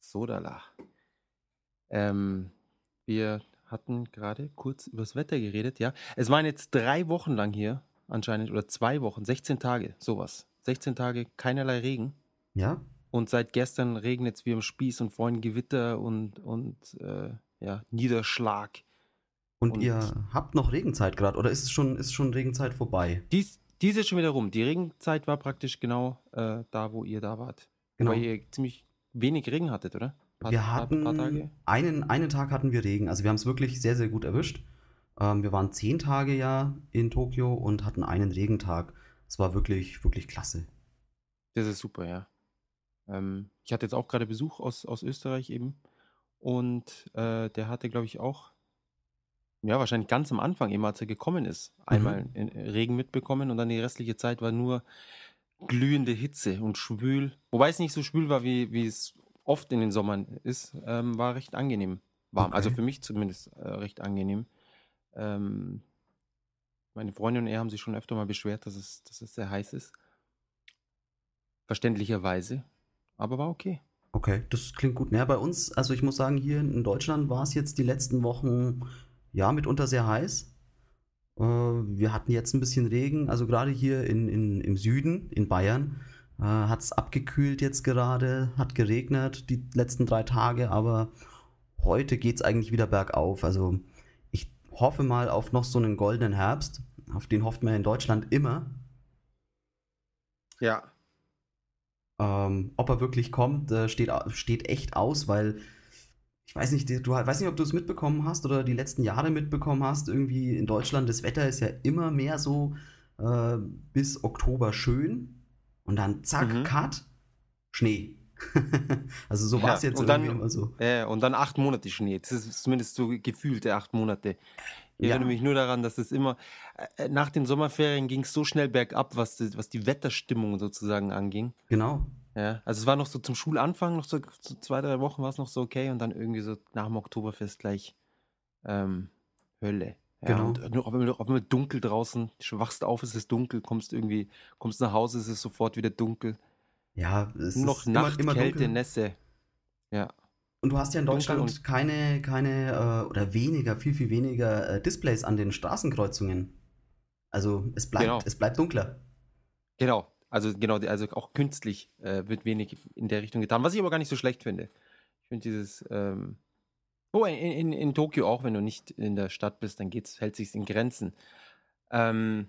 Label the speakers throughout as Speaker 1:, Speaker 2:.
Speaker 1: Sodala. Ähm, wir hatten gerade kurz über das Wetter geredet, ja. Es waren jetzt drei Wochen lang hier anscheinend oder zwei Wochen, 16 Tage, sowas. 16 Tage keinerlei Regen.
Speaker 2: Ja.
Speaker 1: Und seit gestern regnet es wie am Spieß und vorhin Gewitter und, und äh, ja, Niederschlag.
Speaker 2: Und, und, ihr habt noch Regenzeit gerade oder ist es schon, ist schon Regenzeit vorbei?
Speaker 1: Dies, dies ist schon wieder rum. Die Regenzeit war praktisch genau äh, da, wo ihr da wart. Genau. Weil ihr ziemlich wenig Regen hattet, oder?
Speaker 2: Paar, wir hatten paar, paar einen, einen Tag hatten wir Regen. Also wir haben es wirklich sehr, sehr gut erwischt. Ähm, wir waren zehn Tage ja in Tokio und hatten einen Regentag. Es war wirklich, wirklich klasse.
Speaker 1: Das ist super, ja. Ähm, ich hatte jetzt auch gerade Besuch aus, aus Österreich eben. Und äh, der hatte, glaube ich, auch, ja, wahrscheinlich ganz am Anfang, eben als er gekommen ist, einmal mhm. Regen mitbekommen und dann die restliche Zeit war nur glühende Hitze und schwül. Wobei es nicht so schwül war, wie, wie es oft in den Sommern ist, ähm, war recht angenehm warm. Also okay. Also für mich zumindest äh, recht angenehm. Ähm, meine Freundin und er haben sich schon öfter mal beschwert, dass es, dass es sehr heiß ist. Verständlicherweise. Aber war okay.
Speaker 2: Okay, das klingt gut. Naja, bei uns, also ich muss sagen, hier in Deutschland war es jetzt die letzten Wochen ja mitunter sehr heiß. Äh, wir hatten jetzt ein bisschen Regen, also gerade hier in, in, im Süden, in Bayern, äh, hat es abgekühlt jetzt gerade, hat geregnet die letzten drei Tage, aber heute geht es eigentlich wieder bergauf. Also ich hoffe mal auf noch so einen goldenen Herbst. Auf den hofft man in Deutschland immer.
Speaker 1: Ja.
Speaker 2: Ähm, ob er wirklich kommt, äh, steht, steht echt aus, weil ich weiß nicht, du weiß nicht, ob du es mitbekommen hast oder die letzten Jahre mitbekommen hast. Irgendwie in Deutschland, das Wetter ist ja immer mehr so äh, bis Oktober schön und dann zack, mhm. Cut, Schnee. also so war es ja, jetzt
Speaker 1: und dann, immer so. Äh, und dann acht Monate Schnee. Das ist zumindest so gefühlte acht Monate. Ich ja. erinnere mich nur daran, dass es immer, äh, nach den Sommerferien ging es so schnell bergab, was die, was die Wetterstimmung sozusagen anging.
Speaker 2: Genau.
Speaker 1: Ja, also es war noch so zum Schulanfang, noch so, so zwei, drei Wochen war es noch so okay und dann irgendwie so nach dem Oktoberfest gleich ähm, Hölle. Ja, genau. Und auf einmal, auf einmal dunkel draußen, du wachst auf, es ist dunkel, kommst irgendwie, kommst nach Hause, es ist sofort wieder dunkel.
Speaker 2: Ja,
Speaker 1: es noch ist Nacht, immer, immer Kälte, dunkel. Nässe. Ja.
Speaker 2: Und du hast ja in Deutschland keine, keine äh, oder weniger, viel, viel weniger äh, Displays an den Straßenkreuzungen. Also es bleibt, genau. es bleibt dunkler.
Speaker 1: Genau, also genau, also auch künstlich äh, wird wenig in der Richtung getan, was ich aber gar nicht so schlecht finde. Ich finde dieses, ähm, oh, in, in, in, Tokio auch, wenn du nicht in der Stadt bist, dann geht's, hält sich in Grenzen. Ähm,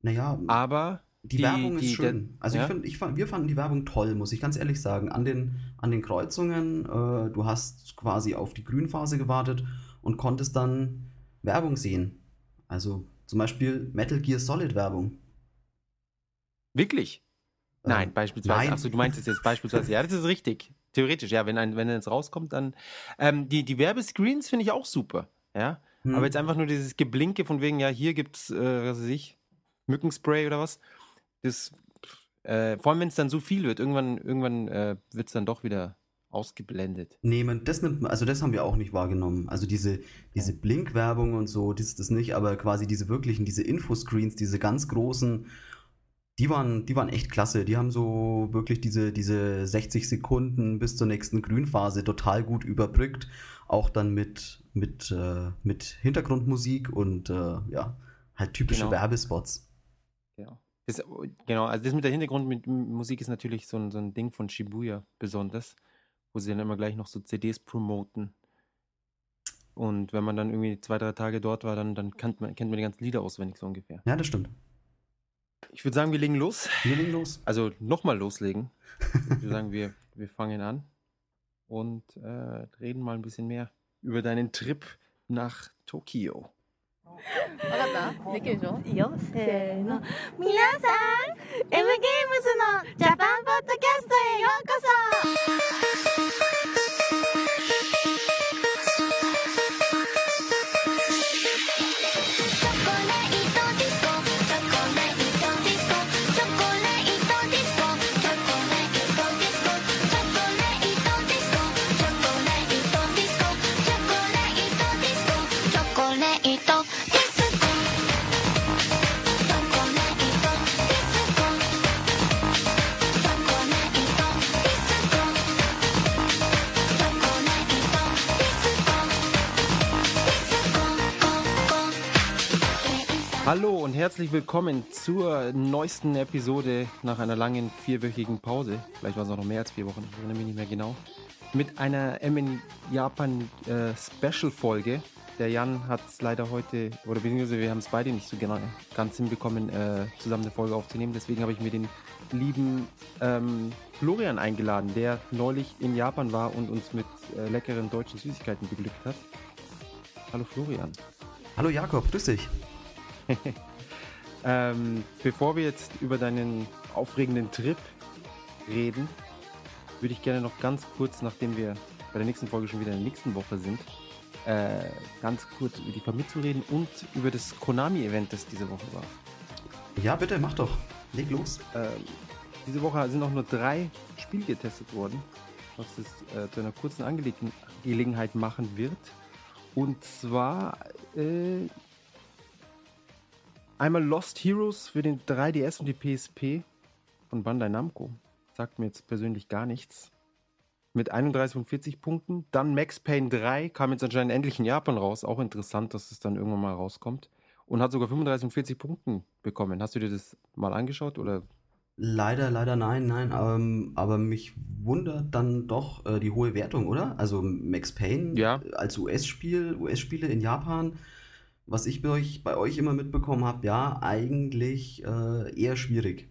Speaker 2: naja,
Speaker 1: aber
Speaker 2: die, die Werbung ist die, schön. Der, also ja? ich finde, ich wir fanden die Werbung toll, muss ich ganz ehrlich sagen. An den, an den Kreuzungen, äh, du hast quasi auf die Grünphase gewartet und konntest dann Werbung sehen. Also zum Beispiel Metal Gear Solid Werbung.
Speaker 1: Wirklich? Nein, beispielsweise. Achso, du meinst jetzt beispielsweise. Ja, das ist richtig. Theoretisch, ja, wenn ein, wenn es rauskommt, dann. Ähm, die, die Werbescreens finde ich auch super. Ja. Hm. Aber jetzt einfach nur dieses Geblinke von wegen, ja, hier gibt's, äh, was weiß ich, Mückenspray oder was. Das, äh, vor allem, wenn es dann so viel wird, irgendwann, irgendwann äh, wird es dann doch wieder ausgeblendet.
Speaker 2: Nee, man, das nimmt also das haben wir auch nicht wahrgenommen. Also diese, diese Blinkwerbung und so, das ist das nicht, aber quasi diese wirklichen, diese Infoscreens, diese ganz großen, die waren, die waren echt klasse. Die haben so wirklich diese, diese 60 Sekunden bis zur nächsten Grünphase total gut überbrückt. Auch dann mit, mit, äh, mit Hintergrundmusik und äh, ja, halt typische genau. Werbespots.
Speaker 1: Genau. Das, genau, also das mit der Hintergrundmusik ist natürlich so ein, so ein Ding von Shibuya besonders, wo sie dann immer gleich noch so CDs promoten. Und wenn man dann irgendwie zwei, drei Tage dort war, dann, dann kennt, man, kennt man die ganzen Lieder auswendig so ungefähr.
Speaker 2: Ja, das stimmt.
Speaker 1: Ich würde sagen, wir legen los.
Speaker 2: Wir legen los.
Speaker 1: Also nochmal loslegen. ich würde sagen, wir, wir fangen an und äh, reden mal ein bisschen mehr über deinen Trip nach Tokio.
Speaker 3: 分かったできるでしょいいよせーの皆さん M ゲームズのジャパンポッドキャストへようこそ
Speaker 1: Hallo und herzlich willkommen zur neuesten Episode nach einer langen vierwöchigen Pause. Vielleicht war es auch noch mehr als vier Wochen, ich erinnere mich nicht mehr genau. Mit einer MN Japan äh, Special Folge. Der Jan hat es leider heute, oder beziehungsweise wir haben es beide nicht so genau, ganz hinbekommen, äh, zusammen eine Folge aufzunehmen. Deswegen habe ich mir den lieben ähm, Florian eingeladen, der neulich in Japan war und uns mit äh, leckeren deutschen Süßigkeiten beglückt hat. Hallo Florian.
Speaker 2: Hallo Jakob, grüß dich.
Speaker 1: ähm, bevor wir jetzt über deinen aufregenden Trip reden, würde ich gerne noch ganz kurz, nachdem wir bei der nächsten Folge schon wieder in der nächsten Woche sind, äh, ganz kurz über die Famitsu reden und über das Konami-Event, das diese Woche war.
Speaker 2: Ja, bitte, mach doch. Leg los.
Speaker 1: Ähm, diese Woche sind auch nur drei Spiele getestet worden, was es äh, zu einer kurzen Angelegenheit machen wird. Und zwar äh, Einmal Lost Heroes für den 3DS und die PSP von Bandai Namco. Sagt mir jetzt persönlich gar nichts. Mit 31 von 40 Punkten. Dann Max Payne 3 kam jetzt anscheinend endlich in Japan raus. Auch interessant, dass es dann irgendwann mal rauskommt. Und hat sogar 35 von 40 Punkten bekommen. Hast du dir das mal angeschaut oder?
Speaker 2: Leider, leider nein, nein. Ähm, aber mich wundert dann doch äh, die hohe Wertung, oder? Also Max Payne
Speaker 1: ja.
Speaker 2: als US-Spiel, US-Spiele in Japan was ich bei euch, bei euch immer mitbekommen habe, ja, eigentlich äh, eher schwierig.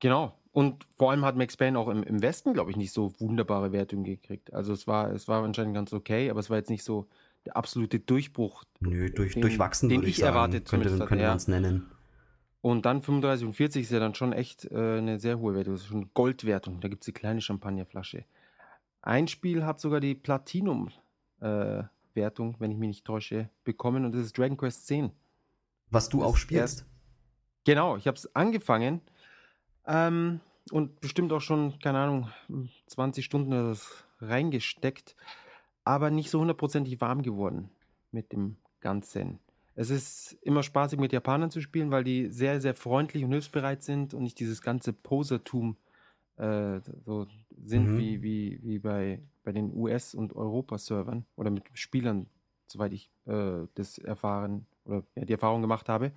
Speaker 1: Genau. Und vor allem hat Max Payne auch im, im Westen, glaube ich, nicht so wunderbare Wertungen gekriegt. Also es war, es war anscheinend ganz okay, aber es war jetzt nicht so der absolute Durchbruch.
Speaker 2: Nö, durch, den, durchwachsen,
Speaker 1: den ich, ich erwartet
Speaker 2: könnte, könnte man es nennen.
Speaker 1: Und dann 35 und 40 ist ja dann schon echt äh, eine sehr hohe Wertung. Das ist schon Goldwertung. Da gibt es die kleine Champagnerflasche. Ein Spiel hat sogar die Platinum äh, Wertung, wenn ich mich nicht täusche, bekommen und das ist Dragon Quest 10.
Speaker 2: Was du das auch spielst. Erst,
Speaker 1: genau, ich habe es angefangen ähm, und bestimmt auch schon, keine Ahnung, 20 Stunden oder das reingesteckt, aber nicht so hundertprozentig warm geworden mit dem Ganzen. Es ist immer spaßig mit Japanern zu spielen, weil die sehr, sehr freundlich und hilfsbereit sind und nicht dieses ganze Posertum äh, so sind mhm. wie, wie, wie bei, bei den US- und Europa-Servern oder mit Spielern, soweit ich äh, das erfahren oder ja, die Erfahrung gemacht habe.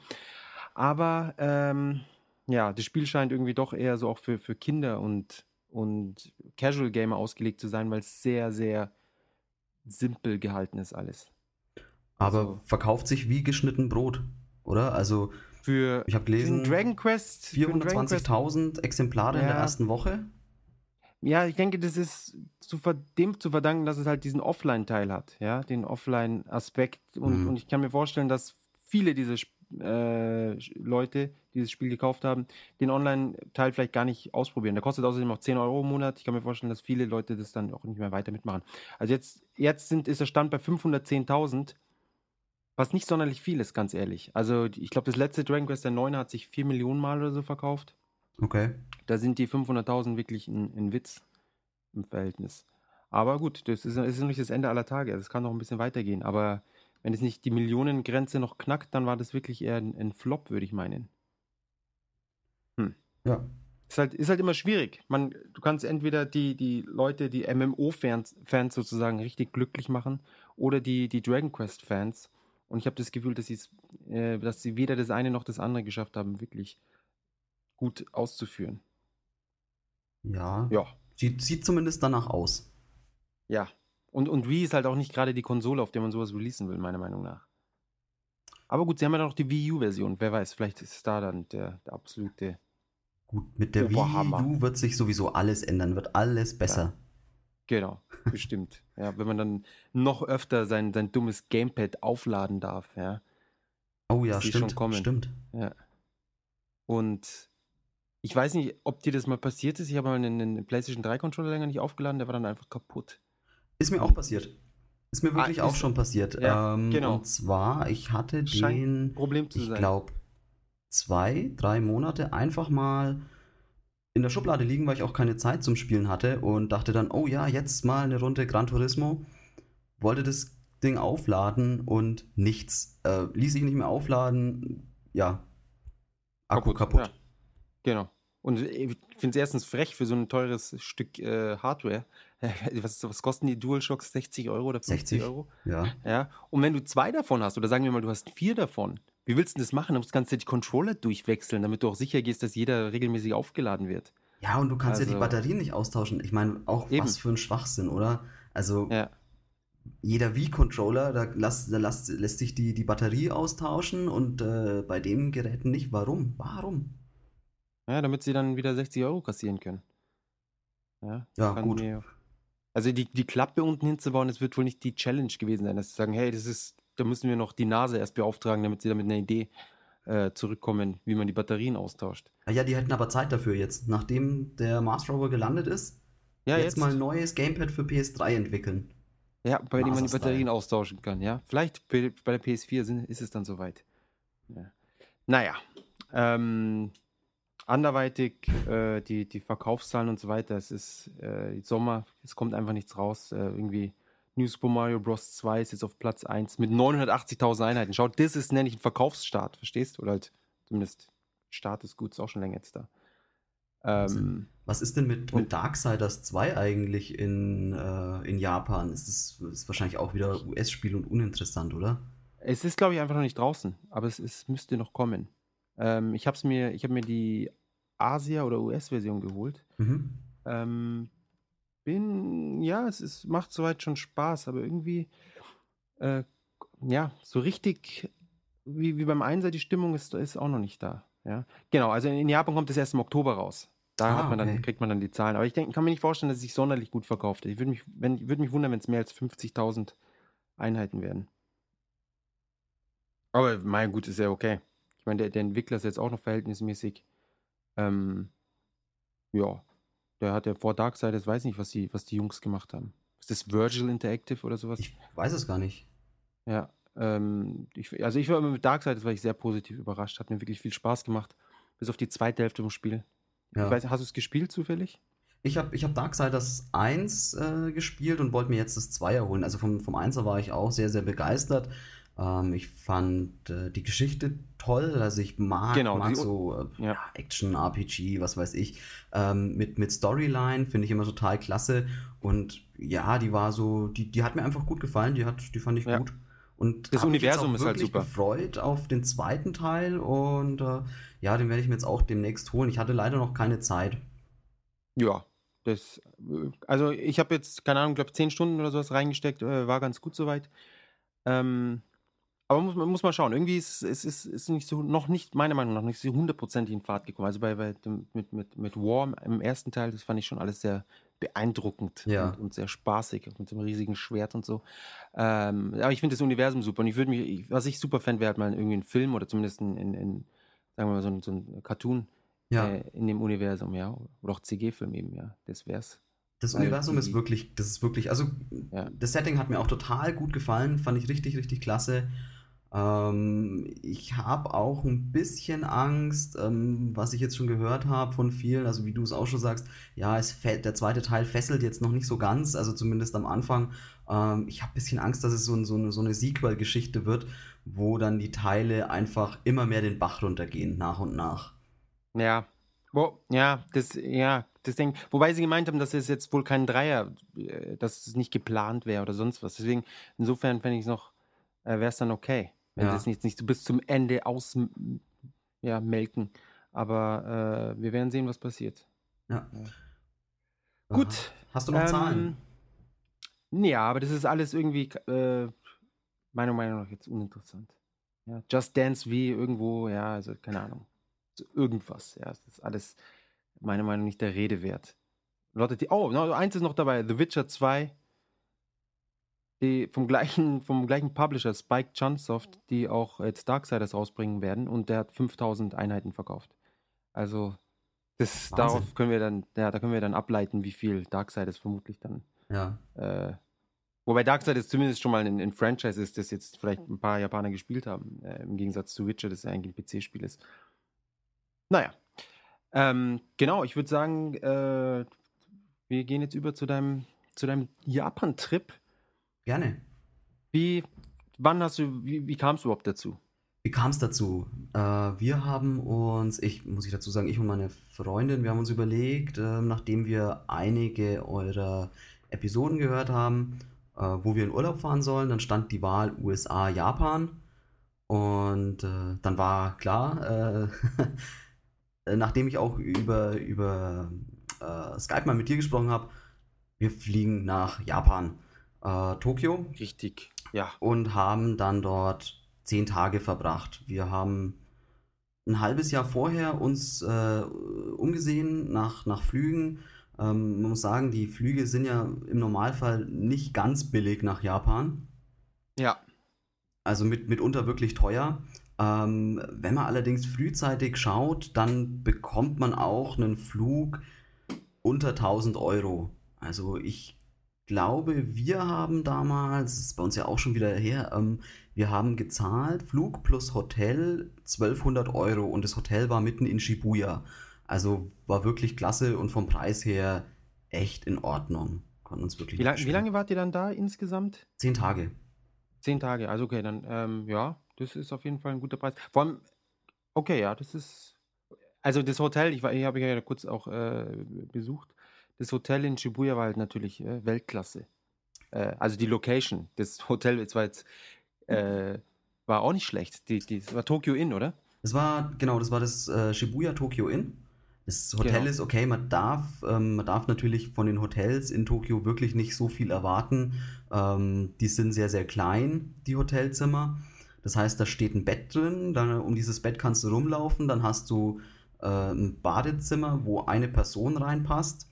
Speaker 1: Aber ähm, ja, das Spiel scheint irgendwie doch eher so auch für, für Kinder und, und Casual Gamer ausgelegt zu sein, weil es sehr, sehr simpel gehalten ist alles.
Speaker 2: Aber also, verkauft sich wie geschnitten Brot, oder? Also
Speaker 1: für
Speaker 2: ich habe gelesen
Speaker 1: Dragon Quest
Speaker 2: 420.000 Exemplare ja. in der ersten Woche.
Speaker 1: Ja, ich denke, das ist zu dem zu verdanken, dass es halt diesen Offline-Teil hat, ja, den Offline-Aspekt. Und, mhm. und, ich kann mir vorstellen, dass viele dieser äh, Leute, die dieses Spiel gekauft haben, den Online-Teil vielleicht gar nicht ausprobieren. Der kostet außerdem auch 10 Euro im Monat. Ich kann mir vorstellen, dass viele Leute das dann auch nicht mehr weiter mitmachen. Also jetzt, jetzt sind, ist der Stand bei 510.000 was nicht sonderlich viel ist, ganz ehrlich. Also, ich glaube, das letzte Dragon Quest der 9 hat sich 4 Millionen Mal oder so verkauft.
Speaker 2: Okay.
Speaker 1: Da sind die 500.000 wirklich ein, ein, Witz im Verhältnis. Aber gut, das ist, ist nicht das Ende aller Tage. Das kann noch ein bisschen weitergehen. Aber wenn es nicht die Millionengrenze noch knackt, dann war das wirklich eher ein, ein Flop, würde ich meinen.
Speaker 2: Hm. Ja.
Speaker 1: Ist halt, ist halt immer schwierig. Man, du kannst entweder die, die Leute, die MMO-Fans Fans sozusagen richtig glücklich machen oder die, die Dragon Quest-Fans. Und ich habe das Gefühl, dass, äh, dass sie weder das eine noch das andere geschafft haben, wirklich gut auszuführen.
Speaker 2: Ja. Ja. Sieht, sieht zumindest danach aus.
Speaker 1: Ja. Und, und Wii ist halt auch nicht gerade die Konsole, auf der man sowas releasen will, meiner Meinung nach. Aber gut, sie haben ja noch die Wii U-Version. Wer weiß, vielleicht ist da dann der, der absolute.
Speaker 2: Gut, mit der Oberhammer. Wii U wird sich sowieso alles ändern, wird alles besser. Ja.
Speaker 1: Genau, bestimmt. ja, wenn man dann noch öfter sein, sein dummes Gamepad aufladen darf, ja.
Speaker 2: Oh ja, stimmt. Stimmt.
Speaker 1: Ja. Und ich weiß nicht, ob dir das mal passiert ist. Ich habe mal einen, einen PlayStation 3 Controller länger nicht aufgeladen, der war dann einfach kaputt.
Speaker 2: Ist mir auch passiert. Ist mir wirklich ah, auch schon passiert.
Speaker 1: Ja, ähm, genau.
Speaker 2: Und zwar, ich hatte den,
Speaker 1: Problem zu
Speaker 2: ich glaube, zwei, drei Monate einfach mal in der Schublade liegen, weil ich auch keine Zeit zum Spielen hatte und dachte dann, oh ja, jetzt mal eine Runde Gran Turismo. Wollte das Ding aufladen und nichts. Äh, ließ sich nicht mehr aufladen. Ja. Akku kaputt. kaputt. Ja.
Speaker 1: Genau. Und ich finde es erstens frech für so ein teures Stück äh, Hardware. Was, was, kosten die DualShocks? 60 Euro oder 50 60, Euro?
Speaker 2: Ja.
Speaker 1: ja. Und wenn du zwei davon hast, oder sagen wir mal, du hast vier davon, wie willst du das machen? Du musst ganz die Controller durchwechseln, damit du auch sicher gehst, dass jeder regelmäßig aufgeladen wird.
Speaker 2: Ja, und du kannst also, ja die also Batterien nicht austauschen. Ich meine, auch eben. was für ein Schwachsinn, oder? Also, ja. jeder Wii-Controller, da, lass, da lass, lässt sich die, die Batterie austauschen und äh, bei den Geräten nicht. Warum? Warum?
Speaker 1: Ja, damit sie dann wieder 60 Euro kassieren können.
Speaker 2: Ja, ja gut.
Speaker 1: Also die, die Klappe unten hinzubauen, das wird wohl nicht die Challenge gewesen sein, dass sie sagen, hey, das ist, da müssen wir noch die Nase erst beauftragen, damit sie damit eine Idee äh, zurückkommen, wie man die Batterien austauscht.
Speaker 2: Ah ja, die hätten aber Zeit dafür jetzt, nachdem der Mars Rover gelandet ist. Ja, jetzt, jetzt mal ein neues Gamepad für PS3 entwickeln.
Speaker 1: Ja, bei dem man die Batterien austauschen kann, ja. Vielleicht bei, der PS4 sind, ist es dann soweit. Ja. Naja, ähm, anderweitig äh, die, die Verkaufszahlen und so weiter. Es ist äh, Sommer, es kommt einfach nichts raus. Äh, irgendwie New Super Mario Bros. 2 ist jetzt auf Platz 1 mit 980.000 Einheiten. Schaut, das ist nenne ich ein Verkaufsstart, verstehst du? Oder halt zumindest Start ist gut, ist auch schon länger jetzt da.
Speaker 2: Ähm, Was ist denn mit, mit Darksiders 2 eigentlich in, äh, in Japan? Ist das ist wahrscheinlich auch wieder US-Spiel und uninteressant, oder?
Speaker 1: Es ist, glaube ich, einfach noch nicht draußen, aber es, es müsste noch kommen. Ähm, ich habe mir, ich habe mir die Asia- oder US-Version geholt. Mhm. Ähm, bin, ja, es ist, macht soweit schon Spaß, aber irgendwie, äh, ja, so richtig wie, wie beim Einser, die Stimmung ist, ist auch noch nicht da. Ja, genau, also in, in Japan kommt es erst im Oktober raus. Da ah, hat man dann, okay. kriegt man dann die Zahlen. Aber ich denke, kann mir nicht vorstellen, dass es sich sonderlich gut verkauft. Ich würde mich, wenn, würde mich wundern, wenn es mehr als 50.000 Einheiten werden. Aber mein gut, ist ja okay. Ich meine, der, der Entwickler ist jetzt auch noch verhältnismäßig ähm, ja, der hat ja vor Darksiders, weiß nicht, was die, was die Jungs gemacht haben. Ist das Virgil Interactive oder sowas?
Speaker 2: Ich weiß es gar nicht.
Speaker 1: Ja, ähm, ich, also ich war mit Darksiders, war ich sehr positiv überrascht. Hat mir wirklich viel Spaß gemacht. Bis auf die zweite Hälfte vom Spiel. Ja. Weiß, hast du es gespielt zufällig?
Speaker 2: Ich habe ich hab Darksiders 1 äh, gespielt und wollte mir jetzt das 2 erholen. Also vom, vom 1er war ich auch sehr, sehr begeistert. Ähm, ich fand äh, die Geschichte toll. Also ich mag, genau, mag so äh, ja. Action, RPG, was weiß ich. Ähm, mit, mit Storyline finde ich immer total klasse. Und ja, die war so, die, die hat mir einfach gut gefallen. Die, hat, die fand ich ja. gut. Und
Speaker 1: das Universum ist halt super.
Speaker 2: gefreut auf den zweiten Teil und äh, ja, den werde ich mir jetzt auch demnächst holen. Ich hatte leider noch keine Zeit.
Speaker 1: Ja, das, äh, also ich habe jetzt, keine Ahnung, glaube zehn Stunden oder sowas reingesteckt, äh, war ganz gut soweit. Ähm, aber muss, muss man schauen. Irgendwie ist es ist, ist nicht so, noch nicht, meiner Meinung nach, nicht so hundertprozentig in Fahrt gekommen. Also bei, bei mit, mit, mit War im ersten Teil, das fand ich schon alles sehr beeindruckend
Speaker 2: ja.
Speaker 1: und, und, sehr spaßig mit dem riesigen Schwert und so. Ähm, aber ich finde das Universum super und ich würde mich, was ich super fände, wäre halt mal irgendwie ein Film oder zumindest ein, in, in, sagen wir mal, so ein, so ein Cartoon ja. äh, in dem Universum, ja. Oder auch CG-Film eben, ja. Das wär's.
Speaker 2: Das Universum ist wirklich, das ist wirklich, also ja. das Setting hat mir auch total gut gefallen, fand ich richtig, richtig klasse. Ähm, ich habe auch ein bisschen Angst, ähm, was ich jetzt schon gehört habe von vielen, also wie du es auch schon sagst, ja, es der zweite Teil fesselt jetzt noch nicht so ganz, also zumindest am Anfang. Ähm, ich habe ein bisschen Angst, dass es so, so eine, so eine Sequel-Geschichte wird, wo dann die Teile einfach immer mehr den Bach runtergehen, nach und nach.
Speaker 1: Ja, Wo, ja, das, ja, das Ding. Wobei sie gemeint haben, dass es jetzt wohl kein Dreier, äh, dass es nicht geplant wäre oder sonst was. Deswegen, insofern fände ich es noch, äh, wäre es dann okay. Wenn ja. sie es nicht, nicht so bis zum Ende ausmelken. Ja, Aber äh, wir werden sehen, was passiert.
Speaker 2: Ja.
Speaker 1: ja. Gut.
Speaker 2: Hast du noch ähm, Zahlen?
Speaker 1: Ja, aber das ist alles irgendwie, äh, meiner Meinung nach, jetzt uninteressant. Ja, Just Dance wie irgendwo, ja, also keine Ahnung. So irgendwas, ja. Das ist alles meiner Meinung nach nicht der Rede wert. Leute, die, oh, eins ist noch dabei: The Witcher 2 die vom gleichen, vom gleichen Publisher, Spike Chunsoft, die auch jetzt Darksiders rausbringen werden und der hat 5000 Einheiten verkauft. Also das, darauf können wir dann, ja, da können wir dann ableiten, wie viel Darksiders vermutlich dann.
Speaker 2: Ja.
Speaker 1: Äh, wobei Darksiders zumindest schon mal ein, ein, Franchise ist, das jetzt vielleicht ein paar Japaner gespielt haben, äh, im Gegensatz zu Witcher, das ja eigentlich ein PC-Spiel ist. Naja. Ähm, genau, ich würde sagen, äh, wir gehen jetzt über zu deinem, zu deinem Japan-Trip.
Speaker 2: Gerne.
Speaker 1: Wie, wann hast du, wie, wie kam es überhaupt dazu?
Speaker 2: Wie kam es dazu? Äh, wir haben uns, ich muss ich dazu sagen, ich und meine Freundin, wir haben uns überlegt, äh, nachdem wir einige eurer Episoden gehört haben, äh, wo wir in Urlaub fahren sollen, dann stand die Wahl USA, Japan. Und äh, dann war klar, äh, nachdem ich auch über, über äh, Skype mal mit dir gesprochen habe, wir fliegen nach Japan, Tokio.
Speaker 1: Richtig, ja.
Speaker 2: Und haben dann dort zehn Tage verbracht. Wir haben ein halbes Jahr vorher uns äh, umgesehen nach, nach Flügen. Ähm, man muss sagen, die Flüge sind ja im Normalfall nicht ganz billig nach Japan.
Speaker 1: Ja.
Speaker 2: Also mit, mitunter wirklich teuer. Ähm, wenn man allerdings frühzeitig schaut, dann bekommt man auch einen Flug unter 1000 Euro. Also ich glaube, wir haben damals, das ist bei uns ja auch schon wieder her, ähm, wir haben gezahlt, Flug plus Hotel 1200 Euro und das Hotel war mitten in Shibuya. Also war wirklich klasse und vom Preis her echt in Ordnung.
Speaker 1: Konnten uns wirklich wie, lang, wie lange wart ihr dann da insgesamt?
Speaker 2: Zehn Tage.
Speaker 1: Zehn Tage, also okay, dann ähm, ja, das ist auf jeden Fall ein guter Preis. Vor allem, okay, ja, das ist. Also das Hotel, ich, ich habe ja kurz auch äh, besucht. Das Hotel in Shibuya war halt natürlich äh, Weltklasse. Äh, also die Location, das Hotel, jetzt war jetzt äh, war auch nicht schlecht. Die, die, das war Tokyo Inn, oder?
Speaker 2: Das war, genau, das war das äh, Shibuya Tokyo Inn. Das Hotel genau. ist okay, man darf, ähm, man darf natürlich von den Hotels in Tokio wirklich nicht so viel erwarten. Ähm, die sind sehr, sehr klein, die Hotelzimmer. Das heißt, da steht ein Bett drin, dann um dieses Bett kannst du rumlaufen, dann hast du äh, ein Badezimmer, wo eine Person reinpasst.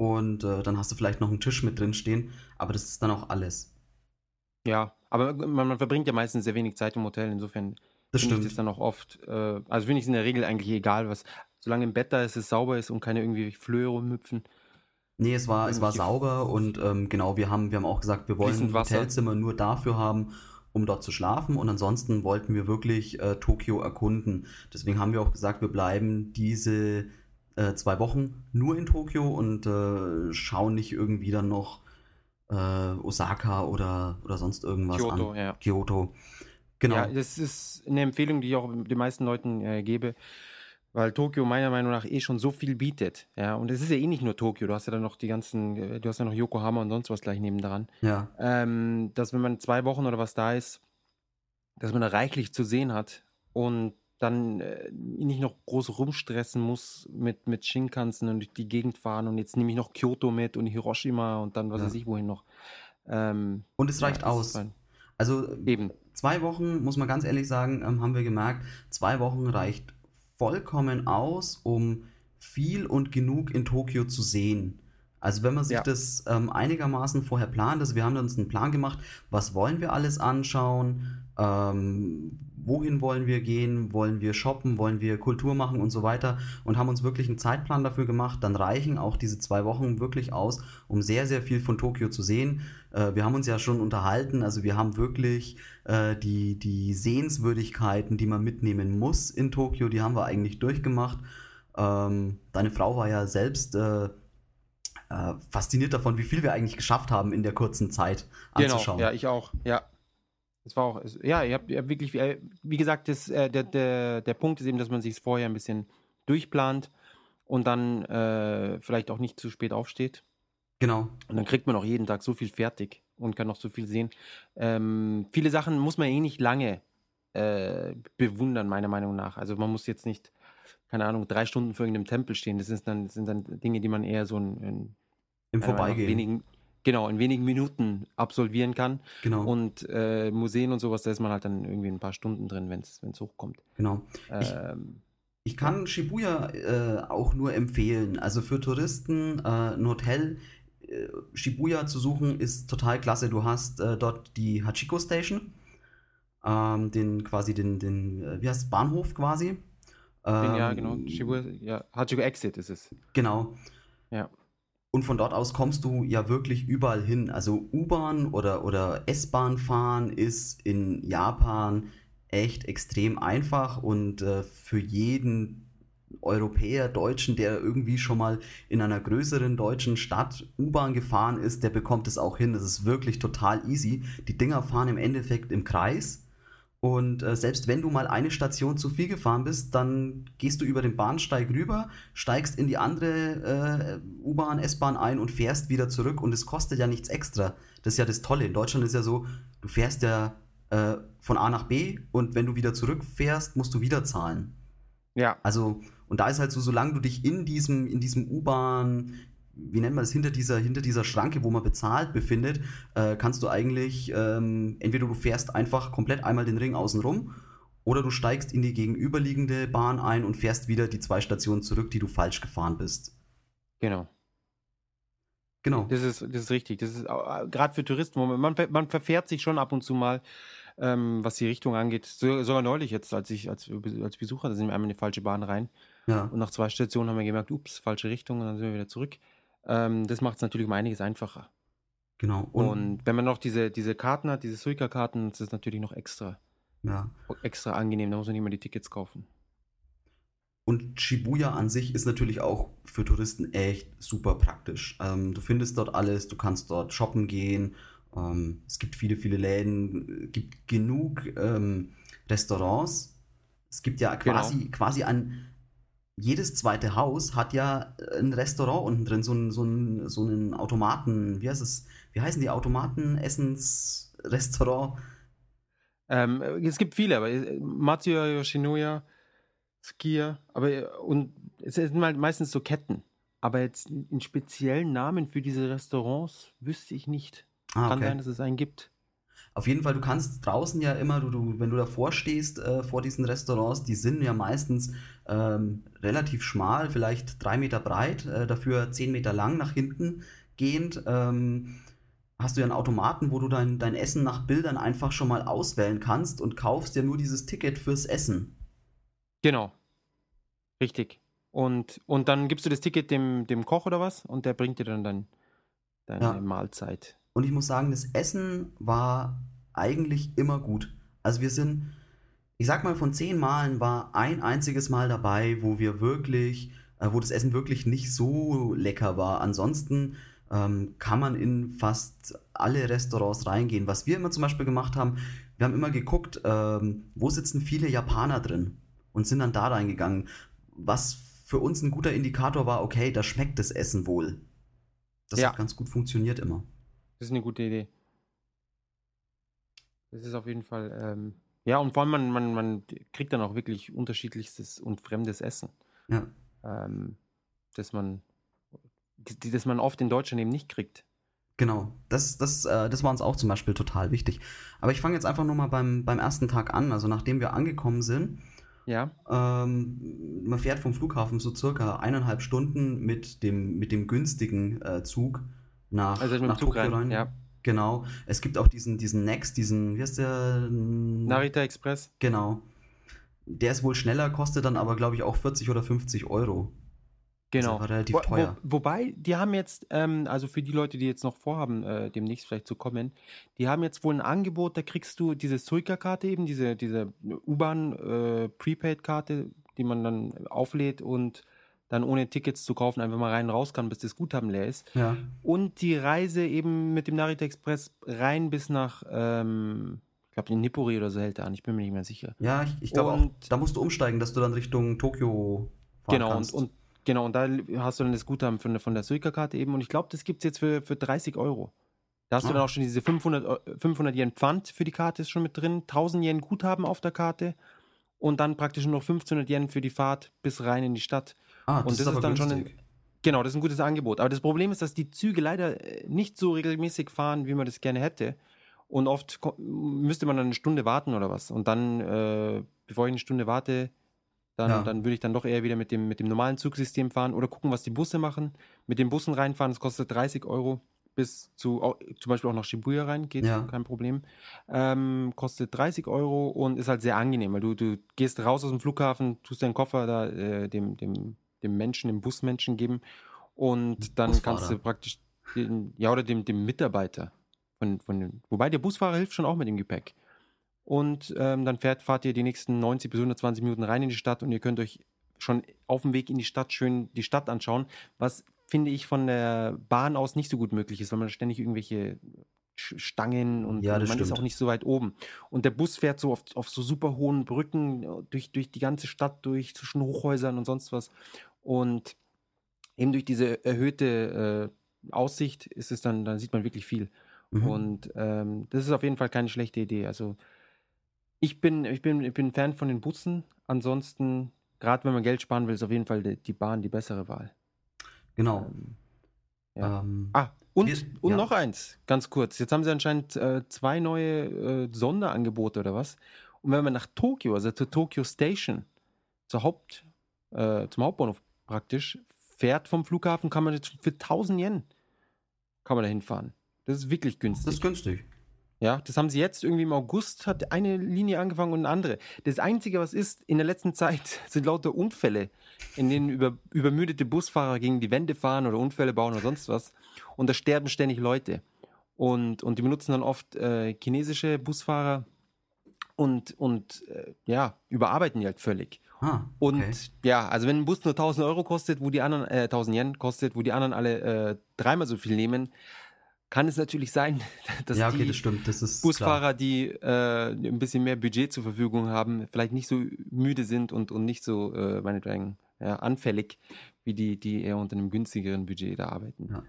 Speaker 2: Und äh, dann hast du vielleicht noch einen Tisch mit drin stehen, aber das ist dann auch alles.
Speaker 1: Ja, aber man, man verbringt ja meistens sehr wenig Zeit im Hotel, insofern
Speaker 2: das
Speaker 1: ich das dann auch oft, äh, also finde ich es in der Regel eigentlich egal, was, solange im Bett da ist, es sauber ist und keine irgendwie Flöhe rumhüpfen.
Speaker 2: Nee, es war, es war sauber und ähm, genau, wir haben, wir haben auch gesagt, wir wollen ein Hotelzimmer nur dafür haben, um dort zu schlafen und ansonsten wollten wir wirklich äh, Tokio erkunden. Deswegen haben wir auch gesagt, wir bleiben diese äh, zwei Wochen nur in Tokio und äh, schauen nicht irgendwie dann noch äh, Osaka oder, oder sonst irgendwas
Speaker 1: Kyoto,
Speaker 2: an.
Speaker 1: Ja.
Speaker 2: Kyoto. Genau. Ja,
Speaker 1: das ist eine Empfehlung, die ich auch den meisten Leuten äh, gebe, weil Tokio meiner Meinung nach eh schon so viel bietet. Ja, und es ist ja eh nicht nur Tokio, du hast ja dann noch die ganzen, äh, du hast ja noch Yokohama und sonst was gleich nebendran.
Speaker 2: Ja.
Speaker 1: Ähm, dass wenn man zwei Wochen oder was da ist, dass man da reichlich zu sehen hat und dann äh, nicht noch groß rumstressen muss mit, mit Shinkansen und durch die Gegend fahren und jetzt nehme ich noch Kyoto mit und Hiroshima und dann was ja. weiß ich wohin noch.
Speaker 2: Ähm, und es reicht ja, aus. Also eben. Zwei Wochen, muss man ganz ehrlich sagen, ähm, haben wir gemerkt, zwei Wochen reicht vollkommen aus, um viel und genug in Tokio zu sehen. Also wenn man sich ja. das ähm, einigermaßen vorher plant, also wir haben uns einen Plan gemacht, was wollen wir alles anschauen, ähm, wohin wollen wir gehen, wollen wir shoppen, wollen wir Kultur machen und so weiter und haben uns wirklich einen Zeitplan dafür gemacht. Dann reichen auch diese zwei Wochen wirklich aus, um sehr, sehr viel von Tokio zu sehen. Äh, wir haben uns ja schon unterhalten, also wir haben wirklich äh, die, die Sehenswürdigkeiten, die man mitnehmen muss in Tokio, die haben wir eigentlich durchgemacht. Ähm, deine Frau war ja selbst äh, äh fasziniert davon, wie viel wir eigentlich geschafft haben in der kurzen Zeit
Speaker 1: genau, anzuschauen. Genau, ja, ich auch, ja. Es war auch, ja, ihr habt, ihr habt wirklich, äh, wie gesagt, das, äh, der, der, der Punkt ist eben, dass man sich vorher ein bisschen durchplant und dann äh, vielleicht auch nicht zu spät aufsteht.
Speaker 2: Genau.
Speaker 1: Und dann kriegt man auch jeden Tag so viel fertig und kann noch so viel sehen. Ähm, viele Sachen muss man eh nicht lange äh, bewundern, meiner Meinung nach. Also man muss jetzt nicht, keine Ahnung, drei Stunden vor irgendeinem Tempel stehen. Das sind dann, sind dann Dinge, die man eher so in, in
Speaker 2: im Vorbeigehen.
Speaker 1: Wenigen, genau, in wenigen Minuten absolvieren kann.
Speaker 2: Genau.
Speaker 1: Und äh, Museen und sowas, da ist man halt dann irgendwie ein paar Stunden drin, wenn es hochkommt.
Speaker 2: Genau. Ähm, ich, ich, kann Shibuya äh, auch nur empfehlen. Also für Touristen äh, ein Hotel äh, Shibuya zu suchen ist total klasse. Du hast dort die Hachiko Station, ähm, den quasi den, den äh, wie heißt Bahnhof quasi.
Speaker 1: Ähm, ja, genau. Shibuya, ja, Hachiko Exit ist es.
Speaker 2: Genau.
Speaker 1: Ja.
Speaker 2: Und von dort aus kommst du ja wirklich überall hin. Also U-Bahn oder, oder S-Bahn fahren ist in Japan echt extrem einfach und äh, für jeden Europäer, Deutschen, der irgendwie schon mal in einer größeren deutschen Stadt U-Bahn gefahren ist, der bekommt es auch hin. Das ist wirklich total easy. Die Dinger fahren im Endeffekt im Kreis Und äh, selbst wenn du mal eine Station zu viel gefahren bist, dann gehst du über den Bahnsteig rüber, steigst in die andere äh, U-Bahn, S-Bahn ein und fährst wieder zurück. Und es kostet ja nichts extra. Das ist ja das Tolle. In Deutschland ist ja so, du fährst ja äh, von A nach B und wenn du wieder zurückfährst, musst du wieder zahlen.
Speaker 1: Ja.
Speaker 2: Also, und da ist halt so, solange du dich in diesem, in diesem U-Bahn, wie nennt man das, hinter dieser, hinter dieser Schranke, wo man bezahlt, befindet, äh, kannst du eigentlich, ähm, entweder du fährst einfach komplett einmal den Ring außen rum oder du steigst in die gegenüberliegende Bahn ein und fährst wieder die zwei Stationen zurück, die du falsch gefahren bist.
Speaker 1: Genau.
Speaker 2: Genau.
Speaker 1: Das ist, das ist richtig. Das ist gerade für Touristen, man, man verfährt sich schon ab und zu mal, ähm, was die Richtung angeht. So, sogar neulich jetzt, als ich als, als Besucher, da sind wir einmal in die falsche Bahn rein.
Speaker 2: Ja.
Speaker 1: Und nach zwei Stationen haben wir gemerkt, ups, falsche Richtung und dann sind wir wieder zurück. Ähm, das macht es natürlich um einiges einfacher.
Speaker 2: Genau.
Speaker 1: Und, und, wenn man noch diese, diese Karten hat, diese Suica-Karten, das ist natürlich noch extra,
Speaker 2: ja.
Speaker 1: extra angenehm. Da muss man nicht mehr die Tickets kaufen.
Speaker 2: Und Shibuya an sich ist natürlich auch für Touristen echt super praktisch. Ähm, du findest dort alles, du kannst dort shoppen gehen. Ähm, es gibt viele, viele Läden, gibt genug ähm, Restaurants. Es gibt ja quasi, genau. quasi ein, jedes zweite Haus hat ja ein Restaurant unten drin, so, ein, so, so einen Automaten, wie heißt es, wie heißen die Automaten, Essensrestaurant?
Speaker 1: Ähm, es gibt viele, aber äh, Matsuya Yoshinoya, Skier, aber und es sind halt meistens so Ketten. Aber jetzt einen speziellen Namen für diese Restaurants wüsste ich nicht. Ah, Kann sein, dass es einen gibt.
Speaker 2: Auf jeden Fall, du kannst draußen ja immer, du, du, wenn du davor stehst, äh, vor diesen Restaurants, die sind ja meistens ähm, relativ schmal, vielleicht drei Meter breit, äh, dafür zehn Meter lang nach hinten gehend. Ähm, hast du ja einen Automaten, wo du dein, dein Essen nach Bildern einfach schon mal auswählen kannst und kaufst ja nur dieses Ticket fürs Essen.
Speaker 1: Genau. Richtig. Und, und dann gibst du das Ticket dem, dem Koch oder was und der bringt dir dann, dann deine ja. Mahlzeit.
Speaker 2: Und ich muss sagen, das Essen war eigentlich immer gut. Also wir sind, ich sag mal, von zehn Malen war ein einziges Mal dabei, wo wir wirklich, äh, wo das Essen wirklich nicht so lecker war. Ansonsten ähm, kann man in fast alle Restaurants reingehen. Was wir immer zum Beispiel gemacht haben, wir haben immer geguckt, ähm, wo sitzen viele Japaner drin und sind dann da reingegangen. Was für uns ein guter Indikator war, okay, da schmeckt das Essen wohl. Das ja. hat ganz gut funktioniert immer.
Speaker 1: Das ist eine gute Idee. Das ist auf jeden Fall, ähm, ja, und vor allem man, man, man kriegt dann auch wirklich unterschiedlichstes und fremdes Essen.
Speaker 2: Ja.
Speaker 1: Ähm, dass man, die, das man oft in Deutschland eben nicht kriegt.
Speaker 2: Genau, das, das, äh, das war uns auch zum Beispiel total wichtig. Aber ich fange jetzt einfach nur mal beim, beim ersten Tag an. Also nachdem wir angekommen sind,
Speaker 1: ja.
Speaker 2: Ähm, man fährt vom Flughafen so circa eineinhalb Stunden mit dem, mit dem günstigen äh, Zug nach,
Speaker 1: also
Speaker 2: nach
Speaker 1: Tokio rein. rein. Ja.
Speaker 2: Genau. Es gibt auch diesen, diesen Next, diesen, wie heißt der?
Speaker 1: Narita Express.
Speaker 2: Genau. Der ist wohl schneller, kostet dann aber, glaube ich, auch 40 oder 50 Euro.
Speaker 1: Genau.
Speaker 2: Das relativ wo, teuer.
Speaker 1: Wo, wobei, die haben jetzt, ähm, also für die Leute, die jetzt noch vorhaben, äh, demnächst vielleicht zu kommen, die haben jetzt wohl ein Angebot, da kriegst du diese Suica-Karte eben, diese, diese U-Bahn äh, die man dann auflädt und dann ohne Tickets zu kaufen einfach mal rein und raus kann, bis das Guthaben leer ist.
Speaker 2: Ja.
Speaker 1: Und die Reise eben mit dem Narita Express rein bis nach, ähm, ich glaube, in Nippori oder so hält er an, ich bin mir nicht mehr sicher.
Speaker 2: Ja, ich, ich glaube auch, da musst du umsteigen, dass du dann Richtung Tokio fahren
Speaker 1: genau,
Speaker 2: kannst.
Speaker 1: Und, und Genau, und da hast du dann das Guthaben von der, von der Suica-Karte eben. Und ich glaube, das gibt es jetzt für, für 30 Euro. Da hast ah. du dann auch schon diese 500, 500 Yen Pfand für die Karte ist schon mit drin, 1000 Yen Guthaben auf der Karte und dann praktisch nur noch 1500 Yen für die Fahrt bis rein in die Stadt.
Speaker 2: Ah, das und das ist, ist dann günstig.
Speaker 1: schon ein, Genau, das ist ein gutes Angebot. Aber das Problem ist, dass die Züge leider äh, nicht so regelmäßig fahren, wie man das gerne hätte. Und oft müsste man dann eine Stunde warten oder was. Und dann, äh, bevor ich eine Stunde warte, dann, ja. dann würde ich dann doch eher wieder mit dem, mit dem normalen Zugsystem fahren oder gucken, was die Busse machen. Mit den Bussen reinfahren, das kostet 30 Euro bis zu, auch, zum Beispiel auch nach Shibuya rein, geht ja. kein Problem. Ähm, kostet 30 Euro und ist halt sehr angenehm, weil du, du gehst raus aus dem Flughafen, tust deinen Koffer da äh, dem, dem, dem Menschen, dem Busmenschen geben und dann Busfahrer. kannst du praktisch, den, ja, oder dem, dem Mitarbeiter von, von wobei der Busfahrer hilft schon auch mit dem Gepäck und ähm, dann fährt, fahrt ihr die nächsten 90 bis 120 Minuten rein in die Stadt und ihr könnt euch schon auf dem Weg in die Stadt schön die Stadt anschauen, was finde ich von der Bahn aus nicht so gut möglich ist, weil man ständig irgendwelche Stangen und,
Speaker 2: Ja,
Speaker 1: man ist
Speaker 2: stimmt.
Speaker 1: auch nicht so weit oben. Und der Bus fährt so auf, auf so super hohen Brücken äh, durch, durch die ganze Stadt durch, zwischen Hochhäusern und sonst was. Und eben durch diese erhöhte äh, Aussicht ist es dann, dann sieht man wirklich viel.
Speaker 2: Mhm.
Speaker 1: Und ähm, das ist auf jeden Fall keine schlechte Idee. Also ich bin, ich bin, ich bin Fan von den Bussen. Ansonsten, gerade wenn man Geld sparen will, ist auf jeden Fall die, die Bahn die bessere Wahl.
Speaker 2: Genau.
Speaker 1: Ähm, ja.
Speaker 2: Ähm,
Speaker 1: Ah, und,
Speaker 2: Wir-
Speaker 1: und
Speaker 2: ja.
Speaker 1: noch eins, ganz kurz. Jetzt haben sie anscheinend äh, zwei neue äh, Sonderangebote oder was. Und wenn man nach Tokio, also zur Tokyo Station, zur Haupt, äh, zum Hauptbahnhof praktisch, fährt vom Flughafen, kann man jetzt für 1000 Yen kann man da hinfahren. Das ist wirklich günstig.
Speaker 2: das ist günstig.
Speaker 1: Ja, das haben sie jetzt irgendwie im August, hat eine Linie angefangen und eine andere. Das Einzige, was ist, in der letzten Zeit sind lauter Unfälle, in denen über, übermüdete Busfahrer gegen die Wände fahren oder Unfälle bauen oder sonst was. Und da sterben ständig Leute. Und, und die benutzen dann oft äh, chinesische Busfahrer und, und äh, ja, überarbeiten die halt völlig.
Speaker 2: Ah,
Speaker 1: Und
Speaker 2: okay.
Speaker 1: ja, also wenn ein Bus nur 1000 Euro kostet, wo die anderen, äh, 1000 Yen kostet, wo die anderen alle äh, dreimal so viel nehmen, kann es natürlich sein, dass
Speaker 2: ja, okay,
Speaker 1: die
Speaker 2: das. Das
Speaker 1: Busfahrer, die äh, ein bisschen mehr Budget zur Verfügung haben, vielleicht nicht so müde sind und, und nicht so, äh, meinetwegen, ja, anfällig, wie die, die eher unter einem günstigeren Budget da arbeiten.
Speaker 2: Ja.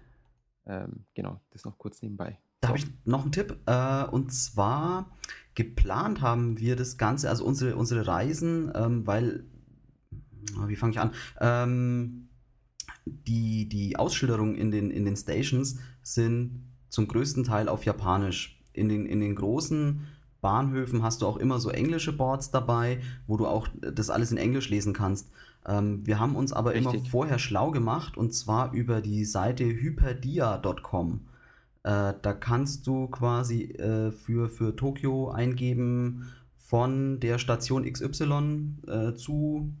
Speaker 1: Ähm, genau, das noch kurz nebenbei.
Speaker 2: Da
Speaker 1: So.
Speaker 2: habe ich noch einen Tipp. Äh, und zwar geplant haben wir das Ganze, also unsere, unsere Reisen, ähm, weil, ah, wie fange ich an? Ähm, die, die Ausschilderungen in den, in den Stations sind zum größten Teil auf Japanisch. In den, in den großen Bahnhöfen hast du auch immer so englische Boards dabei, wo du auch das alles in Englisch lesen kannst. Ähm, wir haben uns aber immer
Speaker 1: Richtig.
Speaker 2: vorher schlau gemacht und zwar über die Seite hyperdia.com. Äh, da kannst du quasi äh, für, für Tokio eingeben von der Station XY äh, zu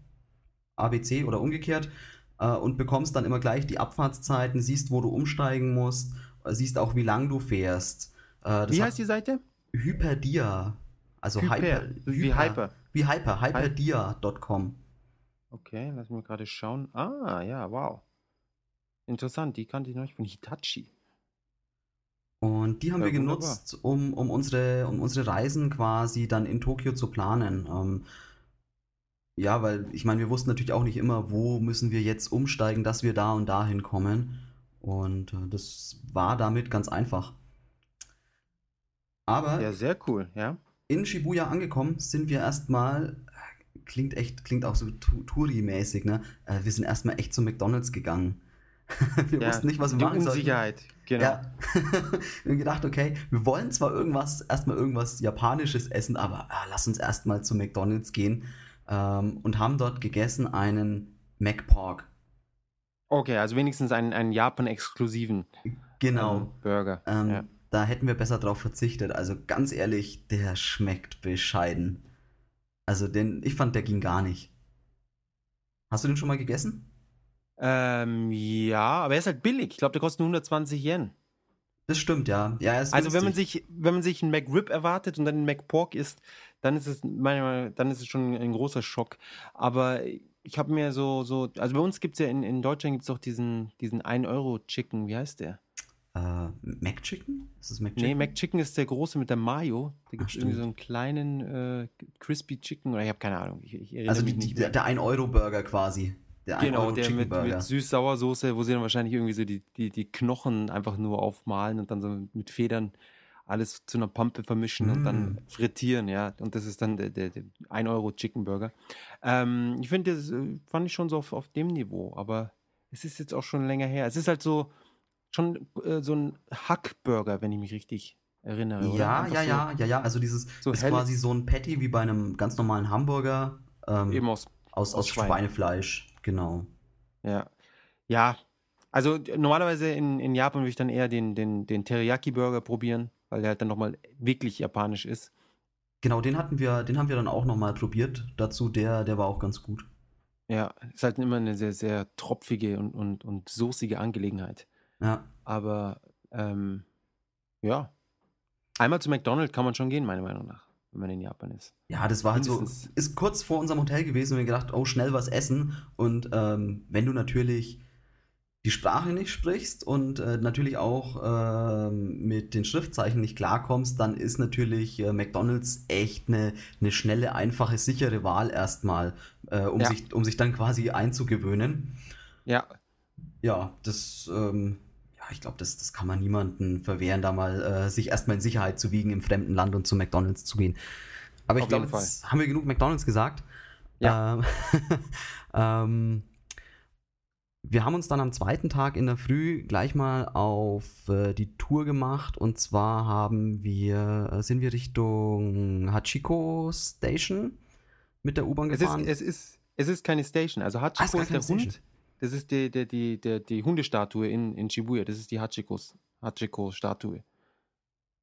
Speaker 2: ABC oder umgekehrt äh, und bekommst dann immer gleich die Abfahrtszeiten, siehst, wo du umsteigen musst, äh, siehst auch, wie lang du fährst. Äh, das
Speaker 1: Wie heißt die Seite?
Speaker 2: Hyperdia. Also
Speaker 1: Hyper,
Speaker 2: Hyper,
Speaker 1: wie Hyper.
Speaker 2: Wie Hyper, hyperdia.com.
Speaker 1: Okay, lass mich gerade schauen. Ah, ja, wow. Interessant, die kannte ich noch nicht von Hitachi.
Speaker 2: Und die haben
Speaker 1: Ja,
Speaker 2: wir genutzt, um, um, unsere, um unsere Reisen quasi dann in Tokio zu planen. Ähm, ja, weil ich meine, wir wussten natürlich auch nicht immer, wo müssen wir jetzt umsteigen, dass wir da und da hinkommen. Und äh, das war damit ganz einfach. Aber
Speaker 1: Ja, sehr cool, ja.
Speaker 2: in Shibuya angekommen sind wir erstmal, äh, klingt echt, klingt auch so Touri-mäßig, ne? Äh, wir sind erstmal echt zu McDonalds gegangen. wir
Speaker 1: ja.
Speaker 2: wussten nicht, was wir
Speaker 1: die
Speaker 2: machen sollten.
Speaker 1: Unsicherheit, genau.
Speaker 2: Ja. wir haben gedacht, okay, wir wollen zwar irgendwas, erstmal irgendwas Japanisches essen, aber ah, lass uns erstmal zu McDonalds gehen ähm, und haben dort gegessen einen McPork.
Speaker 1: Okay, also wenigstens einen, einen Japan-exklusiven
Speaker 2: Genau.
Speaker 1: ähm, Burger.
Speaker 2: Ähm,
Speaker 1: ja.
Speaker 2: Da hätten wir besser drauf verzichtet. Also ganz ehrlich, der schmeckt bescheiden. Also den, ich fand, der ging gar nicht. Hast du den schon mal gegessen?
Speaker 1: Ähm, ja, aber er ist halt billig. Ich glaube, der kostet nur 120 Yen.
Speaker 2: Das stimmt, ja. Ja, ist
Speaker 1: Also wenn man sich, wenn man sich einen McRib erwartet und dann einen McPork isst, dann ist es manchmal, dann ist es schon ein großer Schock. Aber ich habe mir so, so, also bei uns gibt es ja in, in Deutschland gibt es auch diesen, diesen 1-Euro-Chicken, wie heißt der?
Speaker 2: Äh, McChicken? Ist das McChicken?
Speaker 1: Nee, McChicken ist der große mit der Mayo. Da gibt es irgendwie so einen kleinen äh, Crispy Chicken oder ich habe keine Ahnung. Ich, ich
Speaker 2: Also die, die, der 1-Euro-Burger quasi. Der
Speaker 1: Genau, der
Speaker 2: 1-Euro-Chicken
Speaker 1: mit,
Speaker 2: Burger.
Speaker 1: mit Süß-Sauersoße, wo sie dann wahrscheinlich irgendwie so die, die, die Knochen einfach nur aufmalen und dann so mit Federn alles zu einer Pampe vermischen und dann
Speaker 2: Mm.
Speaker 1: frittieren, ja. Und das ist dann der, der, der 1 Euro Chicken Burger. Ähm, ich finde, das äh, fand ich schon so auf, auf dem Niveau, aber es ist jetzt auch schon länger her. Es ist halt so schon äh, so ein Hackburger, wenn ich mich richtig erinnere.
Speaker 2: Ja, ja,
Speaker 1: so,
Speaker 2: ja, ja, ja. Also dieses
Speaker 1: so
Speaker 2: ist quasi so ein Patty wie bei einem ganz normalen Hamburger ähm,
Speaker 1: Eben aus
Speaker 2: aus,
Speaker 1: aus
Speaker 2: aus
Speaker 1: Schwein.
Speaker 2: Schweinefleisch. Genau.
Speaker 1: Ja. Ja. Also normalerweise in, in Japan würde ich dann eher den, den, den Teriyaki-Burger probieren, weil der halt dann nochmal wirklich japanisch ist.
Speaker 2: Genau, den hatten wir, den haben wir dann auch nochmal probiert. Dazu, der, der war auch ganz gut.
Speaker 1: Ja, ist halt immer eine sehr, sehr tropfige und, und, und soßige Angelegenheit.
Speaker 2: Ja.
Speaker 1: Aber ähm, ja, einmal zu McDonald's kann man schon gehen, meiner Meinung nach, wenn man in Japan ist.
Speaker 2: Ja, das war halt so, ist kurz vor unserem Hotel gewesen und wir gedacht, oh, schnell was essen. Und ähm, wenn du natürlich die Sprache nicht sprichst und äh, natürlich auch äh, mit den Schriftzeichen nicht klarkommst, dann ist natürlich äh, McDonald's echt eine, eine schnelle, einfache, sichere Wahl erstmal, äh, um,
Speaker 1: Ja.
Speaker 2: sich, um sich dann quasi einzugewöhnen.
Speaker 1: Ja,
Speaker 2: Ja, das, ähm, ich glaube, das, das kann man niemanden verwehren, da mal äh, sich erstmal in Sicherheit zu wiegen im fremden Land und zu McDonald's zu gehen. Aber ich glaube, jetzt haben wir genug McDonald's gesagt.
Speaker 1: Ja.
Speaker 2: Ähm, ähm, wir haben uns dann am zweiten Tag in der Früh gleich mal auf äh, die Tour gemacht und zwar haben wir, äh, sind wir Richtung Hachiko Station mit der U-Bahn
Speaker 1: es ist,
Speaker 2: gefahren.
Speaker 1: es, ist, es ist keine Station. Also
Speaker 2: Ah, ist
Speaker 1: Hachiko
Speaker 2: gar
Speaker 1: ist der
Speaker 2: keine
Speaker 1: Hund. Das ist die, die, die, die, die Hundestatue in, in Shibuya. Das ist die Hachikos, Hachiko-Statue.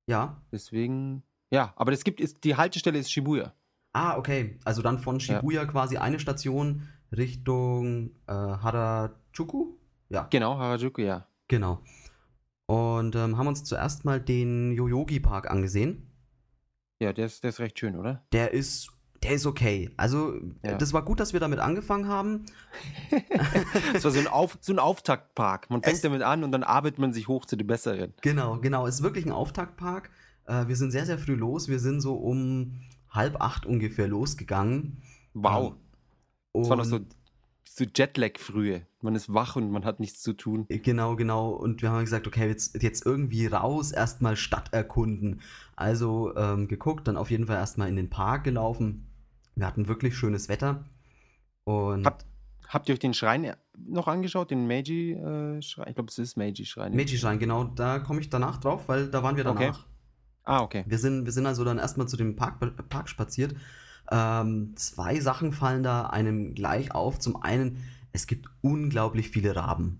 Speaker 2: ja.
Speaker 1: Deswegen, ja, aber es gibt, ist, die Haltestelle ist Shibuya.
Speaker 2: Ah, okay. Also dann von Shibuya quasi eine Station Richtung äh, Harajuku? Ja,
Speaker 1: Genau, Harajuku, ja.
Speaker 2: genau. Und ähm, haben uns zuerst mal den Yoyogi Park angesehen.
Speaker 1: Ja, der ist, der ist recht schön, oder?
Speaker 2: Der ist, der ist okay. Also,
Speaker 1: Ja.
Speaker 2: das war gut, dass wir damit angefangen haben.
Speaker 1: Das war so ein, Auf, so ein Auftaktpark. Man fängt
Speaker 2: Es-
Speaker 1: damit an und dann arbeitet man sich hoch zu den besseren.
Speaker 2: Genau, genau. Ist wirklich ein Auftaktpark. Äh, wir sind sehr, sehr früh los. Wir sind so um halb acht ungefähr losgegangen.
Speaker 1: Wow.
Speaker 2: Ähm,
Speaker 1: Das war noch so,
Speaker 2: und-
Speaker 1: so Jetlag-Frühe. Man ist wach und man hat nichts zu tun.
Speaker 2: Genau, genau. Und wir haben gesagt, okay, jetzt, jetzt irgendwie raus, erstmal Stadt erkunden. Also ähm, geguckt, dann auf jeden Fall erstmal in den Park gelaufen. Wir hatten wirklich schönes Wetter. Und
Speaker 1: Habt, habt ihr euch den Schrein noch angeschaut? Den Meiji-Schrein? ich glaube, es ist Meiji-Schrein.
Speaker 2: Meiji-Schrein, genau, da komme ich danach drauf, weil da waren wir
Speaker 1: Okay.
Speaker 2: danach.
Speaker 1: Ah, okay.
Speaker 2: Wir, sind, wir sind also dann erstmal zu dem Park, Park spaziert. Ähm, zwei Sachen fallen da einem gleich auf. Zum einen, es gibt unglaublich viele Raben.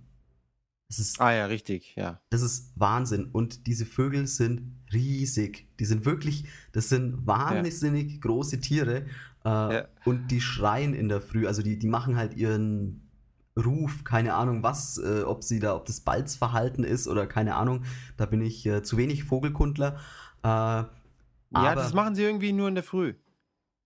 Speaker 2: Ist
Speaker 1: Ah ja, richtig, ja.
Speaker 2: Das ist Wahnsinn. Und diese Vögel sind riesig. Die sind wirklich, das sind wahnsinnig große Tiere. Äh,
Speaker 1: Ja.
Speaker 2: Und die schreien in der Früh. Also die, die machen halt ihren Ruf, keine Ahnung was, äh, ob sie da, ob das Balzverhalten ist oder keine Ahnung. Da bin ich äh, zu wenig Vogelkundler.
Speaker 1: Ja, das machen sie irgendwie nur in der Früh.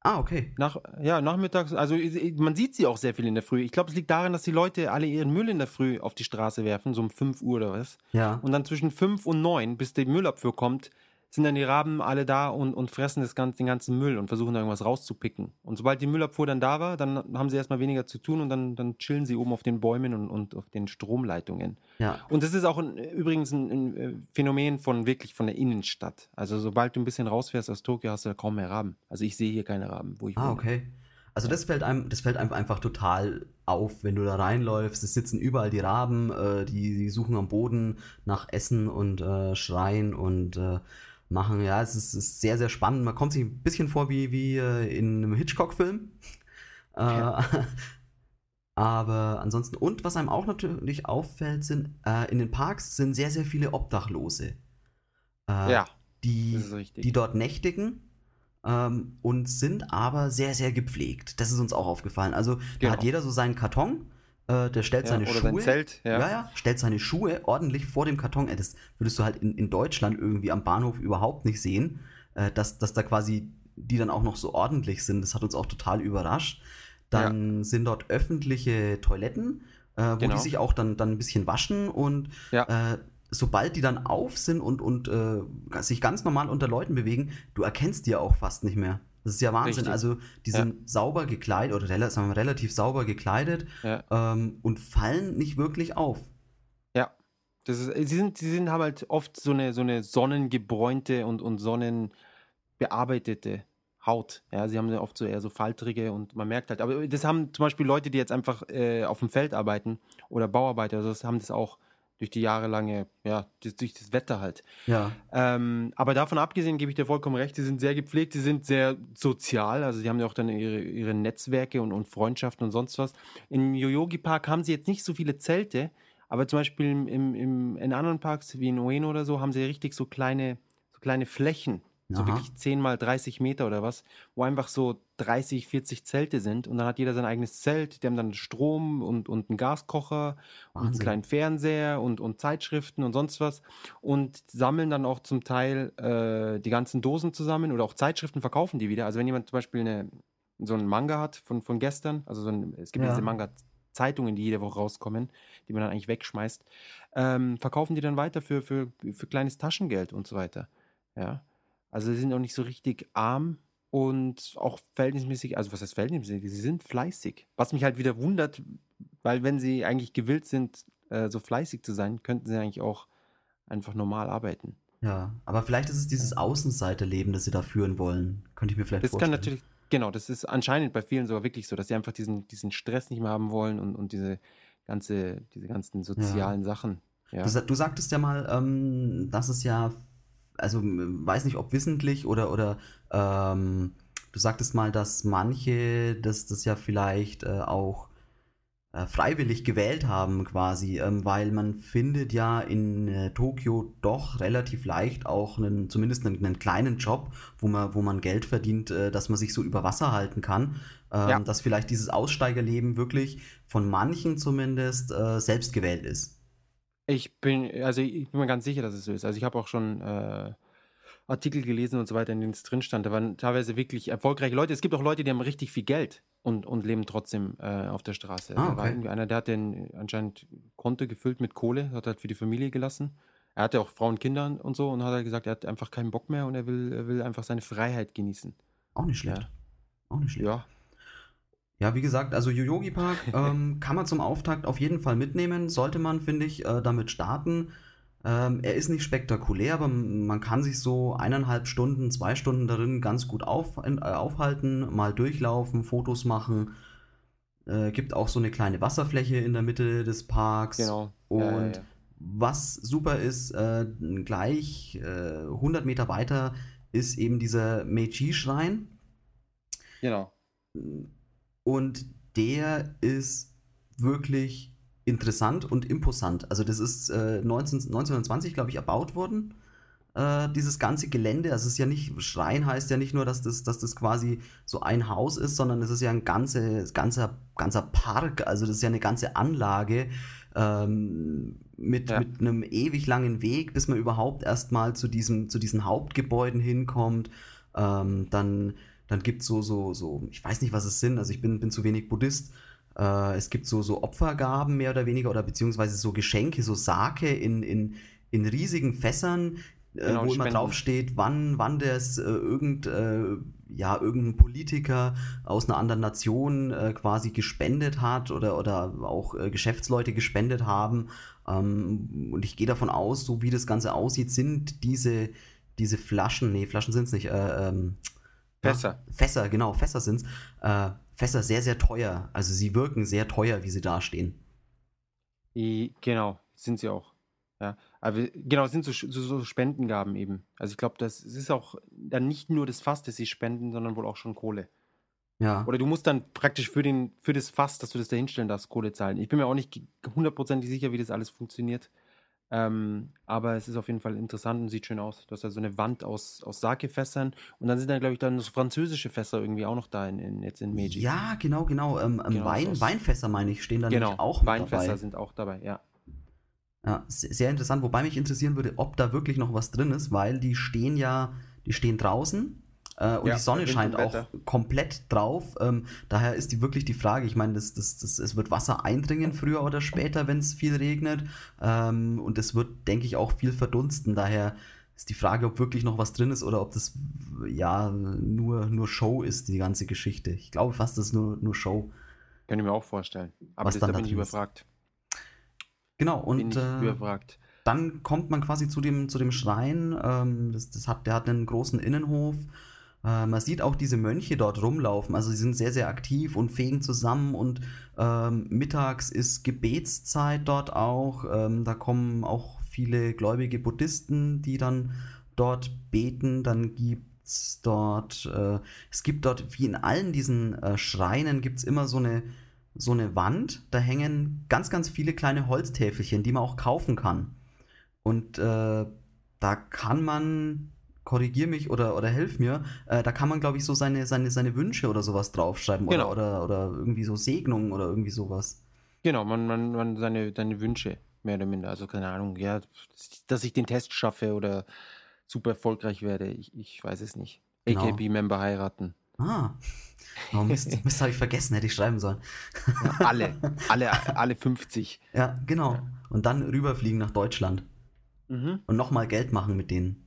Speaker 2: Ah, okay.
Speaker 1: Nach, ja, nachmittags, also man sieht sie auch sehr viel in der Früh. Ich glaube, es liegt daran, dass die Leute alle ihren Müll in der Früh auf die Straße werfen, so um 5 Uhr oder was.
Speaker 2: Ja.
Speaker 1: Und dann zwischen 5 und 9, bis der Müllabfuhr kommt, sind dann die Raben alle da und, und fressen das ganze, den ganzen Müll und versuchen da irgendwas rauszupicken. Und sobald die Müllabfuhr dann da war, dann haben sie erstmal weniger zu tun und dann, dann chillen sie oben auf den Bäumen und, und auf den Stromleitungen.
Speaker 2: Ja.
Speaker 1: Und das ist auch ein, übrigens ein, ein äh, Phänomen von wirklich von der Innenstadt. Also sobald du ein bisschen rausfährst aus Tokio, hast du da kaum mehr Raben. Also ich sehe hier keine Raben, wo ich
Speaker 2: Ah,
Speaker 1: wohne.
Speaker 2: okay. Also das fällt einem, das fällt einem einfach total auf, wenn du da reinläufst. Es sitzen überall die Raben, äh, die, die suchen am Boden nach Essen und äh, schreien und äh, machen. Ja, es ist, ist sehr, sehr spannend. Man kommt sich ein bisschen vor wie, wie äh, in einem Hitchcock-Film. Äh,
Speaker 1: Ja.
Speaker 2: aber ansonsten, und was einem auch natürlich auffällt, sind, äh, in den Parks sind sehr, sehr viele Obdachlose. Äh,
Speaker 1: Ja,
Speaker 2: die, die dort nächtigen ähm, und sind aber sehr, sehr gepflegt. Das ist uns auch aufgefallen. Also da
Speaker 1: Genau.
Speaker 2: hat jeder so seinen Karton, äh, der stellt
Speaker 1: ja,
Speaker 2: seine
Speaker 1: oder
Speaker 2: Schuhe.
Speaker 1: Zelt. Ja.
Speaker 2: Ja. ja, stellt seine Schuhe ordentlich vor dem Karton. Ey, das würdest du halt in, in Deutschland irgendwie am Bahnhof überhaupt nicht sehen, äh, dass, dass da quasi die dann auch noch so ordentlich sind. Das hat uns auch total überrascht. Dann sind dort öffentliche Toiletten, äh, wo
Speaker 1: Genau.
Speaker 2: die sich auch dann, dann ein bisschen waschen und
Speaker 1: Ja.
Speaker 2: äh, sobald die dann auf sind und, und äh, sich ganz normal unter Leuten bewegen, du erkennst die ja auch fast nicht mehr. Das ist ja Wahnsinn.
Speaker 1: Richtig.
Speaker 2: Also die
Speaker 1: Ja.
Speaker 2: sind sauber gekleidet oder wir, relativ sauber gekleidet
Speaker 1: Ja.
Speaker 2: ähm, und fallen nicht wirklich auf.
Speaker 1: Ja. Das ist, sie sind, sie sind, haben halt oft so eine, so eine sonnengebräunte und, und sonnenbearbeitete Haut. Ja, sie haben ja oft so eher so faltrige und man merkt halt, aber das haben zum Beispiel Leute, die jetzt einfach äh, auf dem Feld arbeiten oder Bauarbeiter, also das haben das auch durch die jahrelange, ja, durch das Wetter halt.
Speaker 2: Ja.
Speaker 1: Ähm, aber davon abgesehen gebe ich dir vollkommen recht, sie sind sehr gepflegt, sie sind sehr sozial, also sie haben ja auch dann ihre, ihre Netzwerke und, und Freundschaften und sonst was. Im Yoyogi Park haben sie jetzt nicht so viele Zelte, aber zum Beispiel im, im, in anderen Parks wie in Ueno oder so haben sie richtig so kleine, so kleine Flächen, so
Speaker 2: Aha.
Speaker 1: wirklich 10 mal 30 Meter oder was, wo einfach so 30, 40 Zelte sind und dann hat jeder sein eigenes Zelt, die haben dann Strom und, und einen Gaskocher und einen
Speaker 2: Wahnsinn.
Speaker 1: kleinen Fernseher und, und Zeitschriften und sonst was und sammeln dann auch zum Teil äh, die ganzen Dosen zusammen oder auch Zeitschriften verkaufen die wieder. Also wenn jemand zum Beispiel eine, so einen Manga hat von, von gestern, also so ein, es gibt
Speaker 2: Ja.
Speaker 1: diese Manga Zeitungen, die jede Woche rauskommen, die man dann eigentlich wegschmeißt, ähm, verkaufen die dann weiter für, für, für kleines Taschengeld und so weiter. Ja. Also sie sind auch nicht so richtig arm und auch verhältnismäßig, also was heißt verhältnismäßig, sie sind fleißig. Was mich halt wieder wundert, weil wenn sie eigentlich gewillt sind, äh, so fleißig zu sein, könnten sie eigentlich auch einfach normal arbeiten.
Speaker 2: Ja, aber vielleicht ist es dieses Außenseiterleben, das sie da führen wollen. Könnte ich mir vielleicht
Speaker 1: Das
Speaker 2: vorstellen.
Speaker 1: kann natürlich, genau, das ist anscheinend bei vielen sogar wirklich so, dass sie einfach diesen, diesen Stress nicht mehr haben wollen und, und diese ganze, diese ganzen sozialen Sachen. Ja.
Speaker 2: Du, du sagtest ja mal, ähm, dass es ja, also weiß nicht, ob wissentlich oder, oder ähm, du sagtest mal, dass manche das, das ja vielleicht äh, auch äh, freiwillig gewählt haben quasi, ähm, weil man findet ja in äh, Tokio doch relativ leicht auch einen, zumindest einen, einen kleinen Job, wo man, wo man Geld verdient, äh, dass man sich so über Wasser halten kann. Ähm,
Speaker 1: Ja.
Speaker 2: Dass vielleicht dieses Aussteigerleben wirklich von manchen zumindest äh, selbst gewählt ist.
Speaker 1: Ich bin, also ich bin mir ganz sicher, dass es so ist. Also ich habe auch schon äh, Artikel gelesen und so weiter, in denen es drin stand. Da waren teilweise wirklich erfolgreiche Leute. Es gibt auch Leute, die haben richtig viel Geld und, und leben trotzdem äh, auf der Straße.
Speaker 2: Ah,
Speaker 1: Da war
Speaker 2: okay.
Speaker 1: irgendwie einer, der hat den anscheinend Konto gefüllt mit Kohle, hat halt für die Familie gelassen. Er hatte auch Frauen, Kinder und so und hat halt gesagt, er hat einfach keinen Bock mehr und er will, er will einfach seine Freiheit genießen.
Speaker 2: Auch nicht schlecht.
Speaker 1: Ja.
Speaker 2: Auch nicht schlecht.
Speaker 1: Ja,
Speaker 2: Ja, wie gesagt, also Yoyogi Park ähm, kann man zum Auftakt auf jeden Fall mitnehmen. Sollte man, finde ich, äh, damit starten. Ähm, er ist nicht spektakulär, aber man kann sich so eineinhalb Stunden, zwei Stunden darin ganz gut auf, äh, aufhalten, mal durchlaufen, Fotos machen. Äh, gibt auch so eine kleine Wasserfläche in der Mitte des Parks.
Speaker 1: genau.
Speaker 2: Und
Speaker 1: Ja, ja, ja.
Speaker 2: was super ist, äh, gleich äh, 100 Meter weiter ist eben dieser Meiji-Schrein.
Speaker 1: Genau.
Speaker 2: Und der ist wirklich interessant und imposant. Also das ist äh, 19, 1920, glaube ich, erbaut worden. Äh, dieses ganze Gelände, also es ist ja nicht, Schrein heißt ja nicht nur, dass das, dass das quasi so ein Haus ist, sondern es ist ja ein ganze, ganzer, ganzer Park, also das ist ja eine ganze Anlage ähm, mit,
Speaker 1: Ja.
Speaker 2: mit einem ewig langen Weg, bis man überhaupt erstmal zu, diesem, zu diesen Hauptgebäuden hinkommt. Ähm, dann dann gibt es so, so, so, ich weiß nicht, was es sind, also ich bin, bin zu wenig Buddhist. Äh, es gibt so, so Opfergaben mehr oder weniger oder beziehungsweise so Geschenke, so Sake in, in, in riesigen Fässern, äh,
Speaker 1: Genau,
Speaker 2: wo immer draufsteht, wann, wann das äh, irgend, äh, ja, irgendein Politiker aus einer anderen Nation äh, quasi gespendet hat oder, oder auch äh, Geschäftsleute gespendet haben. Ähm, und ich gehe davon aus, so wie das Ganze aussieht, sind diese, diese Flaschen, nee, Flaschen sind es nicht, äh, ähm,
Speaker 1: Fässer.
Speaker 2: ja, Fässer, genau, Fässer sind es. Äh, Fässer sehr, sehr teuer. Also sie wirken sehr teuer, wie sie dastehen.
Speaker 1: I- Genau, sind sie auch. Ja, aber genau, es sind so, so, so Spendengaben eben. Also ich glaube, das ist auch dann nicht nur das Fass, das sie spenden, sondern wohl auch schon Kohle.
Speaker 2: Ja.
Speaker 1: Oder du musst dann praktisch für, den, für das Fass, dass du das da hinstellen darfst, Kohle zahlen. Ich bin mir auch nicht hundertprozentig sicher, wie das alles funktioniert. Ähm, aber es ist auf jeden Fall interessant und sieht schön aus. Du hast da so eine Wand aus, aus Sake-Fässern und dann sind da, glaube ich, dann so französische Fässer irgendwie auch noch da in, in, jetzt in Meiji.
Speaker 2: Ja, genau, genau. Ähm, ähm,
Speaker 1: Genau,
Speaker 2: Wein, Weinfässer, meine ich, stehen da
Speaker 1: genau.
Speaker 2: nämlich auch mit
Speaker 1: Weinfässer
Speaker 2: dabei.
Speaker 1: sind auch dabei, ja.
Speaker 2: Ja, se- sehr interessant. Wobei mich interessieren würde, ob da wirklich noch was drin ist, weil die stehen ja, die stehen draußen äh, und
Speaker 1: Ja,
Speaker 2: die Sonne scheint auch
Speaker 1: Wetter.
Speaker 2: komplett drauf. Ähm, daher ist die wirklich die Frage, ich meine, das, das, das, es wird Wasser eindringen früher oder später, wenn es viel regnet. Ähm, und es wird, denke ich, auch viel verdunsten. Daher ist die Frage, ob wirklich noch was drin ist oder ob das ja nur, nur Show ist, die ganze Geschichte. Ich glaube fast, das ist nur, nur Show.
Speaker 1: Könnte ich mir auch vorstellen. Aber
Speaker 2: Was
Speaker 1: das,
Speaker 2: dann
Speaker 1: da bin ich überfragt.
Speaker 2: Genau, und äh, dann kommt man quasi zu dem, zu dem Schrein. Ähm, das, das hat, der hat einen großen Innenhof. Äh, man sieht auch diese Mönche dort rumlaufen. Also sie sind sehr, sehr aktiv und fegen zusammen. Und ähm, mittags ist Gebetszeit dort auch. Ähm, da kommen auch viele gläubige Buddhisten, die dann dort beten. Dann gibt's dort, äh, es gibt dort, wie in allen diesen äh, Schreinen, gibt es immer so eine, so eine Wand. Da hängen ganz, ganz viele kleine Holztäfelchen, die man auch kaufen kann. Und äh, da kann man, korrigier mich oder, oder hilf mir, äh, da kann man, glaube ich, so seine, seine, seine Wünsche oder sowas draufschreiben
Speaker 1: Genau.
Speaker 2: oder, oder, oder irgendwie so Segnungen oder irgendwie sowas.
Speaker 1: Genau, man, man, man seine, seine Wünsche, mehr oder minder. Also keine Ahnung, ja, dass- dass ich den Test schaffe oder super erfolgreich werde. Ich, ich weiß es nicht.
Speaker 2: Genau.
Speaker 1: AKB-Member heiraten.
Speaker 2: Ah. Oh Mist, Mist habe ich vergessen, hätte ich schreiben sollen.
Speaker 1: Ja, alle, alle, alle 50.
Speaker 2: Ja, genau. Und dann rüberfliegen nach Deutschland
Speaker 1: Mhm.
Speaker 2: und nochmal Geld machen mit denen.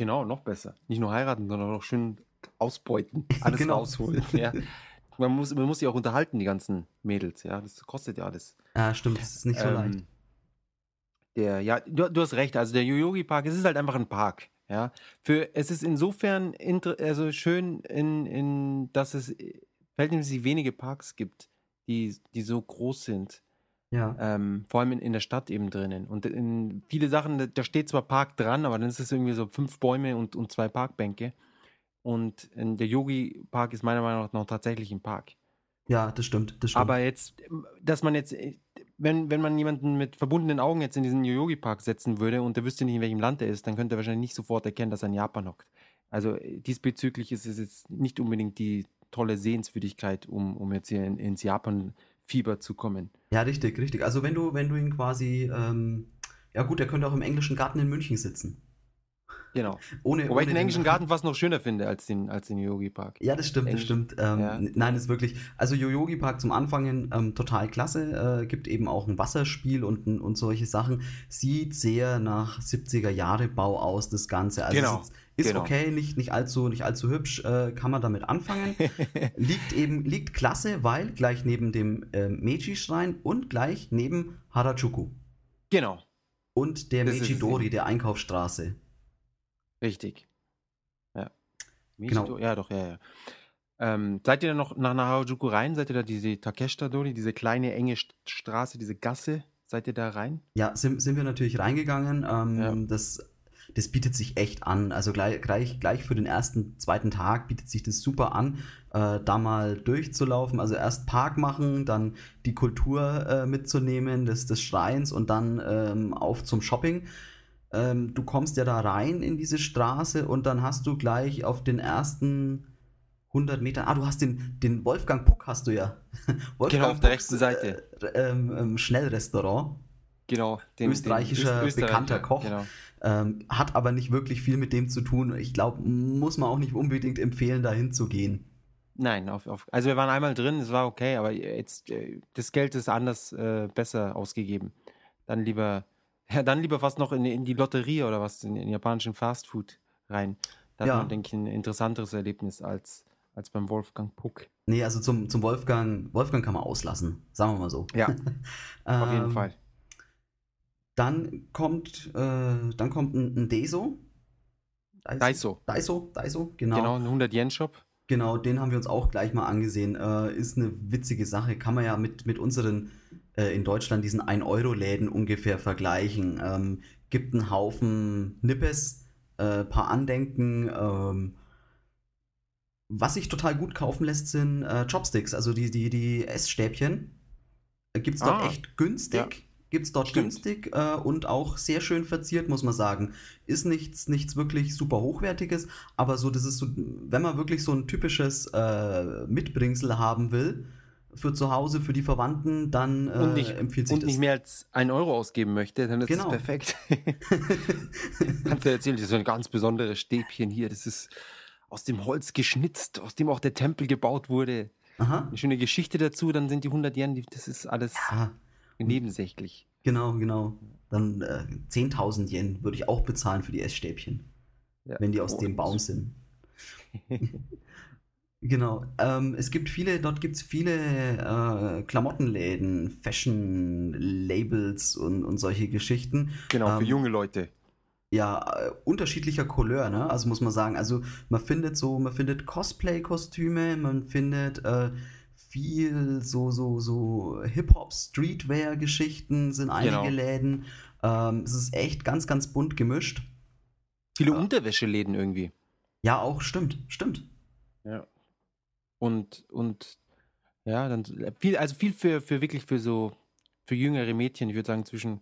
Speaker 1: Genau, noch besser. Nicht nur heiraten, sondern auch schön ausbeuten. Alles
Speaker 2: Genau.
Speaker 1: rausholen. Ja. Man, muss, man muss sich auch unterhalten, die ganzen Mädels. Ja, das kostet ja alles.
Speaker 2: Ja, stimmt, das ist nicht so
Speaker 1: Ähm,
Speaker 2: leicht.
Speaker 1: Der, ja, du, du hast recht. Also der Yoyogi Park, es ist halt einfach ein Park. Ja, für es ist insofern inter, also schön, in, in, dass es verhältnismäßig wenige Parks gibt, die, die so groß sind.
Speaker 2: Ja.
Speaker 1: Ähm, vor allem in, in der Stadt eben drinnen. Und in viele Sachen, da- steht zwar Park dran, aber dann ist es irgendwie so fünf Bäume und, und zwei Parkbänke. Und der Yogi Park ist meiner Meinung nach noch tatsächlich ein Park.
Speaker 2: ja, das stimmt, das stimmt.
Speaker 1: Aber jetzt, dass man jetzt, wenn, wenn man jemanden mit verbundenen Augen jetzt in diesen Yogi Park setzen würde und der wüsste nicht, in welchem Land er ist, dann könnte er wahrscheinlich nicht sofort erkennen, dass er in Japan hockt. Also diesbezüglich ist es jetzt nicht unbedingt die tolle Sehenswürdigkeit, um, um jetzt hier in, ins Japan-Fieber zu kommen.
Speaker 2: Ja, richtig, richtig. Also wenn du, wenn du ihn quasi, ähm, ja gut, er könnte auch im englischen Garten in München sitzen.
Speaker 1: Genau.
Speaker 2: Ohne,
Speaker 1: Wobei ich
Speaker 2: ohne
Speaker 1: den englischen Garten fast noch schöner finde als den, als den Yogi Park.
Speaker 2: Ja, das stimmt, das
Speaker 1: Englisch-
Speaker 2: stimmt. Ähm,
Speaker 1: ja.
Speaker 2: Nein, das ist wirklich. Also Yoyogi Park zum Anfangen ähm, total klasse. Äh, gibt eben auch ein Wasserspiel und, und solche Sachen. Sieht sehr nach 70er Jahre Bau aus, das Ganze. Also
Speaker 1: Genau,
Speaker 2: es ist, ist
Speaker 1: genau.
Speaker 2: okay, nicht, nicht, allzu, nicht allzu hübsch, äh, kann man damit anfangen. liegt eben, liegt klasse, weil gleich neben dem ähm, Meiji-Schrein und gleich neben Harajuku.
Speaker 1: genau,
Speaker 2: Und der
Speaker 1: Das
Speaker 2: Meiji-Dori, der Einkaufsstraße.
Speaker 1: Richtig. Ja.
Speaker 2: Genau.
Speaker 1: Michito- Ja, doch, ja, ja. Ähm, seid ihr da noch nach Harajuku rein? Seid ihr da diese Takeshita-Dori, diese kleine enge St- Straße, diese Gasse? Seid ihr da rein?
Speaker 2: Ja, sind, sind wir natürlich reingegangen. Ähm,
Speaker 1: Ja.
Speaker 2: das, das bietet sich echt an. Also gleich, gleich, gleich für den ersten, zweiten Tag bietet sich das super an, äh, da mal durchzulaufen. Also erst Park machen, dann die Kultur äh, mitzunehmen des, des Schreins und dann ähm, auf zum Shopping. Ähm, du kommst ja da rein in diese Straße und dann hast du gleich auf den ersten 100 Metern, ah, du hast den, den Wolfgang Puck hast du ja. Wolfgang
Speaker 1: Genau, auf der
Speaker 2: Pucks,
Speaker 1: rechten Seite.
Speaker 2: Äh, ähm, ähm, Schnellrestaurant.
Speaker 1: Genau.
Speaker 2: Österreichischer bekannter Koch.
Speaker 1: Genau.
Speaker 2: Ähm, hat aber nicht wirklich viel mit dem zu tun. Ich glaube, muss man auch nicht unbedingt empfehlen, da hinzugehen.
Speaker 1: Nein, auf, auf, also wir waren einmal drin, es war okay, aber jetzt äh, das Geld ist anders äh, besser ausgegeben. Dann lieber, ja, dann lieber fast noch in, in die Lotterie oder was, in den japanischen Fastfood rein. Da
Speaker 2: Ja.
Speaker 1: hat man, denke ich, ein interessanteres Erlebnis als, als beim Wolfgang Puck.
Speaker 2: Nee, also zum, zum Wolfgang, Wolfgang kann man auslassen, sagen wir mal so.
Speaker 1: Ja, auf jeden
Speaker 2: Ähm,
Speaker 1: Fall.
Speaker 2: Dann kommt, äh, dann kommt ein, ein Deso.
Speaker 1: Daiso.
Speaker 2: Daiso, Daiso, genau.
Speaker 1: Genau, ein 100-Yen-Shop.
Speaker 2: Genau, den haben wir uns auch gleich mal angesehen. Äh, ist eine witzige Sache. Kann man ja mit, mit unseren äh, in Deutschland diesen 1-Euro-Läden ungefähr vergleichen. Ähm, gibt einen Haufen Nippes, äh, paar Andenken. Ähm, was sich total gut kaufen lässt, sind äh, Chopsticks, also die, die, die Essstäbchen. Äh, Gibt es dort
Speaker 1: Ah,
Speaker 2: echt günstig.
Speaker 1: ja.
Speaker 2: Gibt es dort
Speaker 1: Stimmt.
Speaker 2: günstig äh, und auch sehr schön verziert, muss man sagen. Ist nichts, nichts wirklich super hochwertiges, aber so, das ist so, wenn man wirklich so ein typisches äh, Mitbringsel haben will für zu Hause, für die Verwandten, dann äh,
Speaker 1: Und nicht,
Speaker 2: empfiehlt sich
Speaker 1: und
Speaker 2: das.
Speaker 1: nicht mehr als 1 Euro ausgeben möchte, dann ist
Speaker 2: Genau.
Speaker 1: das perfekt. Kannst du erzählen, das ist ein ganz besonderes Stäbchen hier. Das ist aus dem Holz geschnitzt, aus dem auch der Tempel gebaut wurde.
Speaker 2: Aha.
Speaker 1: Eine schöne Geschichte dazu, dann sind die 100 Yen, das ist alles
Speaker 2: Ja,
Speaker 1: nebensächlich.
Speaker 2: genau, genau. Dann äh, 10.000 Yen würde ich auch bezahlen für die Essstäbchen,
Speaker 1: Ja.
Speaker 2: wenn die aus
Speaker 1: Oh,
Speaker 2: dem Baum sind. Genau. Ähm, es gibt viele, dort gibt es viele äh, Klamottenläden, Fashion-Labels und, und solche Geschichten.
Speaker 1: Genau, für
Speaker 2: Ähm,
Speaker 1: junge Leute.
Speaker 2: Ja, äh, unterschiedlicher Couleur, ne? Also muss man sagen, also man findet so, man findet Cosplay-Kostüme, man findet äh, viel so, so, so Hip-Hop-Streetwear-Geschichten sind einige
Speaker 1: Genau.
Speaker 2: Läden. Ähm, es ist echt ganz, ganz bunt gemischt.
Speaker 1: Viele
Speaker 2: ja.
Speaker 1: Unterwäscheläden irgendwie.
Speaker 2: Ja, auch stimmt, stimmt.
Speaker 1: Ja. Und, und ja, dann viel, also viel für, für wirklich für so, für jüngere Mädchen, ich würde sagen zwischen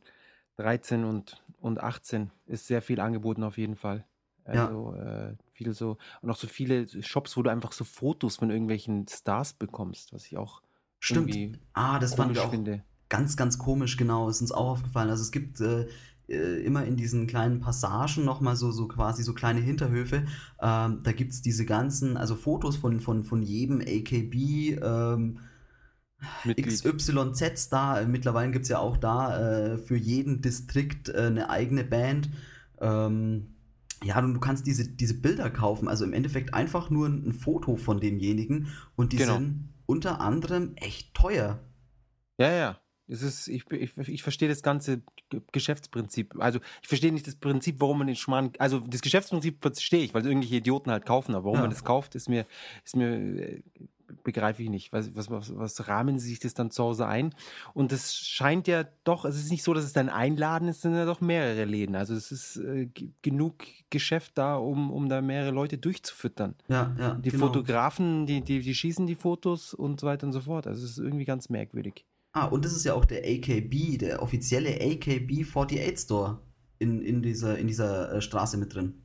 Speaker 1: 13 und, und 18 ist sehr viel angeboten auf jeden Fall.
Speaker 2: Ja.
Speaker 1: Also äh, viel so, und auch so viele Shops, wo du einfach so Fotos von irgendwelchen Stars bekommst, was ich auch
Speaker 2: Stimmt. Ah, das
Speaker 1: komisch
Speaker 2: wir auch
Speaker 1: finde.
Speaker 2: ganz, ganz komisch, genau, ist uns auch aufgefallen. Also es gibt äh, äh, immer in diesen kleinen Passagen nochmal so, so quasi so kleine Hinterhöfe. Ähm, da gibt es diese ganzen, also Fotos von, von, von jedem AKB, ähm, XYZ da. Mittlerweile gibt es ja auch da äh, für jeden Distrikt äh, eine eigene Band. Ähm, ja, du, du kannst diese, diese Bilder kaufen, also im Endeffekt einfach nur ein, ein Foto von demjenigen und die genau. sind unter anderem echt teuer.
Speaker 1: Ja, ja. Es ist, ich, ich, ich verstehe das ganze Geschäftsprinzip. Also ich verstehe nicht das Prinzip, warum man den Schmarrn. Also das Geschäftsprinzip verstehe ich, weil irgendwelche Idioten halt kaufen, aber warum ja. man das kauft, ist mir, ist mir äh, begreife ich nicht. Was, was, was, was rahmen sie sich das dann zu Hause ein? Und es scheint ja doch, es ist nicht so, dass es dann ein Laden ist, es sind ja doch mehrere Läden. Also es ist äh, genug Geschäft da, um, um da mehrere Leute durchzufüttern.
Speaker 2: Ja, ja.
Speaker 1: Die genau. Fotografen, die, die, die schießen die Fotos und so weiter und so fort. Also es ist irgendwie ganz merkwürdig.
Speaker 2: Ah, und das ist ja auch der AKB, der offizielle AKB 48 Store in, in dieser, in dieser äh, Straße mit drin.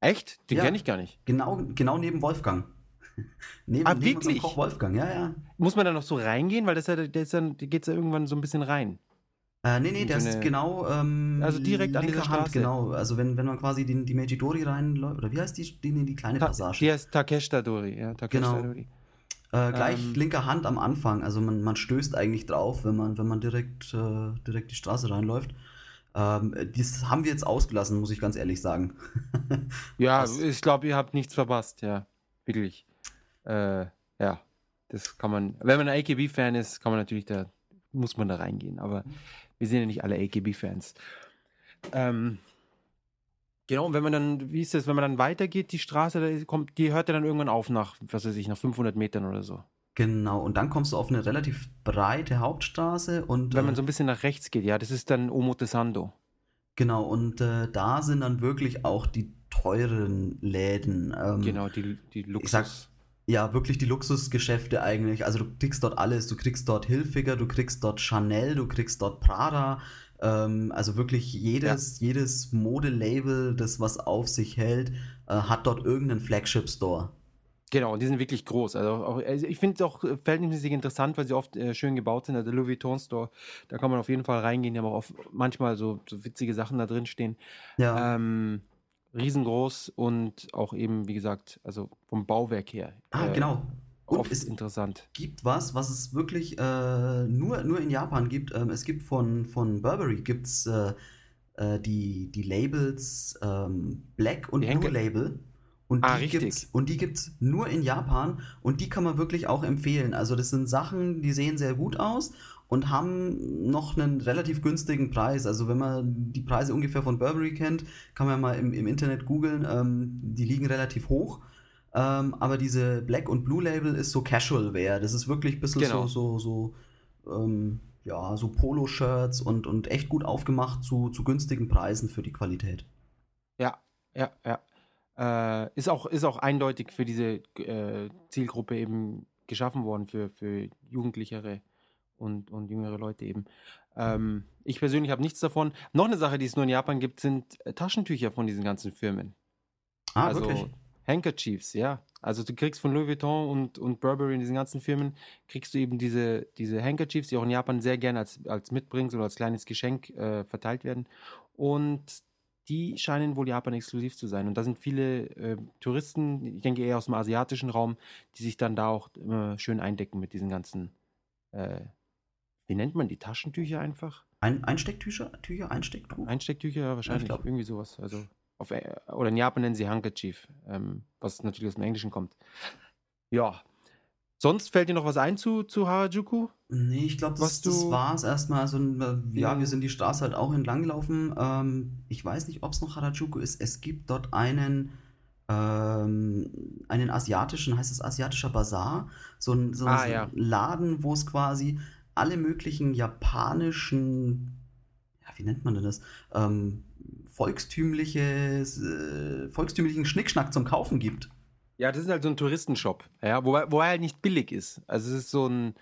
Speaker 1: Echt? Den ja, kenne ich gar nicht.
Speaker 2: Genau, genau neben Wolfgang.
Speaker 1: neben, ah, neben wirklich?
Speaker 2: Koch Wolfgang, ja, ja.
Speaker 1: Muss man da noch so reingehen? Weil das ja, der ist dann, geht ja irgendwann so ein bisschen rein.
Speaker 2: Äh, nee, nee, der so ist genau. Ähm,
Speaker 1: also direkt an dieser Straße. Hand,
Speaker 2: genau. Also wenn, wenn man quasi die, die Meiji Dori reinläuft, oder wie heißt die, die, die kleine Passage?
Speaker 1: Die heißt Takeshita Dori, ja.
Speaker 2: Takeshita genau. Dori. Äh, gleich ähm, linker Hand am Anfang. Also man, man stößt eigentlich drauf, wenn man, wenn man direkt, äh, direkt die Straße reinläuft. Ähm, das haben wir jetzt ausgelassen, muss ich ganz ehrlich sagen.
Speaker 1: ja, das, ich glaube, ihr habt nichts verpasst, ja. Wirklich. Äh, ja, das kann man, wenn man ein AKB-Fan ist, kann man natürlich da, muss man da reingehen. Aber wir sind ja nicht alle AKB-Fans. Ähm, Genau, und wenn man dann, wie ist das, wenn man dann weitergeht, die Straße, kommt, die hört ja dann irgendwann auf nach, was weiß ich, nach 500 Metern oder so.
Speaker 2: Genau, und dann kommst du auf eine relativ breite Hauptstraße und.
Speaker 1: Wenn man äh, so ein bisschen nach rechts geht, ja, das ist dann Omotesando.
Speaker 2: Genau, und äh, da sind dann wirklich auch die teuren Läden.
Speaker 1: Ähm, genau, die, die Luxus. Sag,
Speaker 2: ja, wirklich die Luxusgeschäfte eigentlich. Also du kriegst dort alles. Du kriegst dort Hilfiger, du kriegst dort Chanel, du kriegst dort Prada, ähm, also wirklich jedes, ja. jedes Modelabel, das was auf sich hält, äh, hat dort irgendeinen Flagship-Store.
Speaker 1: Genau, und die sind wirklich groß. Also, auch, also ich finde es auch verhältnismäßig interessant, weil sie oft äh, schön gebaut sind. Also der Louis Vuitton Store, da kann man auf jeden Fall reingehen. Die haben auch oft, manchmal so, so witzige Sachen da drin stehen. Ja. Ähm, riesengroß und auch eben, wie gesagt, also vom Bauwerk her.
Speaker 2: Ah, äh, genau.
Speaker 1: Und Oft es interessant.
Speaker 2: gibt was, was es wirklich äh, nur, nur in Japan gibt. Ähm, es gibt von, von Burberry gibt's, äh, äh, die, die Labels ähm, Black und Blue Label. Und
Speaker 1: ah,
Speaker 2: die
Speaker 1: richtig.
Speaker 2: Gibt's, und die gibt es nur in Japan und die kann man wirklich auch empfehlen. Also das sind Sachen, die sehen sehr gut aus und haben noch einen relativ günstigen Preis. Also wenn man die Preise ungefähr von Burberry kennt, kann man mal im, im Internet googeln. Ähm, die liegen relativ hoch. Ähm, aber diese Black und Blue Label ist so Casual Wear. Das ist wirklich ein bisschen genau. so, so, so, ähm, ja, so Polo-Shirts und, und echt gut aufgemacht zu, zu günstigen Preisen für die Qualität.
Speaker 1: Ja, ja, ja. Äh, ist, auch, ist auch eindeutig für diese äh, Zielgruppe eben geschaffen worden, für, für Jugendlichere und, und jüngere Leute eben. Ähm, ich persönlich habe nichts davon. Noch eine Sache, die es nur in Japan gibt, sind Taschentücher von diesen ganzen Firmen.
Speaker 2: Ah, also, wirklich?
Speaker 1: Handkerchiefs, ja. Also du kriegst von Louis Vuitton und, und Burberry in diesen ganzen Firmen, kriegst du eben diese, diese Handkerchiefs, die auch in Japan sehr gerne als, als Mitbrings oder als kleines Geschenk äh, verteilt werden. Und die scheinen wohl Japan exklusiv zu sein. Und da sind viele äh, Touristen, ich denke eher aus dem asiatischen Raum, die sich dann da auch immer schön eindecken mit diesen ganzen, äh, wie nennt man die Taschentücher einfach?
Speaker 2: Ein, Einstecktücher? Tücher? Einstecktuch?
Speaker 1: Einstecktücher, ja, wahrscheinlich. Ja, irgendwie sowas. Also auf, äh, oder in Japan nennen sie Handkerchief, ähm, was natürlich aus dem Englischen kommt. Ja. Sonst fällt dir noch was ein zu, zu Harajuku?
Speaker 2: Nee, ich glaube, das, das war es erstmal. Also, ja, ja, wir sind die Straße halt auch entlang gelaufen. Ähm, ich weiß nicht, ob es noch Harajuku ist. Es gibt dort einen, ähm, einen asiatischen, heißt es asiatischer Bazar? So ein, so, ah, ein ja. Laden, wo es quasi alle möglichen japanischen, ja, wie nennt man denn das? Ähm, volkstümliches, äh, volkstümlichen Schnickschnack zum Kaufen gibt.
Speaker 1: Ja, das ist halt so ein Touristenshop, ja, wo, wo er halt nicht billig ist. Also es ist so ein,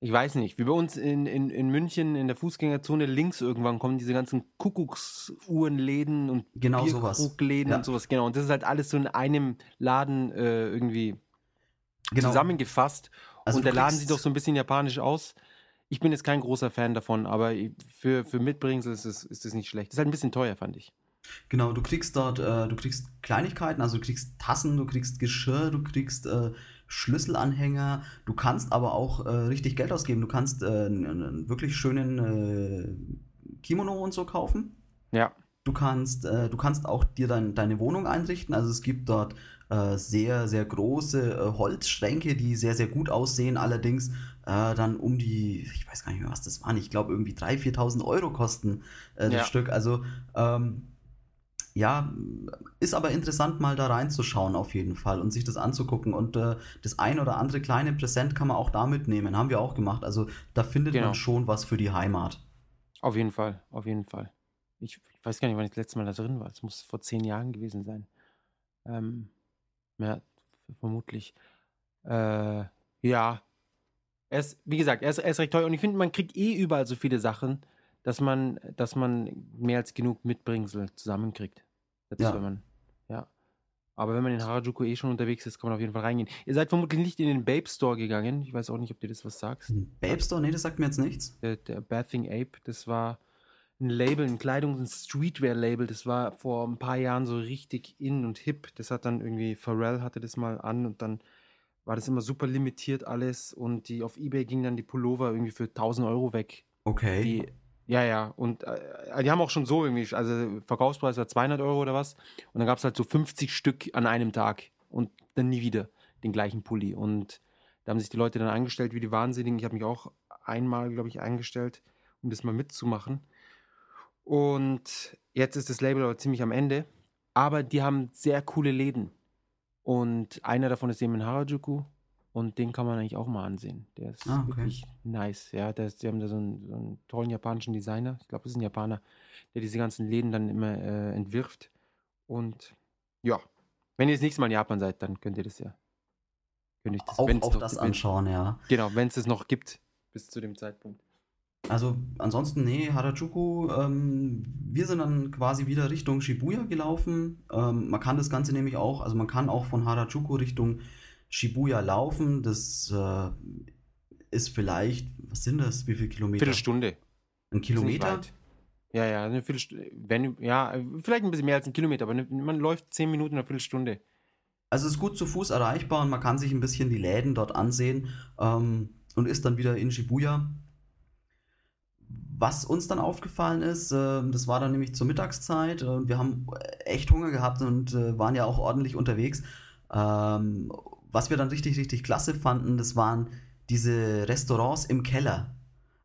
Speaker 1: ich weiß nicht, wie bei uns in, in, in München in der Fußgängerzone links irgendwann kommen diese ganzen Kuckucksuhrenläden und
Speaker 2: genau Bierkrugläden
Speaker 1: ja. und sowas. Genau, und das ist halt alles so in einem Laden äh, irgendwie genau. zusammengefasst. Also und der Laden sieht doch so ein bisschen japanisch aus. Ich bin jetzt kein großer Fan davon, aber für, für Mitbringsel ist es, ist es nicht schlecht. Ist halt ein bisschen teuer, fand ich.
Speaker 2: Genau, du kriegst dort, äh, du kriegst Kleinigkeiten, also du kriegst Tassen, du kriegst Geschirr, du kriegst äh, Schlüsselanhänger, du kannst aber auch äh, richtig Geld ausgeben. Du kannst äh, einen wirklich schönen äh, Kimono und so kaufen.
Speaker 1: Ja.
Speaker 2: Du kannst, äh, du kannst auch dir dein, deine Wohnung einrichten. Also es gibt dort sehr, sehr große Holzschränke, die sehr, sehr gut aussehen. Allerdings dann um die, ich weiß gar nicht mehr, was das waren. Ich glaube irgendwie 3.000, 4.000 Euro kosten das ja. Stück. Also ähm, ja, ist aber interessant, mal da reinzuschauen auf jeden Fall und sich das anzugucken. Und äh, das ein oder andere kleine Präsent kann man auch da mitnehmen. Haben wir auch gemacht. Also da findet genau. man schon was für die Heimat.
Speaker 1: Auf jeden Fall, auf jeden Fall. Ich, ich, weiß gar nicht, wann ich das letzte Mal da drin war. Es muss vor zehn Jahren gewesen sein. Ähm, ja, vermutlich. Äh, ja. Er ist, wie gesagt, er ist, er ist recht teuer und ich finde, man kriegt eh überall so viele Sachen, dass man, dass man mehr als genug Mitbringsel zusammenkriegt. Selbst ja. wenn man, ja. Aber wenn man in Harajuku eh schon unterwegs ist, kann man auf jeden Fall reingehen. Ihr seid vermutlich nicht in den Babe Store gegangen. Ich weiß auch nicht, ob dir das was sagst.
Speaker 2: Babe Store? Nee, das sagt mir jetzt nichts.
Speaker 1: Der, der Bathing Ape, das war ein Label, ein Kleidungs-, ein Streetwear-Label. Das war vor ein paar Jahren so richtig in und hip. Das hat dann irgendwie, Pharrell hatte das mal an und dann war das immer super limitiert alles und die auf Ebay gingen dann die Pullover irgendwie für 1000 Euro weg.
Speaker 2: Okay.
Speaker 1: Die ja, ja. Und äh, die haben auch schon so irgendwie, also Verkaufspreis war 200 Euro oder was. Und dann gab es halt so 50 Stück an einem Tag und dann nie wieder den gleichen Pulli. Und da haben sich die Leute dann eingestellt wie die Wahnsinnigen. Ich habe mich auch einmal, glaube ich, eingestellt, um das mal mitzumachen. Und jetzt ist das Label aber ziemlich am Ende. Aber die haben sehr coole Läden. Und einer davon ist eben in Harajuku. Und den kann man eigentlich auch mal ansehen. Der ist ah, okay. wirklich nice. Ja, der ist, die haben da so einen, so einen tollen japanischen Designer. Ich glaube, das ist ein Japaner, der diese ganzen Läden dann immer äh, entwirft. Und ja, wenn ihr das nächste Mal in Japan seid, dann könnt ihr das ja.
Speaker 2: Könnt ihr das, auch, auch das anschauen, ja.
Speaker 1: Genau, wenn es es noch gibt, bis zu dem Zeitpunkt.
Speaker 2: Also ansonsten, nee, Harajuku, ähm, wir sind dann quasi wieder Richtung Shibuya gelaufen. Ähm, man kann das Ganze nämlich auch, also man kann auch von Harajuku Richtung Shibuya laufen. Das äh, ist vielleicht, was sind das? Wie viele Kilometer?
Speaker 1: Viertelstunde.
Speaker 2: Ein Kilometer?
Speaker 1: Ja, ja, eine Viertelstunde. Wenn, ja, vielleicht ein bisschen mehr als ein Kilometer, aber man läuft zehn Minuten eine Viertelstunde.
Speaker 2: Also es ist gut zu Fuß erreichbar und man kann sich ein bisschen die Läden dort ansehen ähm, und ist dann wieder in Shibuya. Was uns dann aufgefallen ist, äh, das war dann nämlich zur Mittagszeit. Äh, wir haben echt Hunger gehabt und äh, waren ja auch ordentlich unterwegs. Ähm, was wir dann richtig, richtig klasse fanden, das waren diese Restaurants im Keller.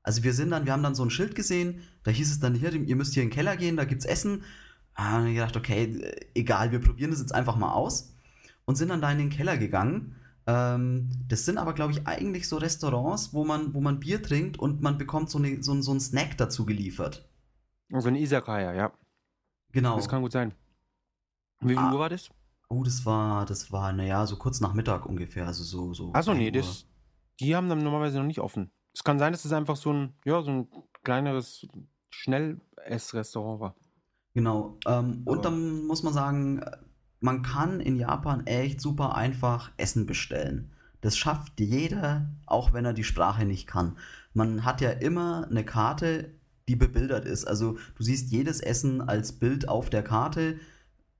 Speaker 2: Also wir sind dann, wir haben dann so ein Schild gesehen, da hieß es dann hier, ihr müsst hier in den Keller gehen, da gibt's Essen. Ah, und ich gedacht, okay, egal, wir probieren das jetzt einfach mal aus und sind dann da in den Keller gegangen. Ähm, das sind aber, glaube ich, eigentlich so Restaurants, wo man, wo man Bier trinkt und man bekommt so, eine, so, so einen Snack dazu geliefert.
Speaker 1: So ein Isakaya, ja.
Speaker 2: Genau.
Speaker 1: Das kann gut sein. Wie viel ah, Uhr war das?
Speaker 2: Oh, das war, das war, naja, so kurz nach Mittag ungefähr. Also so, so.
Speaker 1: Achso, nee, das, die haben dann normalerweise noch nicht offen. Es kann sein, dass es einfach so ein, ja, so ein kleineres Schnellessrestaurant war.
Speaker 2: Genau. Ähm, und dann muss man sagen, man kann in Japan echt super einfach Essen bestellen. Das schafft jeder, auch wenn er die Sprache nicht kann. Man hat ja immer eine Karte, die bebildert ist. Also du siehst jedes Essen als Bild auf der Karte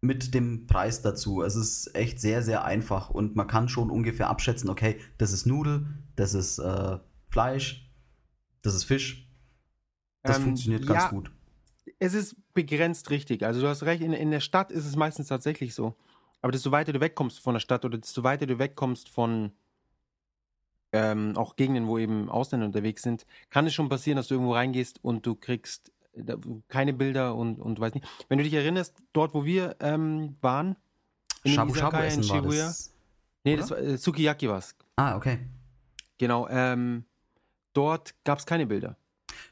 Speaker 2: mit dem Preis dazu. Es ist echt sehr, sehr einfach und man kann schon ungefähr abschätzen, okay, das ist Nudel, das ist äh, Fleisch, das ist Fisch. Das ähm, funktioniert ganz ja, gut.
Speaker 1: Es ist begrenzt richtig. Also du hast recht, in, in der Stadt ist es meistens tatsächlich so. Aber desto weiter du wegkommst von der Stadt oder desto weiter du wegkommst von ähm, auch Gegenden, wo eben Ausländer unterwegs sind, kann es schon passieren, dass du irgendwo reingehst und du kriegst keine Bilder und, und weiß nicht. Wenn du dich erinnerst, dort, wo wir ähm, waren,
Speaker 2: in Shabu Shabu in Shibuya.
Speaker 1: Das, nee, das war äh, Sukiyaki was.
Speaker 2: Ah, okay.
Speaker 1: Genau, ähm, dort gab es keine Bilder.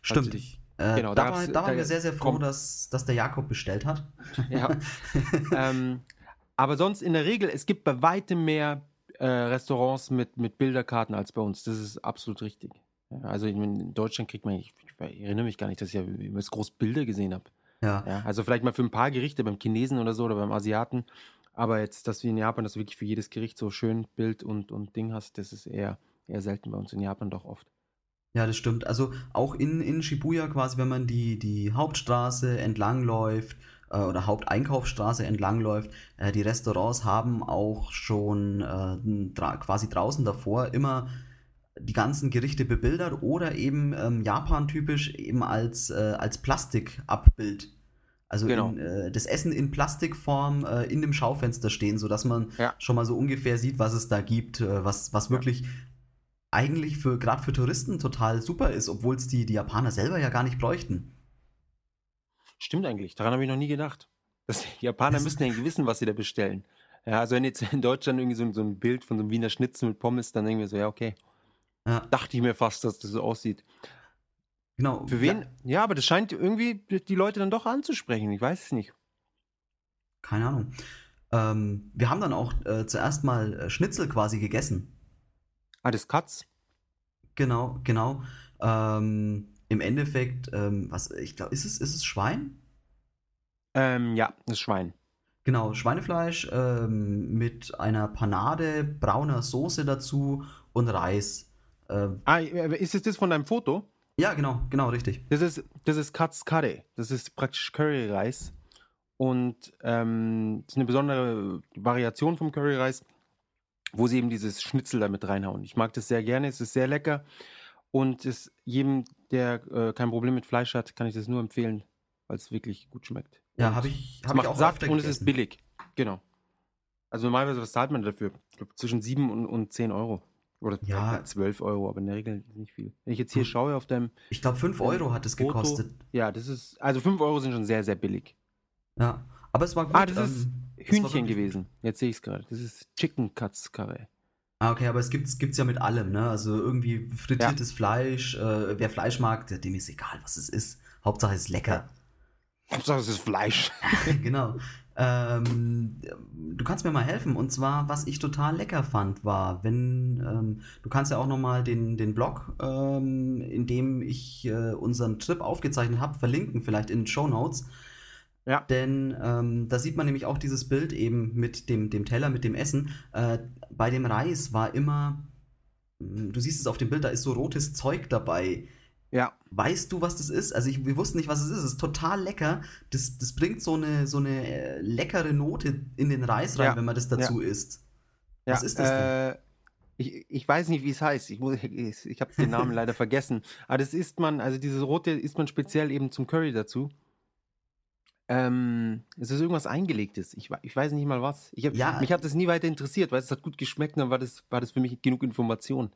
Speaker 2: Stimmt. Dich, äh, genau, da, war, da waren wir sehr, sehr froh, dass, dass der Jakob bestellt hat.
Speaker 1: Ja. ähm, aber sonst in der Regel, es gibt bei weitem mehr äh, Restaurants mit, mit Bilderkarten als bei uns. Das ist absolut richtig. Also in Deutschland kriegt man, ich, ich erinnere mich gar nicht, dass ich ja groß Bilder gesehen habe.
Speaker 2: Ja.
Speaker 1: ja. Also vielleicht mal für ein paar Gerichte beim Chinesen oder so oder beim Asiaten. Aber jetzt, dass wir in Japan, dass du wirklich für jedes Gericht so schön Bild und, und Ding hast, das ist eher, eher selten bei uns in Japan doch oft.
Speaker 2: Ja, das stimmt. Also auch in, in Shibuya quasi, wenn man die, die Hauptstraße entlangläuft äh, oder Haupteinkaufsstraße entlangläuft, äh, die Restaurants haben auch schon äh, dra quasi draußen davor immer die ganzen Gerichte bebildert oder eben ähm, Japan-typisch eben als, äh, als Plastikabbild. Also
Speaker 1: Genau.
Speaker 2: in, äh, das Essen in Plastikform äh, in dem Schaufenster stehen, sodass man
Speaker 1: Ja.
Speaker 2: schon mal so ungefähr sieht, was es da gibt, äh, was, was wirklich eigentlich für gerade für Touristen total super ist, obwohl es die, die Japaner selber ja gar nicht bräuchten.
Speaker 1: Stimmt eigentlich, daran habe ich noch nie gedacht. Das, die Japaner
Speaker 2: Das-
Speaker 1: müssten ja wissen, was sie da bestellen. Ja, also wenn jetzt in Deutschland irgendwie so, ein- so ein Bild von so einem Wiener Schnitzel mit Pommes, dann denken wir so, ja, okay.
Speaker 2: Ja,
Speaker 1: Dachte ich mir fast, dass das so aussieht.
Speaker 2: genau.
Speaker 1: Für wen? Ja, aber das scheint irgendwie die Leute dann doch anzusprechen. Ich weiß es nicht.
Speaker 2: Keine Ahnung. Ähm, wir haben dann auch äh, zuerst mal äh, Schnitzel quasi gegessen.
Speaker 1: Ah, das Katz?
Speaker 2: Genau, genau. Ähm, Im Endeffekt, ähm, was, ich glaube, ist es, ist es Schwein?
Speaker 1: Ähm, ja, das Schwein.
Speaker 2: Genau, Schweinefleisch ähm, mit einer Panade, brauner Soße dazu und Reis. Äh,
Speaker 1: Ah, äh, ist es das von deinem Foto?
Speaker 2: ja, genau, genau, richtig.
Speaker 1: Das ist, das ist Katz Curry. Das ist praktisch Curryreis. Und ähm, das ist eine besondere Variation vom Curryreis, wo sie eben dieses Schnitzel damit reinhauen. Ich mag das sehr gerne, es ist sehr lecker. Und es, jedem, der äh, kein Problem mit Fleisch hat, kann ich das nur empfehlen, weil es wirklich gut schmeckt.
Speaker 2: Ja, habe ich,
Speaker 1: Es
Speaker 2: hab ich
Speaker 1: macht
Speaker 2: öfter
Speaker 1: und es ist billig. Genau. Also normalerweise, was zahlt man dafür? Ich glaube, zwischen 7 und, und 10 Euro. Oder
Speaker 2: Ja.
Speaker 1: 12 Euro, aber in der Regel nicht viel. Wenn ich jetzt hier
Speaker 2: Hm.
Speaker 1: schaue auf deinem
Speaker 2: Ich glaube, 5 Euro hat es
Speaker 1: Foto,
Speaker 2: gekostet.
Speaker 1: Ja, das ist, also 5 Euro sind schon sehr, sehr billig.
Speaker 2: Ja, aber es war gut.
Speaker 1: Ah, das ist
Speaker 2: ähm, es war
Speaker 1: Hühnchen gewesen. Jetzt sehe ich es gerade. Das ist Chicken Cuts Curry.
Speaker 2: Ah, okay, aber es gibt's, gibt's ja mit allem, ne? Also irgendwie frittiertes Fleisch, äh, wer Fleisch mag, der- dem ist egal, was es ist. Hauptsache es ist lecker.
Speaker 1: Hauptsache es ist Fleisch.
Speaker 2: genau. Ähm, du kannst mir mal helfen. Und zwar, was ich total lecker fand, war, wenn ähm, du kannst ja auch nochmal den, den Blog, ähm, in dem ich äh, unseren Trip aufgezeichnet habe, verlinken, vielleicht in den Show Notes.
Speaker 1: Ja.
Speaker 2: Denn ähm, da sieht man nämlich auch dieses Bild eben mit dem, dem Teller, mit dem Essen. Äh, bei dem Reis war immer, mh, du siehst es auf dem Bild, da ist so rotes Zeug dabei.
Speaker 1: Ja.
Speaker 2: Weißt du, was das ist? Also ich, wir wussten nicht, was es ist. Es ist total lecker. Das, das bringt so eine, so eine äh, leckere Note in den Reis rein,
Speaker 1: Ja.
Speaker 2: wenn man das dazu isst.
Speaker 1: ja.
Speaker 2: Was ist das denn?
Speaker 1: Äh, ich, ich weiß nicht, wie es heißt. Ich, muss- ich, ich habe den Namen leider vergessen. Aber das isst man, also dieses rote isst man speziell eben zum Curry dazu. Ähm, es ist irgendwas Eingelegtes. Ich, ich weiß nicht mal was. Ich hab,
Speaker 2: Ja.
Speaker 1: Mich hat das nie weiter interessiert, weil es hat gut geschmeckt und dann war das, war das für mich genug Information.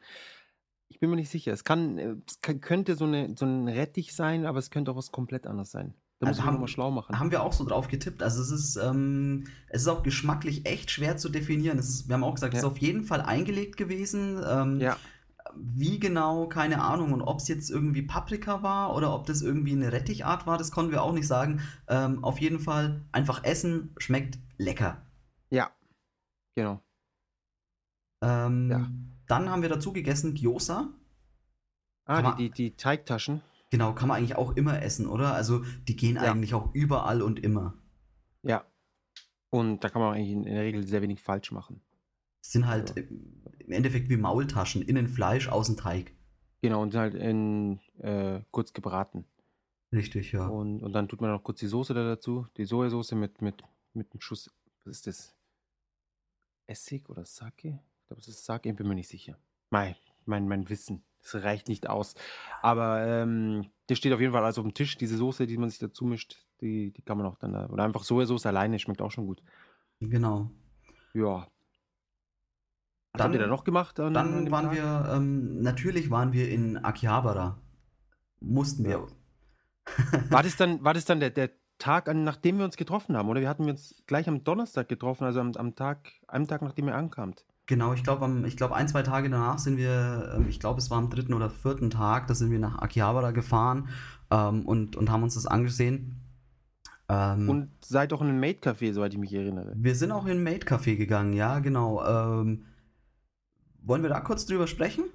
Speaker 1: Ich bin mir nicht sicher. Es, kann, äh, es kann, könnte so, eine, so ein Rettich sein, aber es könnte auch was komplett anderes sein. Da muss
Speaker 2: Also
Speaker 1: ich
Speaker 2: haben-
Speaker 1: nochmal schlau machen.
Speaker 2: Haben wir auch so drauf getippt. Also es ist, ähm, es ist auch geschmacklich echt schwer zu definieren. Es ist, wir haben auch gesagt, es
Speaker 1: Ja.
Speaker 2: ist auf jeden Fall eingelegt gewesen. Ähm,
Speaker 1: ja,
Speaker 2: Wie genau, keine Ahnung. Und ob es jetzt irgendwie Paprika war oder ob das irgendwie eine Rettichart war, das konnten wir auch nicht sagen. Ähm, auf jeden Fall einfach essen, schmeckt lecker.
Speaker 1: ja, genau.
Speaker 2: Ähm,
Speaker 1: Ja.
Speaker 2: Dann haben wir dazu gegessen Gyoza.
Speaker 1: Ah, die, die, die Teigtaschen.
Speaker 2: Genau, kann man eigentlich auch immer essen, oder? Also die gehen
Speaker 1: Ja.
Speaker 2: eigentlich auch überall und immer.
Speaker 1: Ja. Und da kann man eigentlich in, der Regel sehr wenig falsch machen.
Speaker 2: Sind halt
Speaker 1: Ja.
Speaker 2: Im Endeffekt wie Maultaschen, innen Fleisch, außen Teig.
Speaker 1: Genau, und halt in, äh, kurz gebraten.
Speaker 2: Richtig, ja.
Speaker 1: Und, und dann tut man noch kurz die Soße da dazu. Die Sojasauce mit, mit, mit einem Schuss, was ist das? Essig oder Sake? Ich glaube, es ist Sake, ich bin mir nicht sicher. Mein, mein, mein Wissen, das reicht nicht aus. Aber ähm, das steht auf jeden Fall alles auf dem Tisch. Diese Soße, die man sich dazu mischt, die, die kann man auch dann da. Oder einfach Sojasauce alleine, schmeckt auch schon gut.
Speaker 2: Genau.
Speaker 1: Ja. Was
Speaker 2: Dann-
Speaker 1: habt ihr da noch gemacht? An, an
Speaker 2: Dann waren
Speaker 1: Tag?
Speaker 2: wir, ähm, natürlich waren wir in Akihabara. Mussten wir.
Speaker 1: Ja. War das dann, war das dann der, der Tag, an, nachdem wir uns getroffen haben? Oder wir hatten uns gleich am Donnerstag getroffen, also am, am Tag, einem Tag, nachdem ihr ankamt.
Speaker 2: Genau, ich glaube, ich glaube, ein, zwei Tage danach sind wir, ähm, ich glaube, es war am dritten oder vierten Tag, da sind wir nach Akihabara gefahren ähm, und, und haben uns das angesehen. Ähm,
Speaker 1: Und seid auch in einem Maid-Café, soweit ich mich erinnere.
Speaker 2: wir sind auch in ein Maid-Café gegangen, ja, genau. Ähm, wollen wir da kurz drüber sprechen?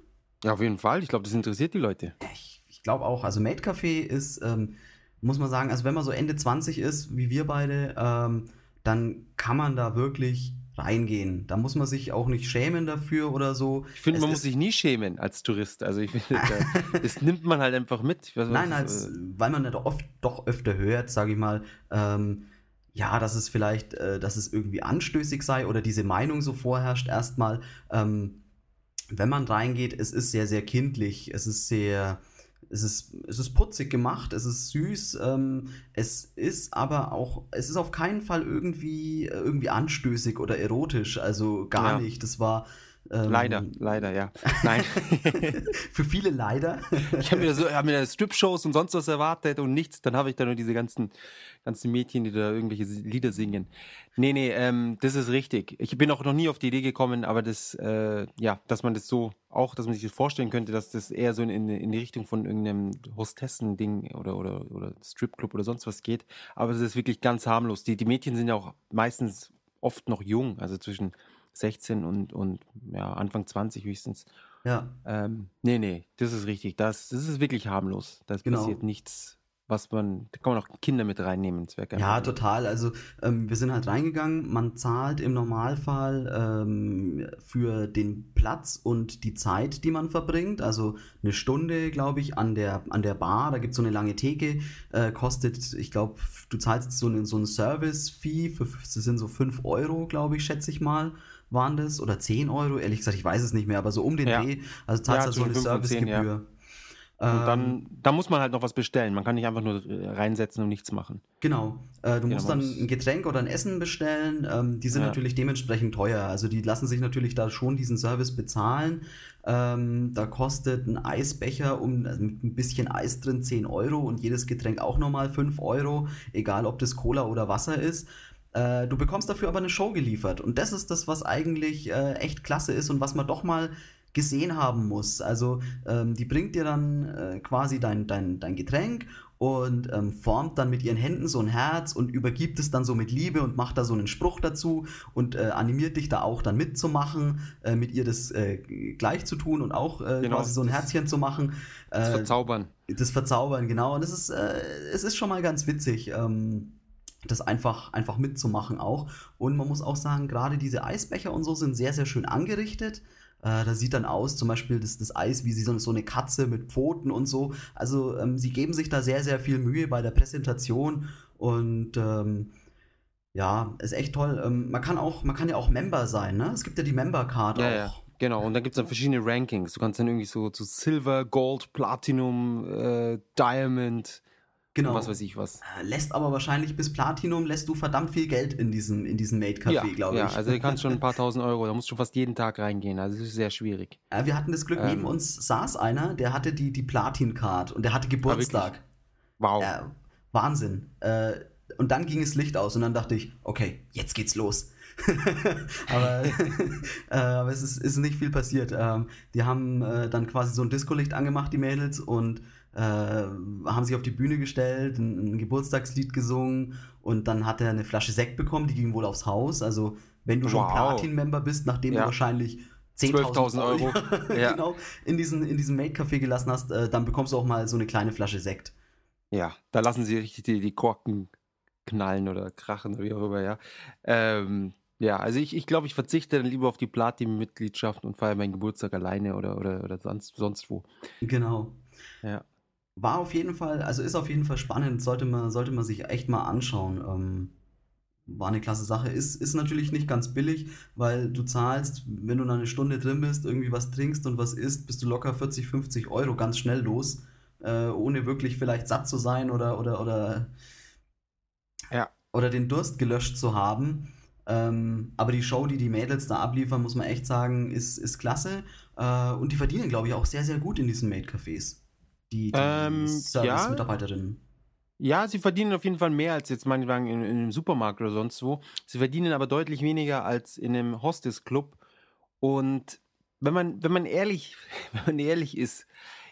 Speaker 1: Ja, auf jeden Fall. Ich glaube, das interessiert die Leute.
Speaker 2: Ich, ich glaube auch. Also Maid Café ist, ähm, muss man sagen, also wenn man so Ende 20 ist, wie wir beide, ähm, dann kann man da wirklich reingehen. Da muss man sich auch nicht schämen dafür oder so.
Speaker 1: Ich finde, man muss sich nie schämen als Tourist. Also ich finde, das nimmt man halt einfach mit.
Speaker 2: Weiß, Nein, als, äh, weil man das oft doch öfter hört, sage ich mal, ähm, ja, dass es vielleicht, äh, dass es irgendwie anstößig sei oder diese Meinung so vorherrscht erstmal. Ähm, wenn man reingeht, es ist sehr, sehr kindlich, es ist sehr, es ist, es ist putzig gemacht, es ist süß, ähm, es ist aber auch, es ist auf keinen Fall irgendwie, irgendwie anstößig oder erotisch, also gar ja. nicht. Das war,
Speaker 1: ähm, leider, leider, ja. Nein.
Speaker 2: für viele leider.
Speaker 1: ich habe mir, so, hab mir Strip-Shows und sonst was erwartet und nichts. Dann habe ich da nur diese ganzen, ganzen Mädchen, die da irgendwelche Lieder singen. Nee, nee, ähm, das ist richtig. Ich bin auch noch nie auf die Idee gekommen, aber das, äh, ja, dass man das so, auch, dass man sich das vorstellen könnte, dass das eher so in, in die Richtung von irgendeinem Hostessen-Ding oder, oder, oder Stripclub oder sonst was geht. Aber es ist wirklich ganz harmlos. Die, die Mädchen sind ja auch meistens oft noch jung, also zwischen 16 und, und ja, Anfang 20 höchstens. Ja. Ähm, nee, nee, das ist richtig. Das, das ist wirklich harmlos. Da genau. passiert nichts was man, da kann man auch Kinder mit reinnehmen.
Speaker 2: Das ja, total. Also ähm, wir sind halt reingegangen. Man zahlt im Normalfall ähm, für den Platz und die Zeit, die man verbringt. Also eine Stunde, glaube ich, an der, an der Bar. Da gibt es so eine lange Theke. Äh, kostet, ich glaube, du zahlst so, eine, so ein Service-Fee. Das sind so 5 Euro, glaube ich, schätze ich mal waren das oder 10 Euro, ehrlich gesagt, ich weiß es nicht mehr, aber so um den ja. Dreh. Also zahlst du ja, so eine Servicegebühr. Ja.
Speaker 1: Und dann, ähm, da muss man halt noch was bestellen. Man kann nicht einfach nur äh, reinsetzen und nichts machen.
Speaker 2: Genau. Äh, du musst dann ein Getränk oder ein Essen bestellen. Ähm, die sind ja. natürlich dementsprechend teuer. Also die lassen sich natürlich da schon diesen Service bezahlen. Ähm, da kostet ein Eisbecher um, also mit ein bisschen Eis drin 10 Euro und jedes Getränk auch nochmal 5 Euro, egal ob das Cola oder Wasser ist. Äh, du bekommst dafür aber eine Show geliefert. Und das ist das, was eigentlich äh, echt klasse ist und was man doch mal gesehen haben muss. Also ähm, die bringt dir dann äh, quasi dein, dein, dein Getränk und ähm, formt dann mit ihren Händen so ein Herz und übergibt es dann so mit Liebe und macht da so einen Spruch dazu und äh, animiert dich da auch dann mitzumachen, äh, mit ihr das äh, gleich zu tun und auch äh, genau, quasi so ein Herzchen zu machen.
Speaker 1: das äh, Verzaubern.
Speaker 2: Das Verzaubern, genau. Und es ist, es ist schon mal ganz witzig. Ähm, das einfach, einfach mitzumachen auch. Und man muss auch sagen, gerade diese Eisbecher und so sind sehr, sehr schön angerichtet. Äh, das sieht dann aus, zum Beispiel das, das Eis, wie sie so, so eine Katze mit Pfoten und so. Also ähm, sie geben sich da sehr, sehr viel Mühe bei der Präsentation und ähm, ja, ist echt toll. Ähm, man kann auch, man kann ja auch Member sein, ne? Es gibt ja die Member-Card
Speaker 1: ja,
Speaker 2: auch.
Speaker 1: Ja. Genau, und da gibt es dann verschiedene Rankings. Du kannst dann irgendwie so zu so Silver, Gold, Platinum, äh, Diamond, Genau. was weiß ich was.
Speaker 2: Äh, lässt aber wahrscheinlich bis Platinum lässt du verdammt viel Geld in diesem, in diesem Made-Café, ja, glaube ich.
Speaker 1: Ja, also du kannst schon ein paar tausend Euro, da musst du fast jeden Tag reingehen. Also das ist sehr schwierig.
Speaker 2: Ja, wir hatten das Glück, ähm, neben uns saß einer, der hatte die, die Platin-Card und der hatte Geburtstag.
Speaker 1: Wow.
Speaker 2: Ja, Wahnsinn. Äh, und dann ging das Licht aus und dann dachte ich, okay, jetzt geht's los. aber, äh, aber es ist, ist nicht viel passiert. Ähm, die haben äh, dann quasi so ein Disco-Licht angemacht, die Mädels, und äh, haben sich auf die Bühne gestellt, ein, ein, Geburtstagslied gesungen und dann hat er eine Flasche Sekt bekommen, die ging wohl aufs Haus. Also wenn du schon Platin-Member bist, nachdem ja. du wahrscheinlich 10.000 Euro, ja. genau, in, diesen, in diesem Made-Café gelassen hast, äh, dann bekommst du auch mal so eine kleine Flasche Sekt.
Speaker 1: Ja, da lassen sie richtig die, die Korken knallen oder krachen oder wie auch immer, ja. Ähm, ja, also ich, ich glaube, ich verzichte dann lieber auf die Platin-Mitgliedschaft und feiere meinen Geburtstag alleine oder, oder, oder sonst, sonst wo.
Speaker 2: Genau.
Speaker 1: Ja
Speaker 2: war auf jeden Fall, also ist auf jeden Fall spannend, sollte man, sollte man sich echt mal anschauen. Ähm, war eine klasse Sache. Ist, ist natürlich nicht ganz billig, weil du zahlst, wenn du eine Stunde drin bist, irgendwie was trinkst und was isst, bist du locker 40, 50 Euro ganz schnell los, äh, ohne wirklich vielleicht satt zu sein oder, oder, oder,
Speaker 1: ja.
Speaker 2: oder den Durst gelöscht zu haben. Ähm, aber die Show, die die Mädels da abliefern, muss man echt sagen, ist, ist klasse. Äh, und die verdienen, glaube ich, auch sehr, sehr gut in diesen Maid-Cafés die, die ähm, Service-Mitarbeiterinnen?
Speaker 1: Ja. ja, sie verdienen auf jeden Fall mehr als jetzt meinetwegen in, in einem Supermarkt oder sonst wo. Sie verdienen aber deutlich weniger als in einem Hostess-Club. Und wenn man, wenn man ehrlich, wenn man ehrlich ist,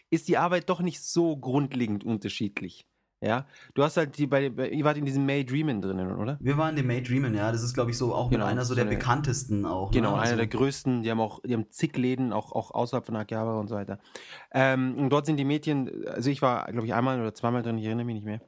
Speaker 1: ist die Arbeit doch nicht so grundlegend unterschiedlich. Ja, du hast halt die bei, ihr wart in diesem May Dreamin drinnen, oder?
Speaker 2: Wir waren in dem May Dreamin, ja. Das ist, glaube ich, so auch genau, mit einer so der eine, bekanntesten auch.
Speaker 1: Ne? Genau, ne? einer also, der größten. Die haben auch, die haben zig Läden, auch, auch außerhalb von Akihabara und so weiter. Ähm, und dort sind die Mädchen, also ich war, glaube ich, einmal oder zweimal drin, ich erinnere mich nicht mehr.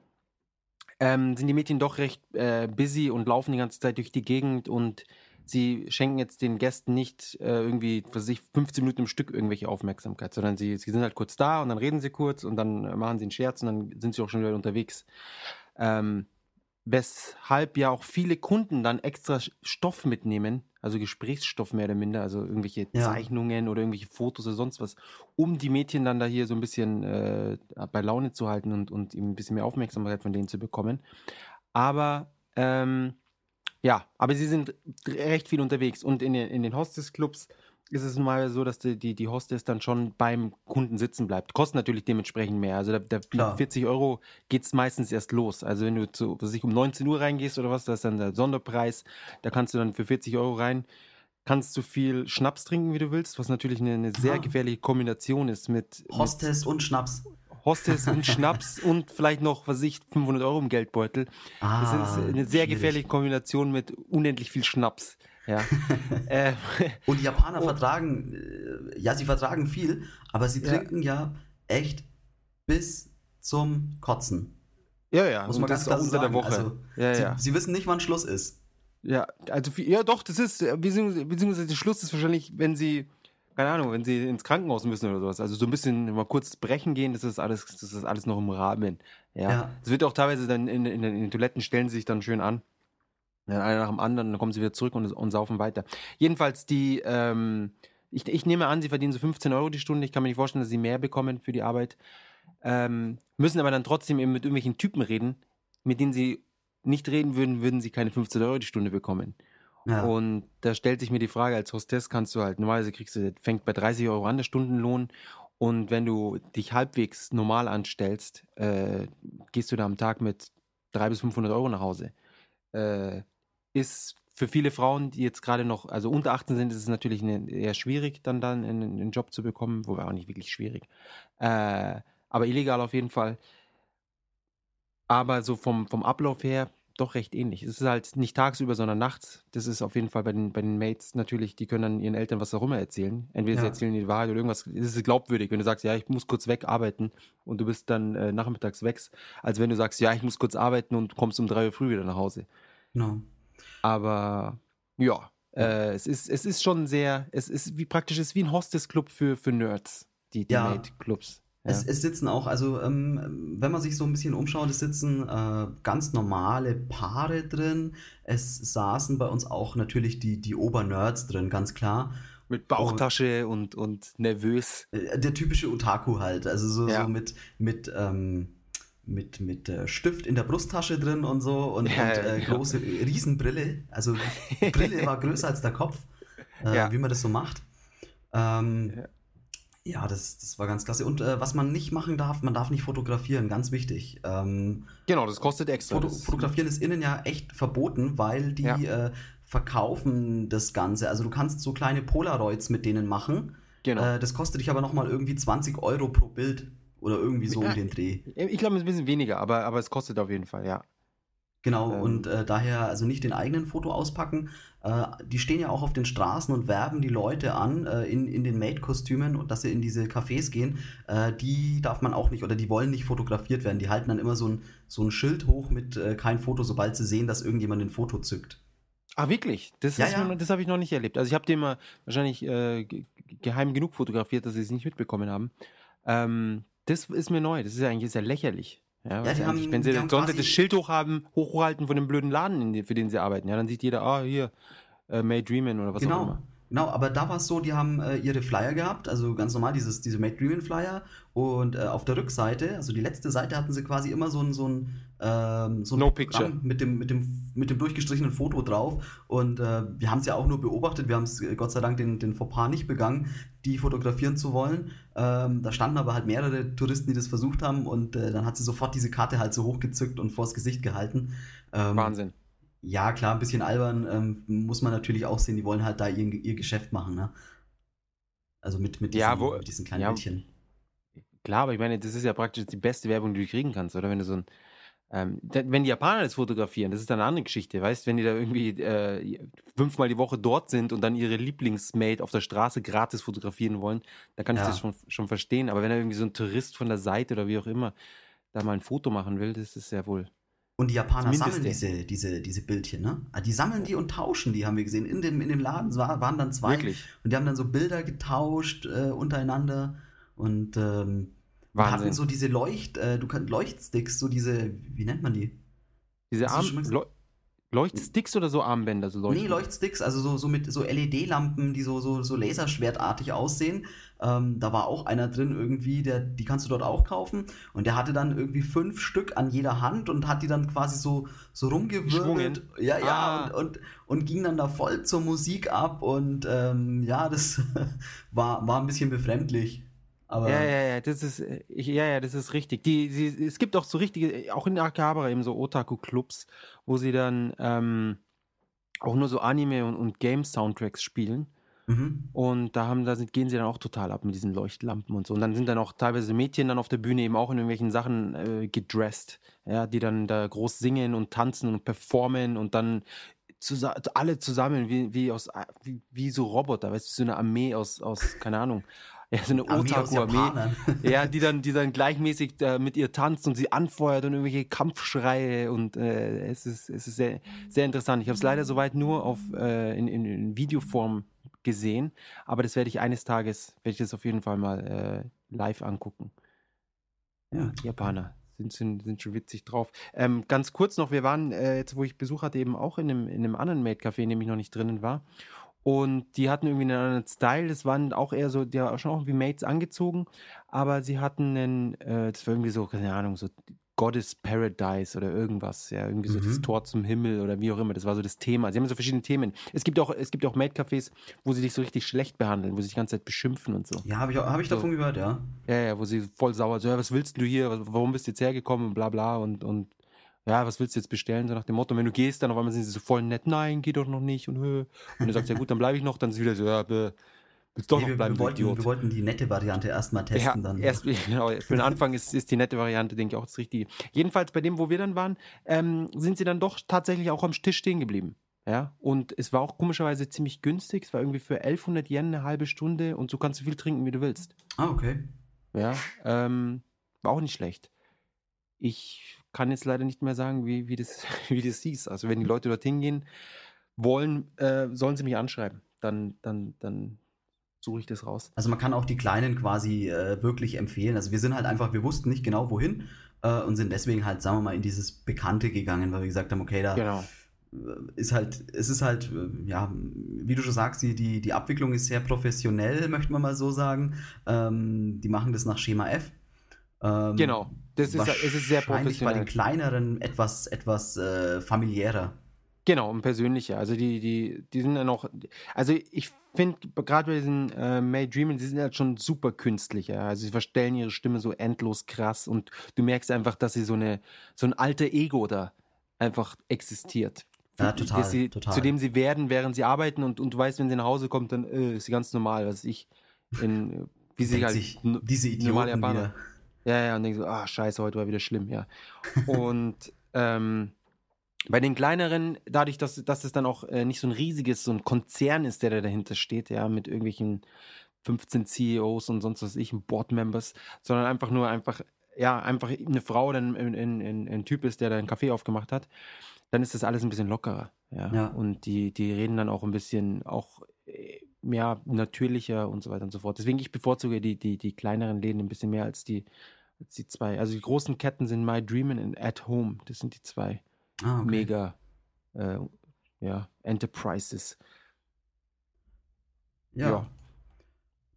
Speaker 1: Ähm, sind die Mädchen doch recht äh, busy und laufen die ganze Zeit durch die Gegend und sie schenken jetzt den Gästen nicht äh, irgendwie, was weiß ich, 15 Minuten im Stück irgendwelche Aufmerksamkeit, sondern sie, sie sind halt kurz da und dann reden sie kurz und dann äh, machen sie einen Scherz und dann sind sie auch schon wieder unterwegs. Ähm, weshalb ja auch viele Kunden dann extra Stoff mitnehmen, also Gesprächsstoff mehr oder minder, also irgendwelche
Speaker 2: Ja.
Speaker 1: Zeichnungen oder irgendwelche Fotos oder sonst was, um die Mädchen dann da hier so ein bisschen äh, bei Laune zu halten und, und ihm ein bisschen mehr Aufmerksamkeit von denen zu bekommen. Aber ähm, ja, aber sie sind recht viel unterwegs und in den, in den Hostess-Clubs ist es mal so, dass die, die, die Hostess dann schon beim Kunden sitzen bleibt. Kostet natürlich dementsprechend mehr. Also da, da
Speaker 2: Klar.
Speaker 1: 40 Euro geht es meistens erst los. Also wenn du zu, was ich um 19 Uhr reingehst oder was, da ist dann der Sonderpreis. Da kannst du dann für 40 Euro rein. Kannst du viel Schnaps trinken, wie du willst, was natürlich eine, eine sehr
Speaker 2: Ah.
Speaker 1: gefährliche Kombination ist mit, mit
Speaker 2: Hostess und Schnaps.
Speaker 1: Hostess und Schnaps und vielleicht noch, was ich, 500 Euro im Geldbeutel. Das
Speaker 2: Ah,
Speaker 1: ist eine sehr
Speaker 2: schwierig.
Speaker 1: gefährliche Kombination mit unendlich viel Schnaps. Ja. äh,
Speaker 2: Und die Japaner
Speaker 1: Oh.
Speaker 2: vertragen, äh, ja, sie vertragen viel, aber sie
Speaker 1: Ja.
Speaker 2: trinken ja echt bis zum Kotzen.
Speaker 1: ja, ja.
Speaker 2: Muss
Speaker 1: und
Speaker 2: man
Speaker 1: das
Speaker 2: ganz
Speaker 1: ist
Speaker 2: klar
Speaker 1: auch unter der. Woche.
Speaker 2: Also,
Speaker 1: ja,
Speaker 2: sie,
Speaker 1: ja.
Speaker 2: sie wissen nicht, wann Schluss ist.
Speaker 1: Ja, also ja, doch, das ist, äh, beziehungsweise, beziehungsweise der Schluss ist wahrscheinlich, wenn sie, keine Ahnung, wenn sie ins Krankenhaus müssen oder sowas. Also so ein bisschen mal kurz brechen gehen, das ist alles, das ist alles noch im Rahmen. Ja.
Speaker 2: Ja.
Speaker 1: Es wird auch teilweise dann in, in, in den Toiletten stellen sie sich dann schön an. Dann einer nach dem anderen, dann kommen sie wieder zurück und, und saufen weiter. Jedenfalls die, ähm, ich, ich nehme an, sie verdienen so 15 Euro die Stunde. Ich kann mir nicht vorstellen, dass sie mehr bekommen für die Arbeit. Ähm, müssen aber dann trotzdem eben mit irgendwelchen Typen reden, mit denen sie nicht reden würden, würden sie keine 15 Euro die Stunde bekommen.
Speaker 2: Ja.
Speaker 1: Und da stellt sich mir die Frage, als Hostess kannst du halt, normalerweise kriegst du, fängt bei 30 Euro an, der Stundenlohn. Und wenn du dich halbwegs normal anstellst, äh, gehst du da am Tag mit 300 bis 500 Euro nach Hause. Äh, ist für viele Frauen, die jetzt gerade noch, also unter 18 sind, ist es natürlich eine, eher schwierig, dann dann einen, einen Job zu bekommen, wobei auch nicht wirklich schwierig. Äh, aber illegal auf jeden Fall. Aber so vom, vom Ablauf her doch recht ähnlich. Es ist halt nicht tagsüber, sondern nachts. Das ist auf jeden Fall bei den, bei den Mates natürlich, die können dann ihren Eltern was immer erzählen. Entweder sie
Speaker 2: Ja.
Speaker 1: erzählen die Wahrheit oder irgendwas. Es ist glaubwürdig, wenn du sagst, ja, ich muss kurz weg arbeiten und du bist dann äh, nachmittags weg, als wenn du sagst, ja, ich muss kurz arbeiten und kommst um drei Uhr früh wieder nach Hause.
Speaker 2: Genau.
Speaker 1: Aber ja, äh, es, ist, es ist schon sehr, es ist wie praktisch, es ist wie ein Hostess-Club für, für Nerds, die, die
Speaker 2: Ja.
Speaker 1: Mate-Clubs.
Speaker 2: Es, es sitzen auch, also ähm, wenn man sich so ein bisschen umschaut, es sitzen äh, ganz normale Paare drin. Es saßen bei uns auch natürlich die, die Obernerds drin, ganz klar.
Speaker 1: Mit Bauchtasche und, und nervös.
Speaker 2: Äh, Der typische Otaku halt, also so,
Speaker 1: Ja.
Speaker 2: so mit, mit, ähm, mit, mit äh, Stift in der Brusttasche drin und so und,
Speaker 1: Ja,
Speaker 2: und äh,
Speaker 1: ja.
Speaker 2: große Riesenbrille. Also Brille war größer als der Kopf, äh, wie man das so macht. Ähm,
Speaker 1: Ja.
Speaker 2: Ja, das, das war ganz klasse. Und äh, was man nicht machen darf, man darf nicht fotografieren, ganz wichtig. Ähm,
Speaker 1: Genau, das kostet extra.
Speaker 2: Foto, fotografieren ist innen ja echt verboten, weil die
Speaker 1: Ja.
Speaker 2: äh, verkaufen das Ganze. Also du kannst so kleine Polaroids mit denen machen.
Speaker 1: Genau.
Speaker 2: Äh, das kostet dich aber nochmal irgendwie 20 Euro pro Bild oder irgendwie so
Speaker 1: Ja.
Speaker 2: um den Dreh.
Speaker 1: Ich glaube, es ist ein bisschen weniger, aber, aber es kostet auf jeden Fall, ja.
Speaker 2: Genau,
Speaker 1: Ähm.
Speaker 2: und äh, daher also nicht den eigenen Foto auspacken. Äh, die stehen ja auch auf den Straßen und werben die Leute an äh, in, in den Maid-Kostümen und dass sie in diese Cafés gehen. Äh, die darf man auch nicht oder die wollen nicht fotografiert werden. Die halten dann immer so ein, so ein Schild hoch mit äh, kein Foto, sobald sie sehen, dass irgendjemand ein Foto zückt.
Speaker 1: Ah, wirklich? Das,
Speaker 2: Ja, ja.
Speaker 1: mir das habe ich noch nicht erlebt. Also ich habe den mal wahrscheinlich äh, ge- geheim genug fotografiert, dass sie es nicht mitbekommen haben. Ähm, das ist mir neu. Das ist ja eigentlich sehr lächerlich. Ja, weil
Speaker 2: die haben-
Speaker 1: wenn sie
Speaker 2: die haben
Speaker 1: sonst das Schild hochhaben, hochhalten von dem blöden Laden, für den sie arbeiten, ja, dann sieht jeder, ah, hier, äh, May Dreamin oder was auch
Speaker 2: genau.
Speaker 1: immer.
Speaker 2: Genau, aber da war es so, die haben äh, ihre Flyer gehabt, also ganz normal dieses, diese Made Dreamin Flyer und äh, auf der Rückseite, also die letzte Seite hatten sie quasi immer so ein, so ein, ähm, so ein
Speaker 1: No picture.
Speaker 2: mit dem, mit, dem, mit dem durchgestrichenen Foto drauf und äh, wir haben es ja auch nur beobachtet, wir haben es äh, Gott sei Dank den, den Fauxpas nicht begangen, die fotografieren zu wollen. Ähm, da standen aber halt mehrere Touristen, die das versucht haben und äh, dann hat sie sofort diese Karte halt so hochgezückt und vors Gesicht gehalten. Ähm,
Speaker 1: Wahnsinn.
Speaker 2: Ja, klar, ein bisschen albern ähm, muss man natürlich auch sehen. Die wollen halt da ihr, ihr Geschäft machen, ne? Also mit, mit, diesen,
Speaker 1: Ja, wo-
Speaker 2: mit diesen kleinen
Speaker 1: ja,
Speaker 2: Mädchen.
Speaker 1: Klar, aber ich meine, das ist ja praktisch die beste Werbung, die du kriegen kannst, oder? Wenn du so ein, ähm, wenn die Japaner das fotografieren, das ist dann eine andere Geschichte, weißt wenn die da irgendwie äh, fünfmal die Woche dort sind und dann ihre Lieblingsmate auf der Straße gratis fotografieren wollen, dann kann ich
Speaker 2: Ja.
Speaker 1: das schon, schon verstehen. Aber wenn da irgendwie so ein Tourist von der Seite oder wie auch immer da mal ein Foto machen will, das ist ja wohl.
Speaker 2: Und die Japaner
Speaker 1: Zumindest
Speaker 2: sammeln diese, diese, diese Bildchen, ne? Ah, Die sammeln die und tauschen die, haben wir gesehen. In dem, in dem Laden war, waren dann zwei.
Speaker 1: Wirklich.
Speaker 2: Und die haben dann so Bilder getauscht äh, untereinander. Und ähm, hatten so diese Leucht, äh, du kannst Leuchtsticks, so diese, wie nennt man die?
Speaker 1: Diese Arm? Leu Leuchtsticks oder so Armbänder? So Leucht
Speaker 2: Nee, Leuchtsticks, also so, so mit so LED-Lampen, die so, so, so laserschwertartig aussehen. Ähm, da war auch einer drin irgendwie, der, die kannst du dort auch kaufen. Und der hatte dann irgendwie fünf Stück an jeder Hand und hat die dann quasi so, so rumgewirbelt. Ja, ja,
Speaker 1: Ah.
Speaker 2: und, und, und ging dann da voll zur Musik ab. Und ähm, ja, das war, war ein bisschen befremdlich. Aber
Speaker 1: Ja, ja, ja, das ist, ja, ja, das ist richtig. Die, sie, es gibt auch so richtige, auch in Akihabara eben so Otaku-Clubs, wo sie dann ähm, auch nur so Anime- und, und Game-Soundtracks spielen.
Speaker 2: Mhm.
Speaker 1: Und da haben, da sind, gehen sie dann auch total ab mit diesen Leuchtlampen und so. Und dann sind dann auch teilweise Mädchen dann auf der Bühne eben auch in irgendwelchen Sachen äh, gedressed, ja, die dann da groß singen und tanzen und performen und dann zusa alle zusammen wie, wie aus wie, wie so Roboter, weißt du, so eine Armee aus, aus keine Ahnung, ja, so eine Otaku-Armee. Ja, die dann, die dann gleichmäßig äh, mit ihr tanzt und sie anfeuert und irgendwelche Kampfschreie und äh, es ist, es ist sehr, sehr interessant. Ich habe es leider soweit nur auf, äh, in, in, in Videoform gesehen, aber das werde ich eines Tages, werde ich das auf jeden Fall mal äh, live angucken. Ja, die Japaner sind, sind, sind schon witzig drauf. Ähm, ganz kurz noch, wir waren, äh, jetzt wo ich Besuch hatte, eben auch in einem, in einem anderen Maid-Café, in dem ich noch nicht drinnen war. Und die hatten irgendwie einen anderen Style. Das waren auch eher so, die waren schon auch wie Mates angezogen, aber sie hatten einen, äh, das war irgendwie so, keine Ahnung, so Goddess Paradise oder irgendwas, ja, irgendwie so
Speaker 2: Mhm.
Speaker 1: das Tor zum Himmel oder wie auch immer. Das war so das Thema. Sie haben so verschiedene Themen. Es gibt auch, es gibt auch Maid-Cafés, wo sie dich so richtig schlecht behandeln, wo sie dich die ganze Zeit beschimpfen und so.
Speaker 2: Ja, habe ich, auch- hab ich
Speaker 1: So.
Speaker 2: davon gehört, ja.
Speaker 1: Ja, ja, wo sie voll sauer so, ja, was willst du hier, warum bist du jetzt hergekommen und bla bla und, und ja, was willst du jetzt bestellen, so nach dem Motto, wenn du gehst, dann auf einmal sind sie so voll nett, nein, geh doch noch nicht und hö. Und du sagst, ja gut, dann bleibe ich noch, dann ist wieder so, ja, bäh, willst doch
Speaker 2: Nee,
Speaker 1: noch
Speaker 2: wir,
Speaker 1: bleiben,
Speaker 2: wir,
Speaker 1: du
Speaker 2: wollten, wir wollten die nette Variante erstmal testen.
Speaker 1: ja,
Speaker 2: dann.
Speaker 1: erst, genau, für den Anfang ist, ist die nette Variante, denke ich, auch das Richtige. Jedenfalls bei dem, wo wir dann waren, ähm, sind sie dann doch tatsächlich auch am Tisch stehen geblieben. Ja, und es war auch komischerweise ziemlich günstig. Es war irgendwie für 1100 Yen eine halbe Stunde und so kannst du viel trinken, wie du willst.
Speaker 2: Ah, okay.
Speaker 1: Ja, ähm, war auch nicht schlecht. Ich kann jetzt leider nicht mehr sagen, wie, wie, das, wie das hieß. Also wenn die Leute dorthin gehen wollen, äh, sollen sie mich anschreiben. Dann, dann, dann suche ich das raus.
Speaker 2: Also man kann auch die Kleinen quasi äh, wirklich empfehlen. Also wir sind halt einfach, wir wussten nicht genau wohin äh, und sind deswegen halt, sagen wir mal, in dieses Bekannte gegangen, weil wir gesagt haben, okay, da
Speaker 1: Genau.
Speaker 2: äh, ist halt, es ist halt, äh, ja, wie du schon sagst, die, die, die Abwicklung ist sehr professionell, möchte man mal so sagen. Ähm, die machen das nach Schema F. Ähm,
Speaker 1: Genau. Das ist, es ist sehr
Speaker 2: wahrscheinlich bei den
Speaker 1: professionell.
Speaker 2: kleineren etwas, etwas äh, familiärer.
Speaker 1: Genau, und persönlicher. Also die, die, die sind dann auch, also ich finde gerade bei diesen äh, May Dreamen, die sind halt schon super künstlich. Ja? Also sie verstellen ihre Stimme so endlos krass und du merkst einfach, dass sie so eine, so ein alter Ego da einfach existiert.
Speaker 2: Ja, total,
Speaker 1: sie,
Speaker 2: total.
Speaker 1: Zu dem sie werden, während sie arbeiten und, und du weißt, wenn sie nach Hause kommt, dann äh, ist sie ganz normal, was ich in, wie sie halt
Speaker 2: sich, diese Idioten
Speaker 1: Japaner.
Speaker 2: wieder.
Speaker 1: Ja, ja, und denke so, ah, scheiße, heute war wieder schlimm, ja. Und ähm, bei den kleineren, dadurch, dass, dass es dann auch äh, nicht so ein riesiges, so ein Konzern ist, der da dahinter steht, ja, mit irgendwelchen 15 CEOs und sonst was ich, Board-Members, sondern einfach nur einfach, ja, einfach eine Frau oder ein, ein, ein, ein Typ ist, der da einen Kaffee aufgemacht hat, dann ist das alles ein bisschen lockerer, ja.
Speaker 2: Ja.
Speaker 1: Und die, die reden dann auch ein bisschen auch äh, mehr natürlicher und so weiter und so fort. Deswegen, ich bevorzuge die, die, die kleineren Läden ein bisschen mehr als die, als die zwei. Also die großen Ketten sind My Dreamin' und At Home. Das sind die zwei
Speaker 2: Ah, okay.
Speaker 1: mega äh, ja, Enterprises.
Speaker 2: Ja.
Speaker 1: Ja.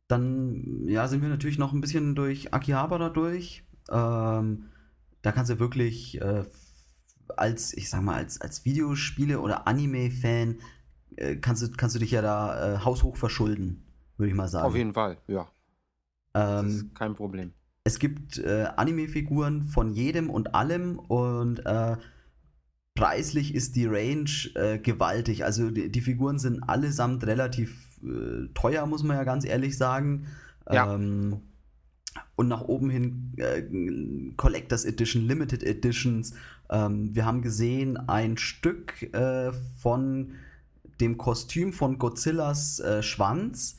Speaker 2: Dann ja, sind wir natürlich noch ein bisschen durch Akihabara durch. Ähm, da kannst du wirklich äh, als, ich sag mal, als, als Videospiele- oder Anime-Fan äh, kannst, du, kannst du dich ja da äh, haushoch verschulden, würde ich mal sagen.
Speaker 1: Auf jeden Fall, ja. Das
Speaker 2: ähm,
Speaker 1: ist kein Problem.
Speaker 2: es gibt äh, Anime-Figuren von jedem und allem und äh, preislich ist die Range äh, gewaltig. Also die, die Figuren sind allesamt relativ äh, teuer, muss man ja ganz ehrlich sagen.
Speaker 1: Ja.
Speaker 2: Ähm, und nach oben hin äh, Collectors Edition, Limited Editions. Ähm, wir haben gesehen ein Stück äh, von dem Kostüm von Godzillas äh, Schwanz.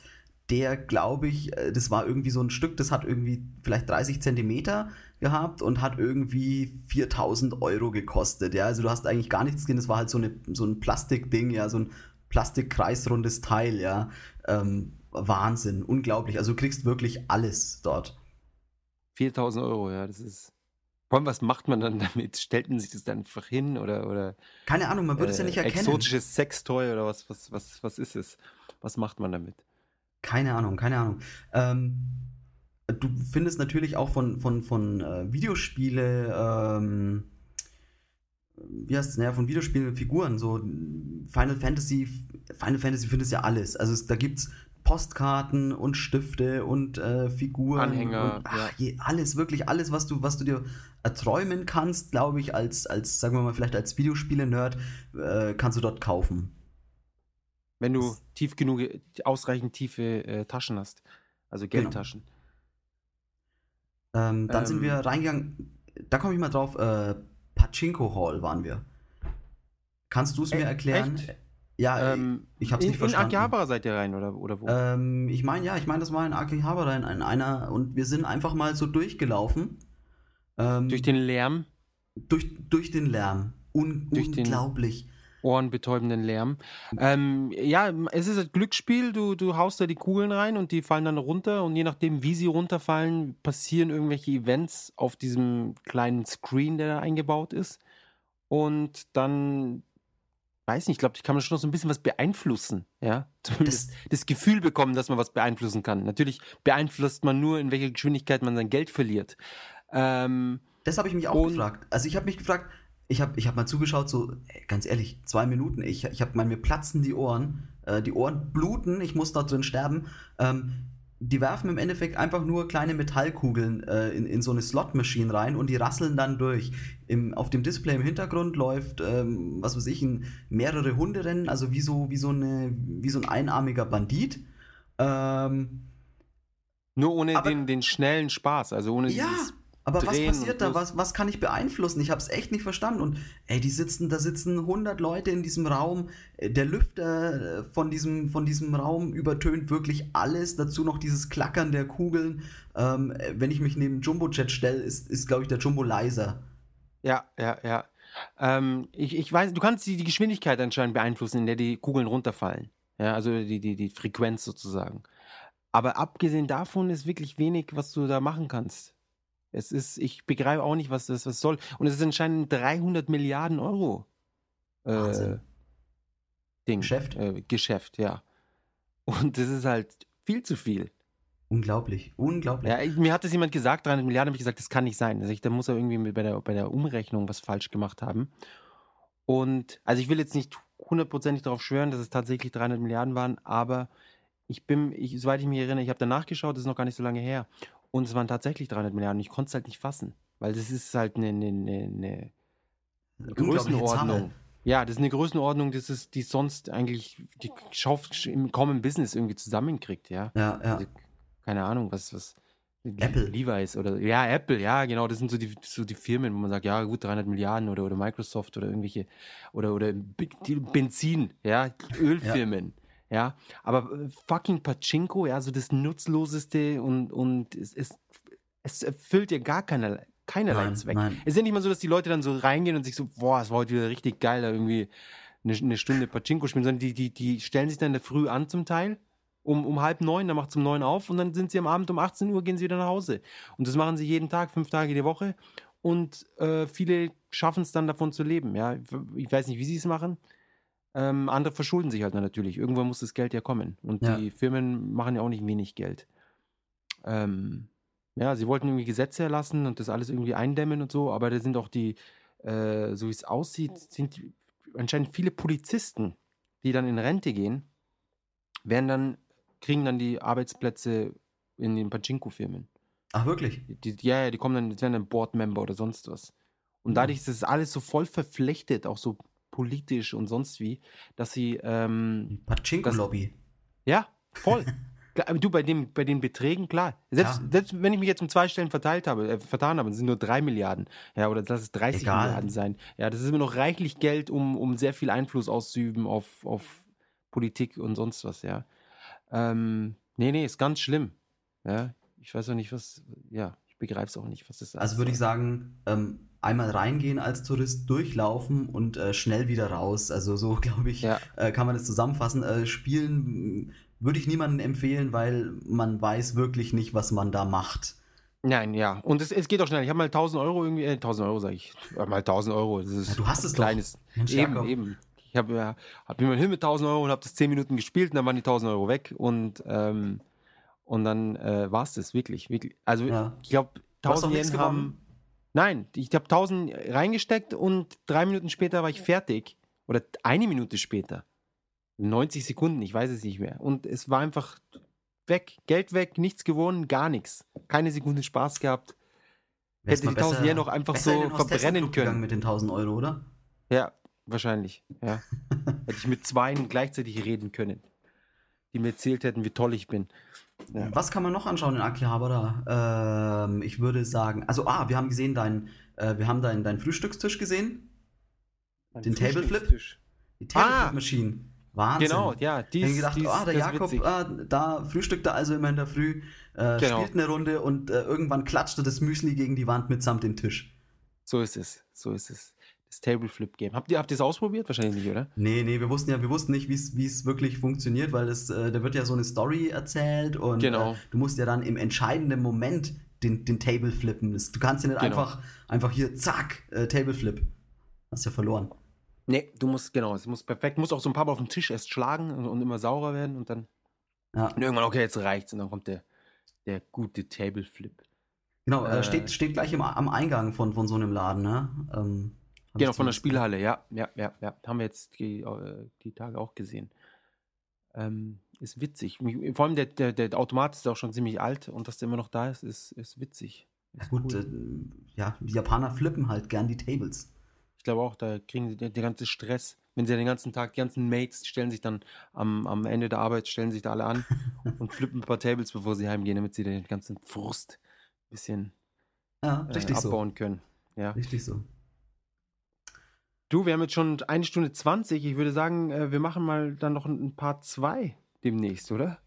Speaker 2: der, glaube ich, äh, das war irgendwie so ein Stück, das hat irgendwie vielleicht 30 Zentimeter gehabt und hat irgendwie 4000 Euro gekostet. Ja, also du hast eigentlich gar nichts gesehen, das war halt so, eine, so ein Plastikding, ja, so ein Plastikkreisrundes Teil, ja. Ähm, Wahnsinn, unglaublich. Also du kriegst wirklich alles dort.
Speaker 1: 4000 Euro, ja, das ist. Vor allem, was macht man dann damit? Stellt man sich das dann einfach hin oder. oder
Speaker 2: Keine Ahnung, man würde äh, es ja nicht erkennen.
Speaker 1: Exotisches Sextoy oder was, was, was, was ist es? Was macht man damit?
Speaker 2: Keine Ahnung, keine Ahnung. Ähm, du findest natürlich auch von, von, von äh, Videospiele, ähm, wie heißt es, naja, von Videospielen Figuren, so Final Fantasy, Final Fantasy findest ja alles. Also es, da es Postkarten und Stifte und äh, Figuren.
Speaker 1: Anhänger.
Speaker 2: Und, ach, ja. je, alles, wirklich alles, was du, was du dir erträumen kannst, glaube ich, als, als, sagen wir mal, vielleicht als Videospiele-Nerd, äh, kannst du dort kaufen.
Speaker 1: Wenn du das, tief genug, ausreichend tiefe äh, Taschen hast. Also genau. Geldtaschen.
Speaker 2: Genau. Ähm, dann ähm, sind wir reingegangen, da komme ich mal drauf, äh, Pachinko Hall waren wir. Kannst du es mir erklären? Echt?
Speaker 1: Ja, ähm, ich habe es nicht verstanden. In Akihabara seid ihr rein oder, oder wo?
Speaker 2: Ähm, ich meine, ja, ich meine, das war in Akihabara in, in einer und wir sind einfach mal so durchgelaufen.
Speaker 1: Ähm, durch den Lärm?
Speaker 2: Durch, durch den Lärm. Un durch unglaublich. Den
Speaker 1: ohrenbetäubenden Lärm. Ähm, ja, es ist ein Glücksspiel. Du, du haust da die Kugeln rein und die fallen dann runter. Und je nachdem, wie sie runterfallen, passieren irgendwelche Events auf diesem kleinen Screen, der da eingebaut ist. Und dann weiß nicht, ich glaube, ich kann man schon noch so ein bisschen was beeinflussen, ja. Zumindest das, das, Gefühl bekommen, dass man was beeinflussen kann. Natürlich beeinflusst man nur, in welcher Geschwindigkeit man sein Geld verliert. Ähm,
Speaker 2: das habe ich mich auch gefragt. Also ich habe mich gefragt, ich habe ich hab mal zugeschaut, so, ganz ehrlich, zwei Minuten, ich, ich habe mir platzen die Ohren, äh, die Ohren bluten, ich muss da drin sterben. Ähm, die werfen im Endeffekt einfach nur kleine Metallkugeln äh, in, in so eine Slot-Maschine rein und die rasseln dann durch. Im, auf dem Display im Hintergrund läuft, ähm, was weiß ich, ein, mehrere Hunderennen, also wie so, wie so, eine, wie so ein einarmiger Bandit. Ähm,
Speaker 1: nur ohne aber, den, den schnellen Spaß, also ohne
Speaker 2: ja, dieses aber was passiert da? Was, was kann ich beeinflussen? Ich habe es echt nicht verstanden. Und ey, die sitzen, da sitzen 100 Leute in diesem Raum. Äh, der Lüfter äh, von diesem, von diesem Raum übertönt wirklich alles. Dazu noch dieses Klackern der Kugeln. Ähm, wenn ich mich neben Jumbo-Jet stelle, ist, ist glaube ich, der Jumbo leiser.
Speaker 1: Ja, ja, ja. Ähm, ich, ich weiß, du kannst die, die Geschwindigkeit anscheinend beeinflussen, in der die Kugeln runterfallen. Ja, also die, die, die Frequenz sozusagen. Aber abgesehen davon ist wirklich wenig, was du da machen kannst. Es ist, ich begreife auch nicht, was das was soll. Und es ist anscheinend 300 Milliarden Euro äh, Ding.
Speaker 2: Geschäft?
Speaker 1: Äh, Geschäft, ja. Und das ist halt viel zu viel.
Speaker 2: Unglaublich, unglaublich.
Speaker 1: Ja, mir hat das jemand gesagt, 300 Milliarden, habe ich gesagt, das kann nicht sein. Also ich, da muss er irgendwie bei der, bei der Umrechnung was falsch gemacht haben. Und, also ich will jetzt nicht hundertprozentig darauf schwören, dass es tatsächlich 300 Milliarden waren, aber ich bin, ich, soweit ich mich erinnere, ich habe danach geschaut, das ist noch gar nicht so lange her. Und es waren tatsächlich 300 Milliarden. Ich konnte es halt nicht fassen, weil das ist halt eine, eine, eine, eine Größenordnung. Ja, das ist eine Größenordnung, das ist, die sonst eigentlich die schafft im Common Business irgendwie zusammenkriegt, ja.
Speaker 2: Ja, ja. Also,
Speaker 1: keine Ahnung, was, was
Speaker 2: Apple.
Speaker 1: Levi's oder ja, Apple, ja, genau, das sind so die, so die Firmen, wo man sagt, ja, gut, 300 Milliarden oder, oder Microsoft oder irgendwelche oder, oder Benzin, ja, Ölfirmen. Ja. Ja, aber äh, fucking Pachinko, ja, so das Nutzloseste und, und es, es, es erfüllt ja gar keine, keinerlei nein, Zweck. Nein. Es ist ja nicht mal so, dass die Leute dann so reingehen und sich so, boah, es war heute wieder richtig geil, da irgendwie eine, eine Stunde Pachinko spielen, sondern die, die, die stellen sich dann in der Früh an zum Teil, um, um halb neun, dann macht es um neun auf und dann sind sie am Abend um 18 Uhr, gehen sie wieder nach Hause. Und das machen sie jeden Tag, fünf Tage die Woche und äh, viele schaffen es dann davon zu leben, ja. Ich weiß nicht, wie sie es machen. Ähm, andere verschulden sich halt natürlich. Irgendwann muss das Geld ja kommen. Und ja. die Firmen machen ja auch nicht wenig Geld. Ähm, ja, sie wollten irgendwie Gesetze erlassen und das alles irgendwie eindämmen und so, aber da sind auch die, äh, so wie es aussieht, sind anscheinend viele Polizisten, die dann in Rente gehen, werden dann, kriegen dann die Arbeitsplätze in den Pachinko-Firmen.
Speaker 2: Ach, wirklich?
Speaker 1: Die, ja, ja, die kommen dann, die werden dann Board-Member oder sonst was. Und mhm. dadurch ist das alles so voll verflechtet, auch so politisch und sonst wie, dass sie. Ähm,
Speaker 2: Pachinko-Lobby.
Speaker 1: Ja, voll. du, bei, dem, bei den Beträgen, klar. Selbst, ja. selbst wenn ich mich jetzt um zwei Stellen verteilt habe, äh, vertan habe, sind nur drei Milliarden. Ja, oder lass es 30 Egal. Milliarden sein. Ja, das ist immer noch reichlich Geld, um, um sehr viel Einfluss auszuüben auf, auf Politik und sonst was, ja. Ähm, Nee, nee, ist ganz schlimm. Ja, ich weiß auch nicht, was, ja, ich begreife es auch nicht, was das ist.
Speaker 2: Also würde ich sagen, ähm, einmal reingehen als Tourist, durchlaufen und äh, schnell wieder raus. Also so, glaube ich,
Speaker 1: Ja.
Speaker 2: äh, kann man das zusammenfassen. Äh, spielen würde ich niemandem empfehlen, weil man weiß wirklich nicht, was man da macht.
Speaker 1: Nein, ja. Und es, es geht auch schnell. Ich habe mal 1000 Euro irgendwie, äh, 1000 Euro sage ich. Mal 1000 Euro. Das ist
Speaker 2: Ja, du hast es
Speaker 1: ein
Speaker 2: doch.
Speaker 1: kleines.
Speaker 2: Mensch,
Speaker 1: eben, eben. Ich habe ja, hab immer hin mit 1000 Euro und habe das 10 Minuten gespielt und dann waren die 1000 Euro weg und, ähm, und dann äh, war es das wirklich, wirklich. Also
Speaker 2: Ja.
Speaker 1: ich glaube,
Speaker 2: Du hast doch
Speaker 1: 1000
Speaker 2: nichts
Speaker 1: Yen haben. Nein, ich habe 1000 reingesteckt und drei Minuten später war ich fertig. Oder eine Minute später. 90 Sekunden, ich weiß es nicht mehr. Und es war einfach weg. Geld weg, nichts gewonnen, gar nichts. Keine Sekunde Spaß gehabt.
Speaker 2: Wär's
Speaker 1: Hätte die 1000
Speaker 2: besser-
Speaker 1: Yen noch einfach so verbrennen
Speaker 2: gegangen
Speaker 1: können.
Speaker 2: mit den 1000 Euro, oder?
Speaker 1: Ja, wahrscheinlich. Ja. Hätte ich mit zweien gleichzeitig reden können, die mir erzählt hätten, wie toll ich bin. Ja.
Speaker 2: Was kann man noch anschauen in Akihabara? Ähm, ich würde sagen, also ah, wir haben gesehen deinen, äh, wir haben deinen deinen Frühstückstisch gesehen, Den Table Flip?
Speaker 1: Frühstückstisch.
Speaker 2: die Table
Speaker 1: Ah!
Speaker 2: Machine. Wahnsinn.
Speaker 1: Genau, ja, die
Speaker 2: Ich gedacht,
Speaker 1: die ist,
Speaker 2: ah, der Jakob, ah, da frühstückt er also immer in der Früh, äh,
Speaker 1: Genau.
Speaker 2: spielt eine Runde und äh, irgendwann klatschte das Müsli gegen die Wand mitsamt dem Tisch.
Speaker 1: So ist es, so ist es. Das Table Flip Game. Habt ihr, habt ihr es ausprobiert? Wahrscheinlich nicht, oder?
Speaker 2: Nee, nee, wir wussten ja, wir wussten nicht, wie es wirklich funktioniert, weil es, äh, da wird ja so eine Story erzählt und
Speaker 1: Genau.
Speaker 2: äh, du musst ja dann im entscheidenden Moment den, den Table flippen. Du kannst ja nicht
Speaker 1: Genau.
Speaker 2: einfach, einfach hier, zack, äh, Table Flip. Hast ja verloren.
Speaker 1: Nee, du musst, genau, es muss perfekt, muss auch so ein paar Mal auf den Tisch erst schlagen und, und immer saurer werden und dann
Speaker 2: Ja.
Speaker 1: und irgendwann, okay, jetzt reicht's und dann kommt der, der gute Table Flip.
Speaker 2: Genau, äh,
Speaker 1: Äh.
Speaker 2: steht, steht gleich im, am Eingang von, von so einem Laden, ne? Ähm,
Speaker 1: Genau, von der Spielhalle, ja, ja, ja, ja. Haben wir jetzt die, äh, die Tage auch gesehen. Ähm, ist witzig. Vor allem der, der, der Automat ist auch schon ziemlich alt und dass der immer noch da ist, ist, ist witzig. Ist
Speaker 2: Gut,
Speaker 1: cool.
Speaker 2: äh, ja, die Japaner flippen halt gern die Tables.
Speaker 1: Ich glaube auch, da kriegen sie den, den ganzen Stress. Wenn sie ja den ganzen Tag, die ganzen Mates stellen sich dann am, am Ende der Arbeit, stellen sich da alle an und flippen ein paar Tables, bevor sie heimgehen, damit sie den ganzen Frust ein bisschen
Speaker 2: Ja,
Speaker 1: äh,
Speaker 2: richtig so.
Speaker 1: abbauen können. Ja.
Speaker 2: Richtig so.
Speaker 1: Du, wir haben jetzt schon eine Stunde 20. Ich würde sagen, äh, wir machen mal dann noch ein, Part 2 demnächst, oder?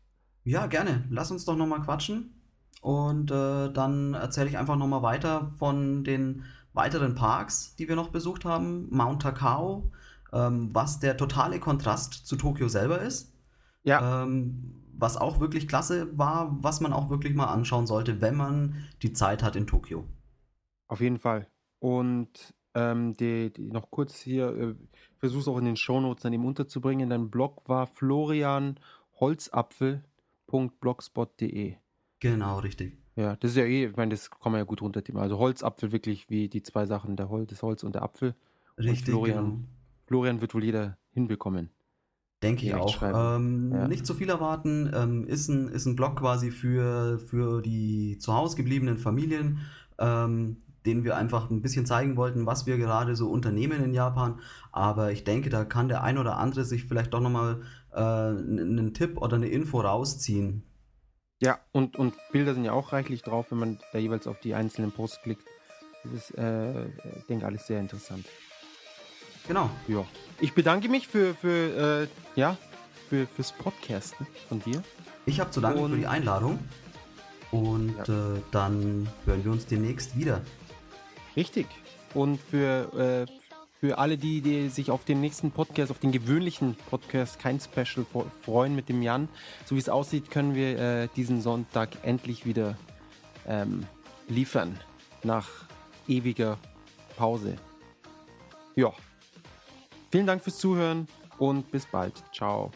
Speaker 2: Ja, gerne. Lass uns doch nochmal quatschen. Und äh, dann erzähle ich einfach nochmal weiter von den weiteren Parks, die wir noch besucht haben. Mount Takao, ähm, was der totale Kontrast zu Tokio selber ist.
Speaker 1: Ja.
Speaker 2: Ähm, was auch wirklich klasse war, was man auch wirklich mal anschauen sollte, wenn man die Zeit hat in Tokio.
Speaker 1: Auf jeden Fall. Und ähm, die, die noch kurz hier, äh, versuch's auch in den Shownotes dann eben unterzubringen. Dein Blog war florianholzapfel.blogspot.de.
Speaker 2: Genau, richtig.
Speaker 1: Ja, das ist ja eh, ich meine, das kann man ja gut runtertippen. Also Holzapfel wirklich wie die zwei Sachen, der Holz, das Holz und der Apfel.
Speaker 2: Richtig,
Speaker 1: Florian.
Speaker 2: genau.
Speaker 1: Florian wird wohl jeder hinbekommen.
Speaker 2: Denke ich auch. Ähm,
Speaker 1: Ja.
Speaker 2: Nicht zu viel erwarten. Ähm, ist, ein, ist ein Blog quasi für, für die zu Hause gebliebenen Familien, ähm, denen wir einfach ein bisschen zeigen wollten, was wir gerade so unternehmen in Japan. Aber ich denke, da kann der ein oder andere sich vielleicht doch nochmal äh, einen Tipp oder eine Info rausziehen.
Speaker 1: Ja, und, und Bilder sind ja auch reichlich drauf, wenn man da jeweils auf die einzelnen Posts klickt. Das ist, äh, ich denke, alles sehr interessant.
Speaker 2: Genau.
Speaker 1: Ja. Ich bedanke mich für, für äh, ja, für, fürs Podcasten von dir.
Speaker 2: Ich habe zu danken
Speaker 1: Und-
Speaker 2: für die Einladung. Und äh, dann hören wir uns demnächst wieder.
Speaker 1: Richtig. Und für, äh, für alle, die, die sich auf den nächsten Podcast, auf den gewöhnlichen Podcast, kein Special freuen mit dem Jan, so wie es aussieht, können wir äh, diesen Sonntag endlich wieder ähm, liefern. Nach ewiger Pause. Ja. Vielen Dank fürs Zuhören und bis bald. Ciao.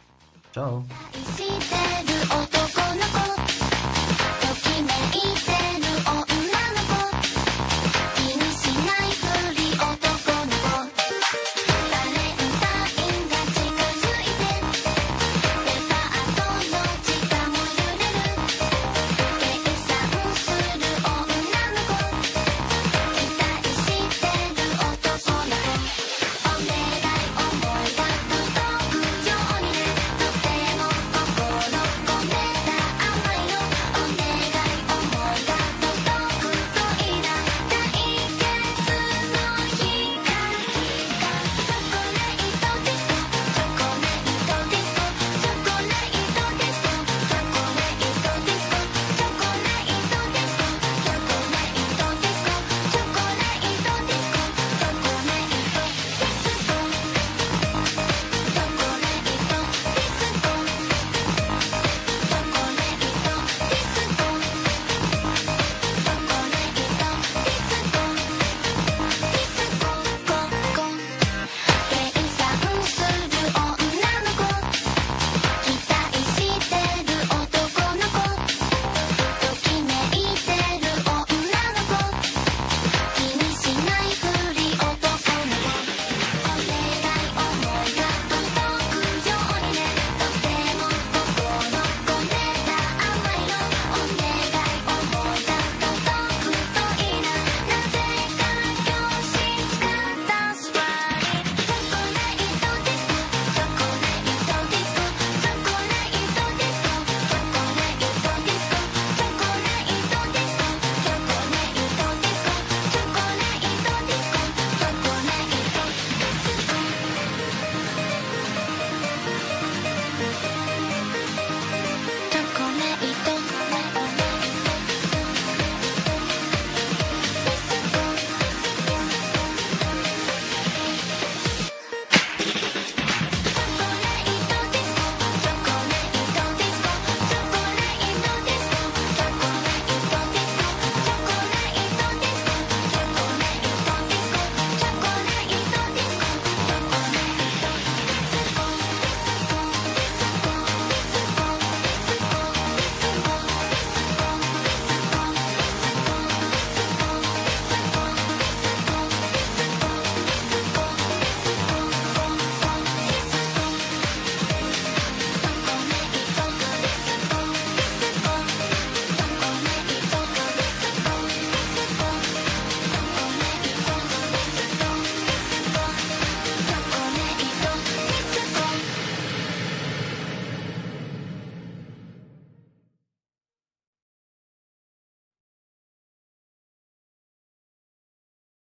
Speaker 2: Ciao.